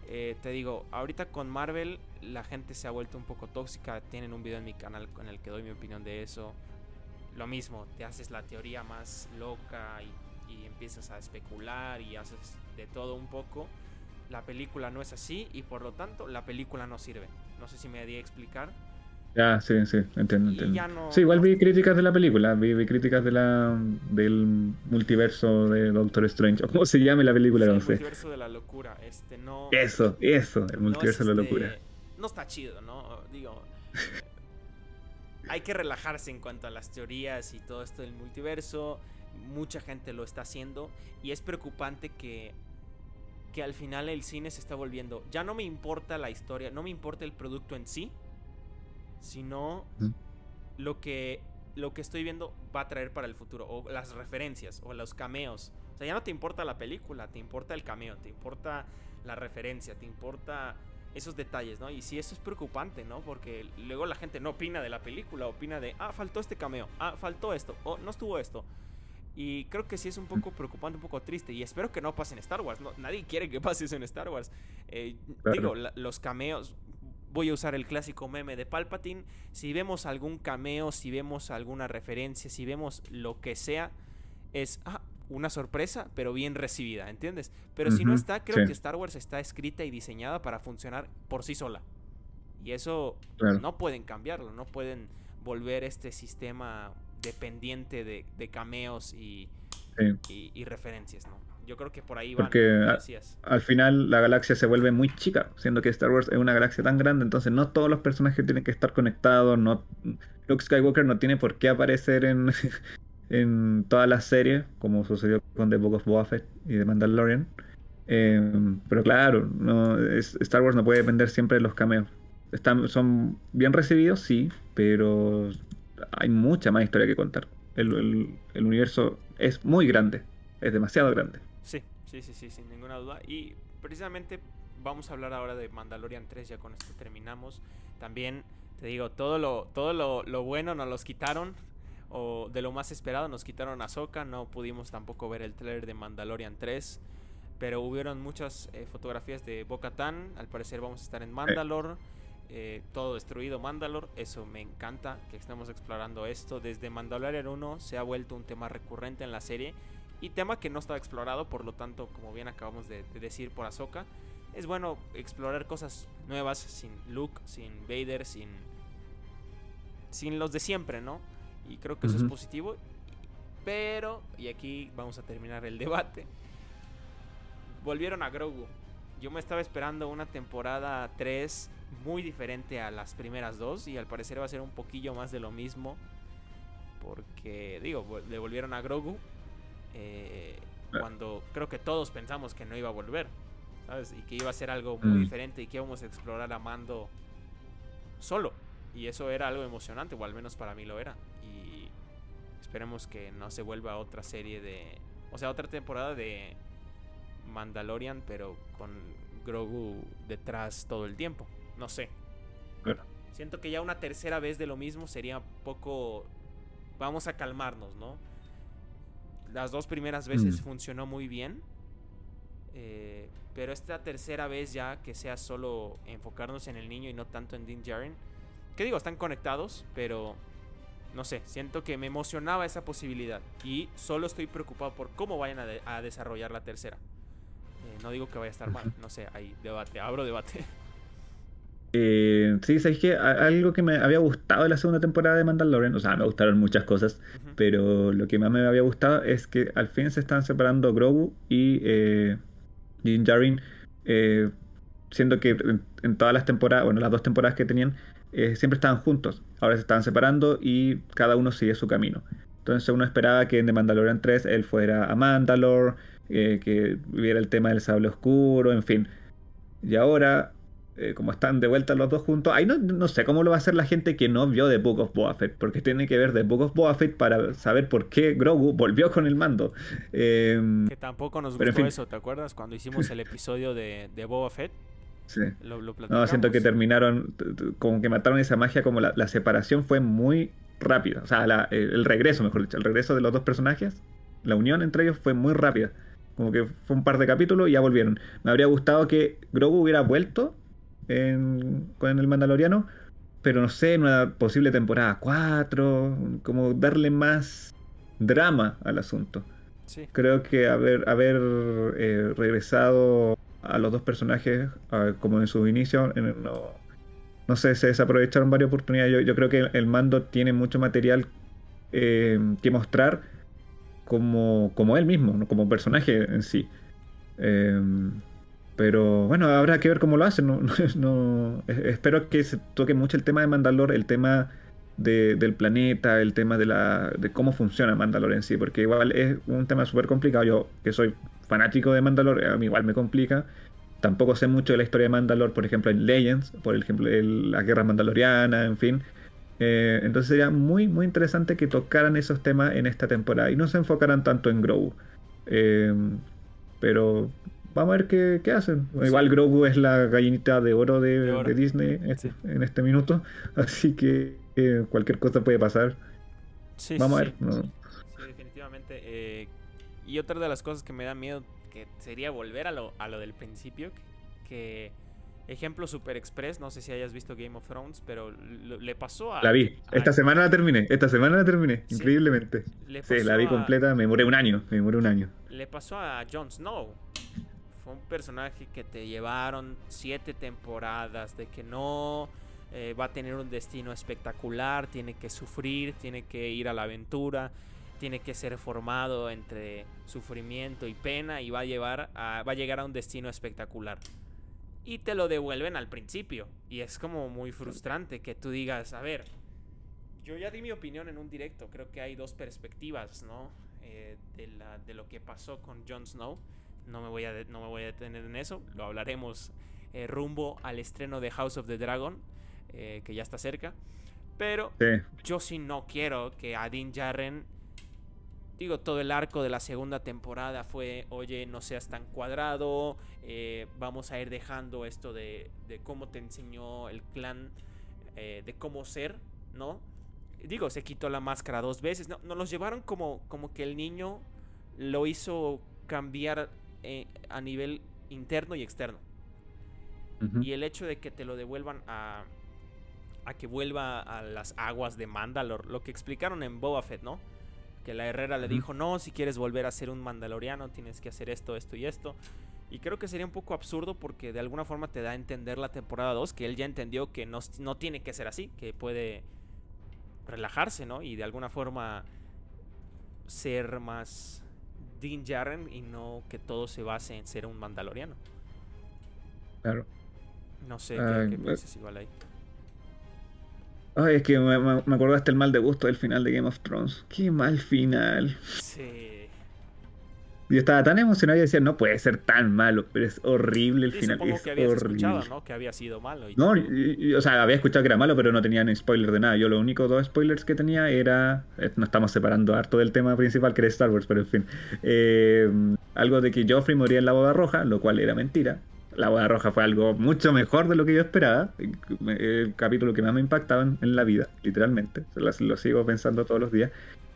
[SPEAKER 1] Eh, te digo, ahorita con Marvel la gente se ha vuelto un poco tóxica. Tienen un video en mi canal con el que doy mi opinión de eso. Lo mismo, te haces la teoría más loca y, y empiezas a especular y haces de todo un poco. La película no es así y por lo tanto la película no sirve. No sé si me di a explicar.
[SPEAKER 2] Ya, sí, sí, entiendo, entiendo.
[SPEAKER 1] no-
[SPEAKER 2] Sí, igual vi críticas de la película, vi, vi críticas de la, del multiverso de Doctor Strange, o como se llame la película,
[SPEAKER 1] Sí,
[SPEAKER 2] no
[SPEAKER 1] el multiverso de la locura. Este no.
[SPEAKER 2] Eso, eso, el
[SPEAKER 1] no
[SPEAKER 2] multiverso
[SPEAKER 1] es,
[SPEAKER 2] de la
[SPEAKER 1] este,
[SPEAKER 2] locura.
[SPEAKER 1] No está chido, ¿no? Digo. hay que relajarse en cuanto a las teorías y todo esto del multiverso. Mucha gente lo está haciendo. Y es preocupante que. Que al final el cine se está volviendo. Ya no me importa la historia, no me importa el producto en sí. Sino
[SPEAKER 2] Ujú.
[SPEAKER 1] lo que. Lo que estoy viendo va a traer para el futuro. O las referencias. O los cameos. O sea, ya no te importa la película, te importa el cameo, te importa la referencia, te importa esos detalles, ¿no? Y sí, eso es preocupante, ¿no? Porque luego la gente no opina de la película, opina de, ah, faltó este cameo, ah, faltó esto, o no estuvo esto. Y creo que sí es un poco preocupante, un poco triste. Y espero que no pase en Star Wars. No, nadie quiere que pase eso en Star Wars. Eh,
[SPEAKER 2] Claro.
[SPEAKER 1] Digo, la- los cameos. Voy a usar el clásico meme de Palpatine. Si vemos algún cameo, si vemos alguna referencia, si vemos lo que sea, es ah, una sorpresa, pero bien recibida, ¿entiendes? Pero si no está, creo
[SPEAKER 2] sí.
[SPEAKER 1] que Star Wars está escrita y diseñada para funcionar por sí sola. Y eso
[SPEAKER 2] Claro.
[SPEAKER 1] no pueden cambiarlo, no pueden volver este sistema dependiente de, de cameos y,
[SPEAKER 2] Sí.
[SPEAKER 1] y- y referencias, ¿no? Yo creo que por ahí van,
[SPEAKER 2] Porque,
[SPEAKER 1] decías.
[SPEAKER 2] Al final la galaxia se vuelve muy chica, siendo que Star Wars es una galaxia tan grande, entonces no todos los personajes tienen que estar conectados, no Luke Skywalker no tiene por qué aparecer en, en todas las series, como sucedió con The Book of Boba Fett y The Mandalorian. Eh, pero claro, no, es- Star Wars no puede depender siempre de los cameos. Están, son bien recibidos, sí, pero hay mucha más historia que contar. El, el- el universo es muy grande, es demasiado grande.
[SPEAKER 1] Sí, sí, sí, sí, sin ninguna duda. Y precisamente vamos a hablar ahora de Mandalorian 3, ya con esto terminamos. También te digo, todo lo, todo lo, lo bueno nos los quitaron. O de lo más esperado nos quitaron a Ahsoka. No pudimos tampoco ver el trailer de Mandalorian 3. Pero hubieron muchas eh, fotografías de Bo-Katan. Al parecer vamos a estar en Mandalore. eh, todo destruido Mandalore. Eso me encanta que estemos explorando esto. Desde Mandalorian 1 se ha vuelto un tema recurrente en la serie. Y tema que no estaba explorado, por lo tanto, como bien acabamos de, de decir por Ahsoka, es bueno explorar cosas nuevas sin Luke, sin Vader, sin, sin los de siempre, ¿no? Y creo que eso es positivo. Pero, y aquí vamos a terminar el debate, volvieron a Grogu. Yo me estaba esperando una temporada 3 muy diferente a las primeras dos y al parecer va a ser un poquillo más de lo mismo. Porque, digo, le volvieron a Grogu eh, cuando creo que todos pensamos que no iba a volver. ¿sabes? Y que iba a ser algo muy
[SPEAKER 2] Mm.
[SPEAKER 1] diferente y que íbamos a explorar a Mando solo. Y eso era algo emocionante, o al menos para mí lo era. Y esperemos que no se vuelva otra serie de... O sea, otra temporada de Mandalorian, pero con Grogu detrás todo el tiempo. No sé.
[SPEAKER 2] Claro.
[SPEAKER 1] Siento que ya una tercera vez de lo mismo sería poco... Vamos a calmarnos, ¿no? Las dos primeras veces
[SPEAKER 2] Mm.
[SPEAKER 1] funcionó muy bien. eh, pero esta tercera vez ya que sea solo enfocarnos en el niño y no tanto en Din Djarin. Que digo, están conectados, pero no sé, siento que me emocionaba esa posibilidad. Y solo estoy preocupado por cómo vayan a, de- a desarrollar la tercera. Eh, no digo que vaya a estar mal, no sé, hay debate, abro debate.
[SPEAKER 2] Eh, sí, ¿sabes qué? A- Algo que me había gustado de la segunda temporada de Mandalorian, o sea, me gustaron muchas cosas, pero lo que más me había gustado es que al fin se están separando Grogu y eh, Din Djarin, eh, siendo que en, en todas las temporadas, bueno, las dos temporadas que tenían, eh, siempre estaban juntos. Ahora se estaban separando y cada uno sigue su camino. Entonces uno esperaba que en The Mandalorian 3 él fuera a Mandalore, eh, que hubiera el tema del sable oscuro, en fin. Y ahora, eh, como están de vuelta los dos juntos, ahí no, no sé cómo lo va a hacer la gente que no vio The Book of Boba Fett, porque tiene que ver The Book of Boba Fett para saber por qué Grogu volvió con el mando. Eh,
[SPEAKER 1] Que tampoco nos
[SPEAKER 2] en
[SPEAKER 1] gustó
[SPEAKER 2] fin.
[SPEAKER 1] eso, ¿te acuerdas? Cuando hicimos el episodio de, de Boba Fett,
[SPEAKER 2] sí.
[SPEAKER 1] lo, lo
[SPEAKER 2] No, siento que terminaron, como que mataron esa magia, como la, la separación fue muy rápida. O sea, la- el, el regreso, mejor dicho, el regreso de los dos personajes, la unión entre ellos fue muy rápida. Como que fue un par de capítulos y ya volvieron. Me habría gustado que Grogu hubiera vuelto en- con el Mandaloriano, pero no sé, en una posible temporada 4, como darle más drama al asunto.
[SPEAKER 1] Sí,
[SPEAKER 2] Creo que haber, haber eh, regresado a los dos personajes como en su inicio, en- no, no sé, se desaprovecharon varias oportunidades. Yo, yo creo que el mando tiene mucho material eh, que mostrar como, como él mismo, ¿no? como personaje en sí. Eh, pero bueno, habrá que ver cómo lo hacen. No, no- no- es- espero que se toque mucho el tema de Mandalore, el tema de- del planeta, el tema de, la, de cómo funciona Mandalore en sí, porque igual es un tema súper complicado. Yo, que soy fanático de Mandalore, a mí igual me complica. Tampoco sé mucho de la historia de Mandalore, por ejemplo, en Legends, por ejemplo, las guerras mandalorianas, en fin. Eh, entonces sería muy, muy interesante que tocaran esos temas en esta temporada y no se enfocaran tanto en Grogu. Eh, pero vamos a ver qué, qué hacen. Igual Grogu es la gallinita de oro de,
[SPEAKER 1] De oro.
[SPEAKER 2] de Disney en-
[SPEAKER 1] Sí.
[SPEAKER 2] en este minuto, así que eh, cualquier cosa puede pasar.
[SPEAKER 1] sí,
[SPEAKER 2] Vamos a ver. no-
[SPEAKER 1] Sí, definitivamente. eh, y otra de las cosas que me da miedo que sería volver a lo, a lo del principio, que, que ejemplo Super Express, no sé si hayas visto Game of Thrones, pero lo- le pasó a...
[SPEAKER 2] La vi.
[SPEAKER 1] a-
[SPEAKER 2] Esta semana la terminé. Esta semana la terminé. Increíblemente.
[SPEAKER 1] le
[SPEAKER 2] Sí, la vi
[SPEAKER 1] a-
[SPEAKER 2] completa. Me demoré un año. Me demoré un año.
[SPEAKER 1] le pasó a Jon Snow. Un personaje que te llevaron siete temporadas de que no eh, va a tener un destino espectacular, tiene que sufrir, tiene que ir a la aventura, tiene que ser formado entre sufrimiento y pena y va a llevar a, va a llegar a un destino espectacular. Y te lo devuelven al principio y es como muy frustrante que tú digas, a ver, yo ya di mi opinión en un directo. Creo que hay dos perspectivas, ¿no? Eh, de, la- de lo que pasó con Jon Snow. No me voy a, no me voy a detener en eso. Lo hablaremos eh, rumbo al estreno de House of the Dragon, eh, que ya está cerca. Pero
[SPEAKER 2] Sí.
[SPEAKER 1] yo sí no quiero que a Din Djarin digo, todo el arco de la segunda temporada fue, oye, no seas tan cuadrado, eh, vamos a ir dejando esto de, de cómo te enseñó el clan, de cómo ser, ¿no? Digo, se quitó la máscara dos veces, no, nos los llevaron como, como que el niño lo hizo cambiar eh, a nivel interno y externo. Y el hecho de que te lo devuelvan a, a que vuelva a las aguas de Mandalor, lo que explicaron en Boba Fett, ¿no? Que la Herrera le dijo, no, si quieres volver a ser un mandaloriano, tienes que hacer esto, esto y esto. Y creo que sería un poco absurdo porque de alguna forma te da a entender la temporada 2 que él ya entendió que no, no tiene que ser así, que puede relajarse, ¿no? Y de alguna forma ser más Din Djarin y no que todo se base en ser un mandaloriano.
[SPEAKER 2] Claro.
[SPEAKER 1] No sé qué,
[SPEAKER 2] Ay,
[SPEAKER 1] qué
[SPEAKER 2] eh.
[SPEAKER 1] piensas igual ahí.
[SPEAKER 2] Ay, es que me, me- me acordaste el mal de gusto del final de Game of Thrones. Qué mal final.
[SPEAKER 1] Sí.
[SPEAKER 2] Yo estaba tan emocionado y decía, no puede ser tan malo, pero es horrible el
[SPEAKER 1] Sí,
[SPEAKER 2] final. es
[SPEAKER 1] que habías
[SPEAKER 2] horrible.
[SPEAKER 1] escuchado, ¿no? Que había sido malo. y
[SPEAKER 2] No, y- y- o sea, había escuchado que era malo, pero no tenía ni spoiler de nada. Yo los únicos dos spoilers que tenía era. eh, No estamos separando harto del tema principal que era Star Wars, pero en fin. Eh, algo de que Joffrey moría en la boda roja, lo cual era mentira. La boda roja fue algo mucho mejor de lo que yo esperaba. El capítulo que más me impactaba en, en la vida, literalmente. Lo, lo sigo pensando todos los días.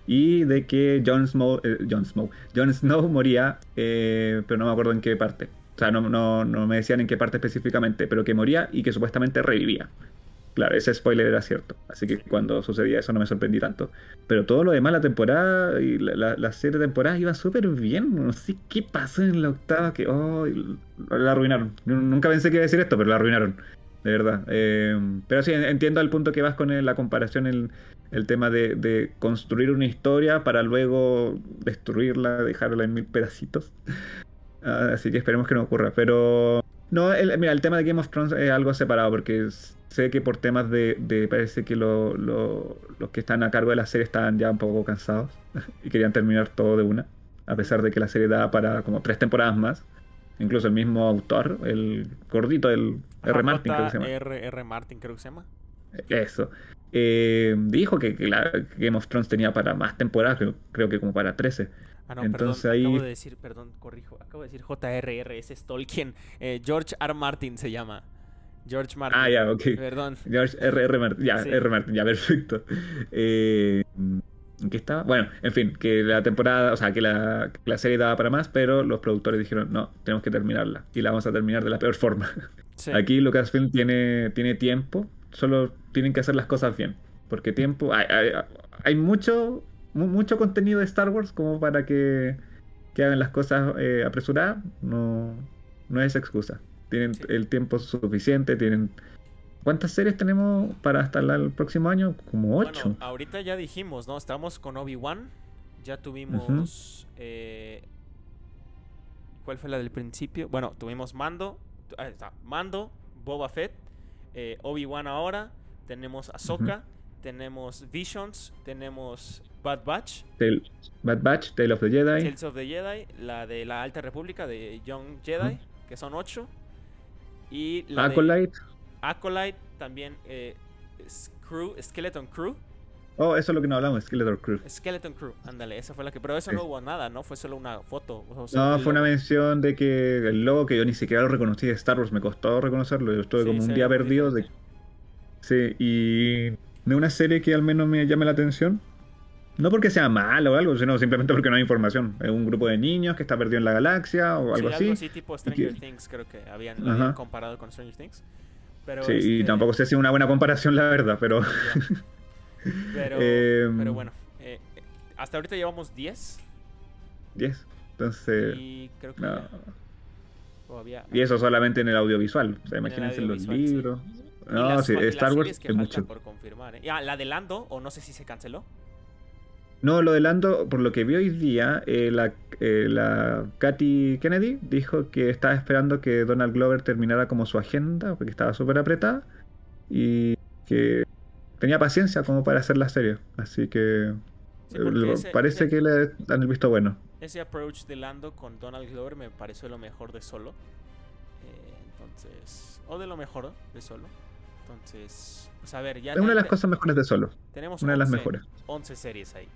[SPEAKER 2] Y de que Jon Snow, eh, Jon Snow, Jon Snow moría, eh, pero no me acuerdo en qué parte. O sea, no, no, no me decían en qué parte específicamente, pero que moría y que supuestamente revivía. Claro, ese spoiler era cierto. Así que cuando sucedía eso no me sorprendí tanto. Pero todo lo demás, la temporada y la, la, las siete temporadas iban súper bien. No sé qué pasó en la octava que. Oh, la arruinaron. Nunca pensé que iba a decir esto, pero la arruinaron. De verdad. Eh, pero sí, entiendo al punto que vas con la comparación, el, tema de, construir una historia para luego destruirla, dejarla en mil pedacitos. Ah, así que esperemos que no ocurra. Pero. No, el- mira, el tema de Game of Thrones es algo separado porque sé que por temas de. parece que lo- lo- los que están a cargo de la serie estaban ya un poco cansados y querían terminar todo de una. A pesar de que la serie da para como tres temporadas más. Incluso el mismo autor, el gordito, el R. Martin, creo que se llama.
[SPEAKER 1] R. R. Martin, creo que se llama.
[SPEAKER 2] Eso. Eh, dijo que, que la Game of Thrones tenía para más temporadas, creo, creo que como para 13.
[SPEAKER 1] Ah, no,
[SPEAKER 2] Entonces
[SPEAKER 1] perdón,
[SPEAKER 2] ahí-
[SPEAKER 1] acabo de decir, perdón, corrijo, acabo de decir JRR, ese es Tolkien. Eh, George R. Martin se llama. George Martin.
[SPEAKER 2] Ah, ya, ok.
[SPEAKER 1] Perdón.
[SPEAKER 2] George R. R. Martin, ya,
[SPEAKER 1] Sí.
[SPEAKER 2] R. Martin, ya, perfecto. Eh, ¿en qué estaba? Bueno, en fin, que la temporada, o sea, que la, que la serie daba para más, pero los productores dijeron, no, tenemos que terminarla. Y la vamos a terminar de la peor forma.
[SPEAKER 1] Sí.
[SPEAKER 2] Aquí Lucasfilm tiene, tiene tiempo, solo tienen que hacer las cosas bien. Porque tiempo, hay, hay, hay mucho, mu- mucho contenido de Star Wars como para que, que hagan las cosas eh, apresuradas. No, no es excusa. Tienen
[SPEAKER 1] Sí.
[SPEAKER 2] el tiempo suficiente, tienen... ¿Cuántas series tenemos para hasta el próximo año? Como ocho.
[SPEAKER 1] Bueno, ahorita ya dijimos, ¿no? Estamos con Obi-Wan. Ya tuvimos. eh, ¿Cuál fue la del principio? Bueno, tuvimos Mando. Ahí está. Mando, Boba Fett, eh, Obi-Wan ahora. Tenemos Ahsoka. Tenemos Visions. Tenemos Bad Batch.
[SPEAKER 2] Tale- Bad Batch, Tale of the Jedi.
[SPEAKER 1] Tales of the Jedi. La de la Alta República de Young Jedi. Que son ocho. Y la de
[SPEAKER 2] Acolyte.
[SPEAKER 1] También. Eh, Crew, Skeleton Crew.
[SPEAKER 2] Oh, eso es lo que no hablamos, Skeletor Crew.
[SPEAKER 1] Skeleton Crew, ándale, esa fue la que. Pero eso
[SPEAKER 2] Sí.
[SPEAKER 1] no hubo nada, ¿no? Fue solo una foto. o sea,
[SPEAKER 2] No, fue una mención de que el logo que yo ni siquiera lo reconocí de Star Wars, me costó reconocerlo, yo estuve
[SPEAKER 1] Sí,
[SPEAKER 2] como un día perdido de... Sí, y de una serie que al menos me llame la atención. No porque sea mala o algo, sino simplemente porque no hay información. Es un grupo de niños que está perdido en la galaxia o algo
[SPEAKER 1] Sí,
[SPEAKER 2] así.
[SPEAKER 1] algo así tipo Stranger
[SPEAKER 2] que-
[SPEAKER 1] Things, creo que habían, habían comparado con Stranger Things. Pero,
[SPEAKER 2] Sí, y
[SPEAKER 1] este,
[SPEAKER 2] tampoco sé si es una buena comparación, la verdad, pero... Em,
[SPEAKER 1] pero bueno, eh, hasta ahorita llevamos 10
[SPEAKER 2] 10. Entonces...
[SPEAKER 1] y creo que
[SPEAKER 2] no.
[SPEAKER 1] ya todavía.
[SPEAKER 2] Y eso solamente en el audiovisual. O sea,
[SPEAKER 1] En
[SPEAKER 2] imagínense los
[SPEAKER 1] audiovisual, sí.
[SPEAKER 2] libros. No,
[SPEAKER 1] las
[SPEAKER 2] sí, Star Wars es mucho.
[SPEAKER 1] por confirmar. ¿eh? Ah, la de Lando, o no sé si se canceló.
[SPEAKER 2] No, lo de Lando, por lo que vi hoy día, eh, la, eh, la Katy Kennedy dijo que estaba esperando que Donald Glover terminara como su agenda, porque estaba súper apretada, y que tenía paciencia como para hacer la serie. Así que
[SPEAKER 1] Sí, porque ese-
[SPEAKER 2] parece
[SPEAKER 1] ese-
[SPEAKER 2] que le dan el visto bueno.
[SPEAKER 1] Ese approach de Lando con Donald Glover me pareció lo mejor de solo. Eh, entonces, o de lo mejor de solo. Entonces, pues a ver, ya
[SPEAKER 2] Es una de las cosas mejores de solo.
[SPEAKER 1] tenemos
[SPEAKER 2] una de las
[SPEAKER 1] 11
[SPEAKER 2] mejores.
[SPEAKER 1] 11 series ahí.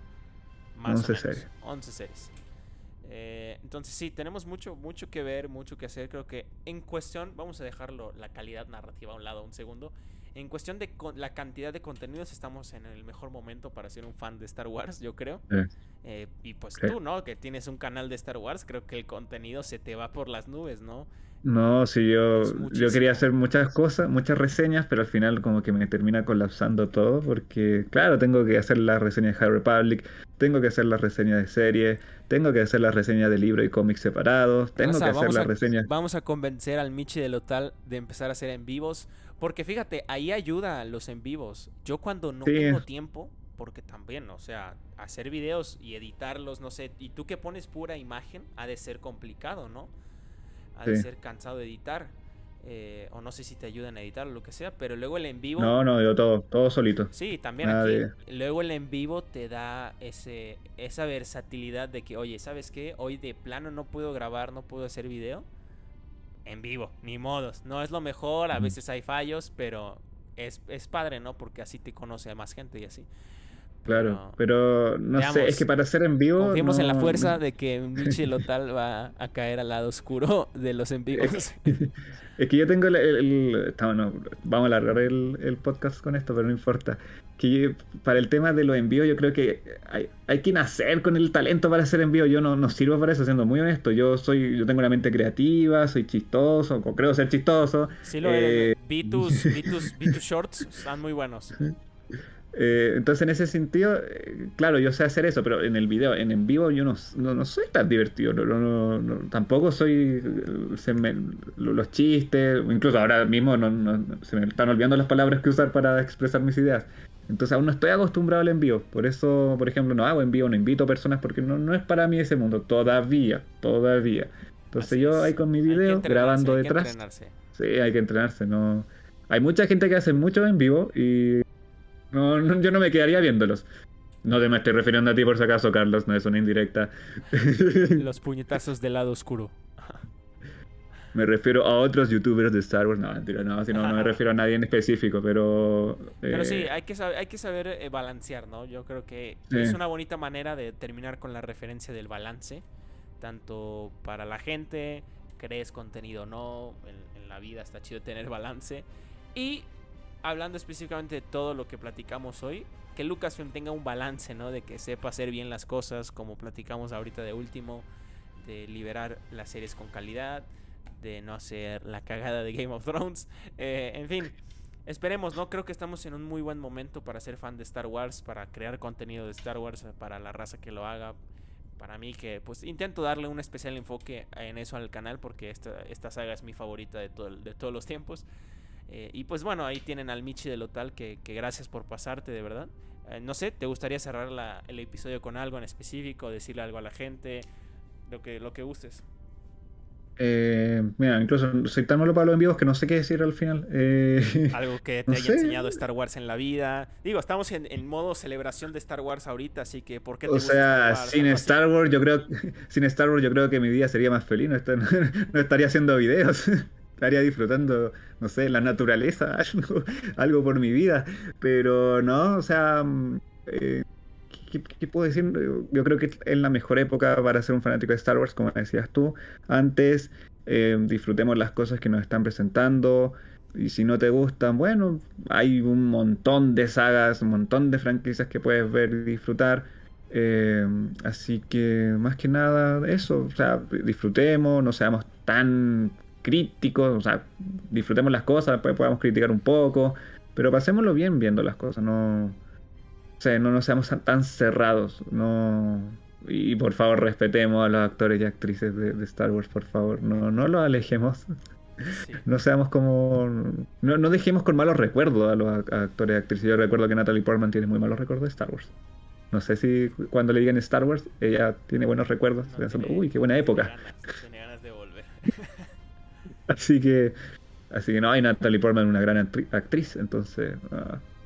[SPEAKER 1] Más
[SPEAKER 2] 11
[SPEAKER 1] o menos.
[SPEAKER 2] series.
[SPEAKER 1] 11 series. Eh, entonces sí, tenemos mucho, mucho que ver, mucho que hacer. Creo que en cuestión, vamos a dejarlo la calidad narrativa a un lado un segundo. En cuestión de con- la cantidad de contenidos, estamos en el mejor momento para ser un fan de Star Wars, yo creo.
[SPEAKER 2] Sí.
[SPEAKER 1] Eh, y pues
[SPEAKER 2] Sí.
[SPEAKER 1] tú, ¿no? Que tienes un canal de Star Wars, creo que el contenido se te va por las nubes, ¿no?
[SPEAKER 2] No, sí, yo, yo quería hacer muchas cosas, muchas reseñas, pero al final como que me termina colapsando todo, porque claro, tengo que hacer la reseña de High Republic, tengo que hacer la reseña de series, tengo que hacer la reseña de libros y cómics separados, tengo que hacer
[SPEAKER 1] vamos
[SPEAKER 2] la
[SPEAKER 1] a-
[SPEAKER 2] reseña...
[SPEAKER 1] Vamos a convencer al Michi de Lotal de empezar a hacer en vivos. Porque fíjate, ahí ayuda los en vivos. Yo cuando no
[SPEAKER 2] Sí.
[SPEAKER 1] tengo tiempo, porque también, o sea, hacer videos y editarlos, no sé, y tú que pones pura imagen, ha de ser complicado, ¿no? Ha de
[SPEAKER 2] Sí.
[SPEAKER 1] ser cansado de editar. Eh, o no sé si te ayudan a editar o lo que sea, pero luego el en vivo...
[SPEAKER 2] No, no, yo todo, todo solito.
[SPEAKER 1] Sí, también aquí. Luego el en vivo te da ese, esa versatilidad de que, oye, ¿sabes qué? Hoy de plano no puedo grabar, no puedo hacer video. En vivo, ni modos. No es lo mejor, a veces hay fallos, pero es, es padre, ¿no? Porque así te conoce a más gente y así.
[SPEAKER 2] Claro, pero no sé, es que para hacer en vivo.
[SPEAKER 1] Confiemos en la fuerza de que Michi Lotal va a caer al lado oscuro de los en vivos.
[SPEAKER 2] Es que yo tengo el. vamos a alargar el, podcast con esto, pero no importa. Que para el tema de los envíos, yo creo que hay, hay que nacer con el talento para hacer envío. Yo no, no sirvo para eso, siendo muy honesto. Yo soy yo tengo una mente creativa, soy chistoso, creo ser chistoso.
[SPEAKER 1] Sí, lo eh... Vi tus, vi tus shorts, están muy buenos.
[SPEAKER 2] Eh, entonces, en ese sentido, eh, claro, yo sé hacer eso, pero en el video, en, en vivo, yo no, no, soy tan divertido. No, tampoco soy. Eh, los chistes, incluso ahora mismo se me están olvidando las palabras que usar para expresar mis ideas. Entonces, aún no estoy acostumbrado al envío. Por eso, por ejemplo, no hago envío, no invito personas porque no, no es para mí ese mundo. Todavía, todavía. Entonces, yo ahí con mi video, grabando detrás. Sí, hay que entrenarse. no Hay mucha gente que hace mucho en vivo y no, yo no me quedaría viéndolos. No te me estoy refiriendo a ti por si acaso, Carlos, no es una indirecta.
[SPEAKER 1] Los puñetazos del lado oscuro.
[SPEAKER 2] Me refiero a otros youtubers de Star Wars. No, mentira, no, no, me refiero a nadie en específico, pero.
[SPEAKER 1] Pero sí, eh, hay que saber, hay que saber eh, balancear, ¿no? Yo creo que es una bonita manera de terminar con la referencia del balance, tanto para la gente, crees contenido o no, en, en la vida está chido tener balance. Y hablando específicamente de todo lo que platicamos hoy, que Lucasfilm tenga un balance, ¿no? De que sepa hacer bien las cosas, como platicamos ahorita de último, de liberar las series con calidad, de no hacer la cagada de Game of Thrones, eh, en fin. Esperemos, ¿no? Creo que estamos en un muy buen momento para ser fan de Star Wars, para crear contenido de Star Wars para la raza que lo haga. Para mí que pues intento darle un especial enfoque en eso al canal porque esta, esta saga es mi favorita de, todo, de todos los tiempos. Eh, y pues bueno, ahí tienen al Michi de Lotal, que, que gracias por pasarte, de verdad. Eh, no sé, ¿te gustaría cerrar la, el episodio con algo en específico? Decirle algo a la gente, lo que, lo que gustes.
[SPEAKER 2] Eh, mira, incluso soy tan malo para los envíos que no sé qué decir al final.
[SPEAKER 1] Algo que te haya enseñado Star Wars en la vida. Digo, estamos en, en, modo celebración de Star Wars ahorita, así que ¿por qué te
[SPEAKER 2] O sea, sin Star Wars, yo creo, sin Star Wars yo creo que mi vida sería más feliz, no, no estaría haciendo videos estaría disfrutando, no sé, la naturaleza, algo, por mi vida. Pero no, o sea, mm, eh, ¿qué, puedo decir? Yo creo que es la mejor época para ser un fanático de Star Wars, como decías tú. Antes, eh, disfrutemos las cosas que nos están presentando. Y si no te gustan, bueno, hay un montón de sagas, un montón de franquicias que puedes ver y disfrutar. Eh, así que más que nada eso, o sea, disfrutemos, no seamos tan críticos, o sea, disfrutemos las cosas, después podamos criticar un poco, pero pasémoslo bien viendo las cosas, no, o sea, no nos seamos tan cerrados, no, y por favor respetemos a los actores y actrices de, Star Wars, por favor, no, no los alejemos. No seamos como. No, no, dejemos con malos recuerdos a los actores y actrices. Yo recuerdo que Natalie Portman tiene muy malos recuerdos de Star Wars. No sé si cuando le digan Star Wars, ella tiene buenos recuerdos. Uy, qué buena época.
[SPEAKER 1] tiene ganas.
[SPEAKER 2] Así que, así que no, hay Natalie Portman una gran actriz, entonces,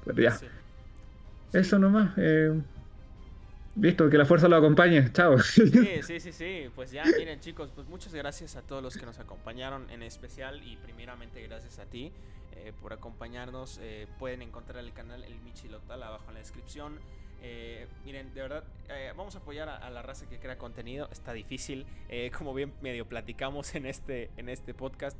[SPEAKER 2] pero ya. Eso nomás. Eh, listo, que la fuerza lo acompañe. Chao.
[SPEAKER 1] Sí, sí, sí, sí. Pues ya, miren chicos, pues muchas gracias a todos los que nos acompañaron en especial y primeramente gracias a ti eh, por acompañarnos. Eh, pueden encontrar el canal El Michi Lotal abajo en la descripción. Eh, miren, de verdad, eh, vamos a apoyar a, la raza que crea contenido. Está difícil, eh, como bien medio platicamos en este, en este podcast.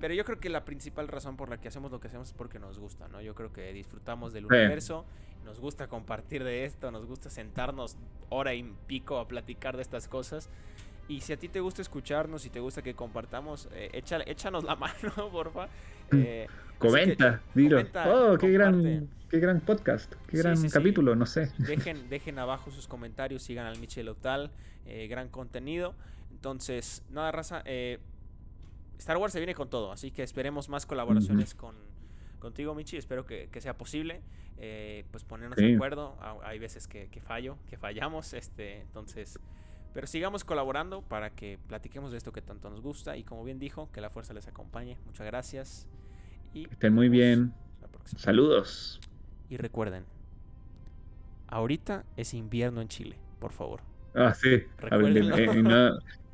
[SPEAKER 1] pero yo creo que la principal razón por la que hacemos lo que hacemos es porque nos gusta, ¿no? Yo creo que disfrutamos del universo, nos gusta compartir de esto, nos gusta sentarnos hora y pico a platicar de estas cosas. Y si a ti te gusta escucharnos, y te gusta que compartamos, échanos la mano, porfa.
[SPEAKER 2] Comenta, dilo. oh, qué gran qué gran podcast, qué gran capítulo, no sé.
[SPEAKER 1] Dejen, dejen abajo sus comentarios, sigan al Michel Otal, eh, gran contenido. Entonces, nada, raza, eh, Star Wars se viene con todo, así que esperemos más colaboraciones con, contigo, Michi. Espero que, sea posible. Eh, pues ponernos de acuerdo. Hay veces que, fallo, que fallamos. Este, entonces, Pero sigamos colaborando para que platiquemos de esto que tanto nos gusta y como bien dijo, que la fuerza les acompañe. Muchas gracias.
[SPEAKER 2] Y estén muy bien. Saludos.
[SPEAKER 1] Y recuerden, ahorita es invierno en Chile, por favor.
[SPEAKER 2] Ah, sí.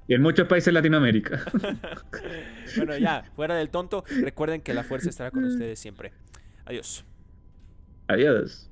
[SPEAKER 2] y en muchos países de Latinoamérica.
[SPEAKER 1] bueno, ya, fuera del tonto, recuerden que la fuerza estará con ustedes siempre. Adiós.
[SPEAKER 2] Adiós.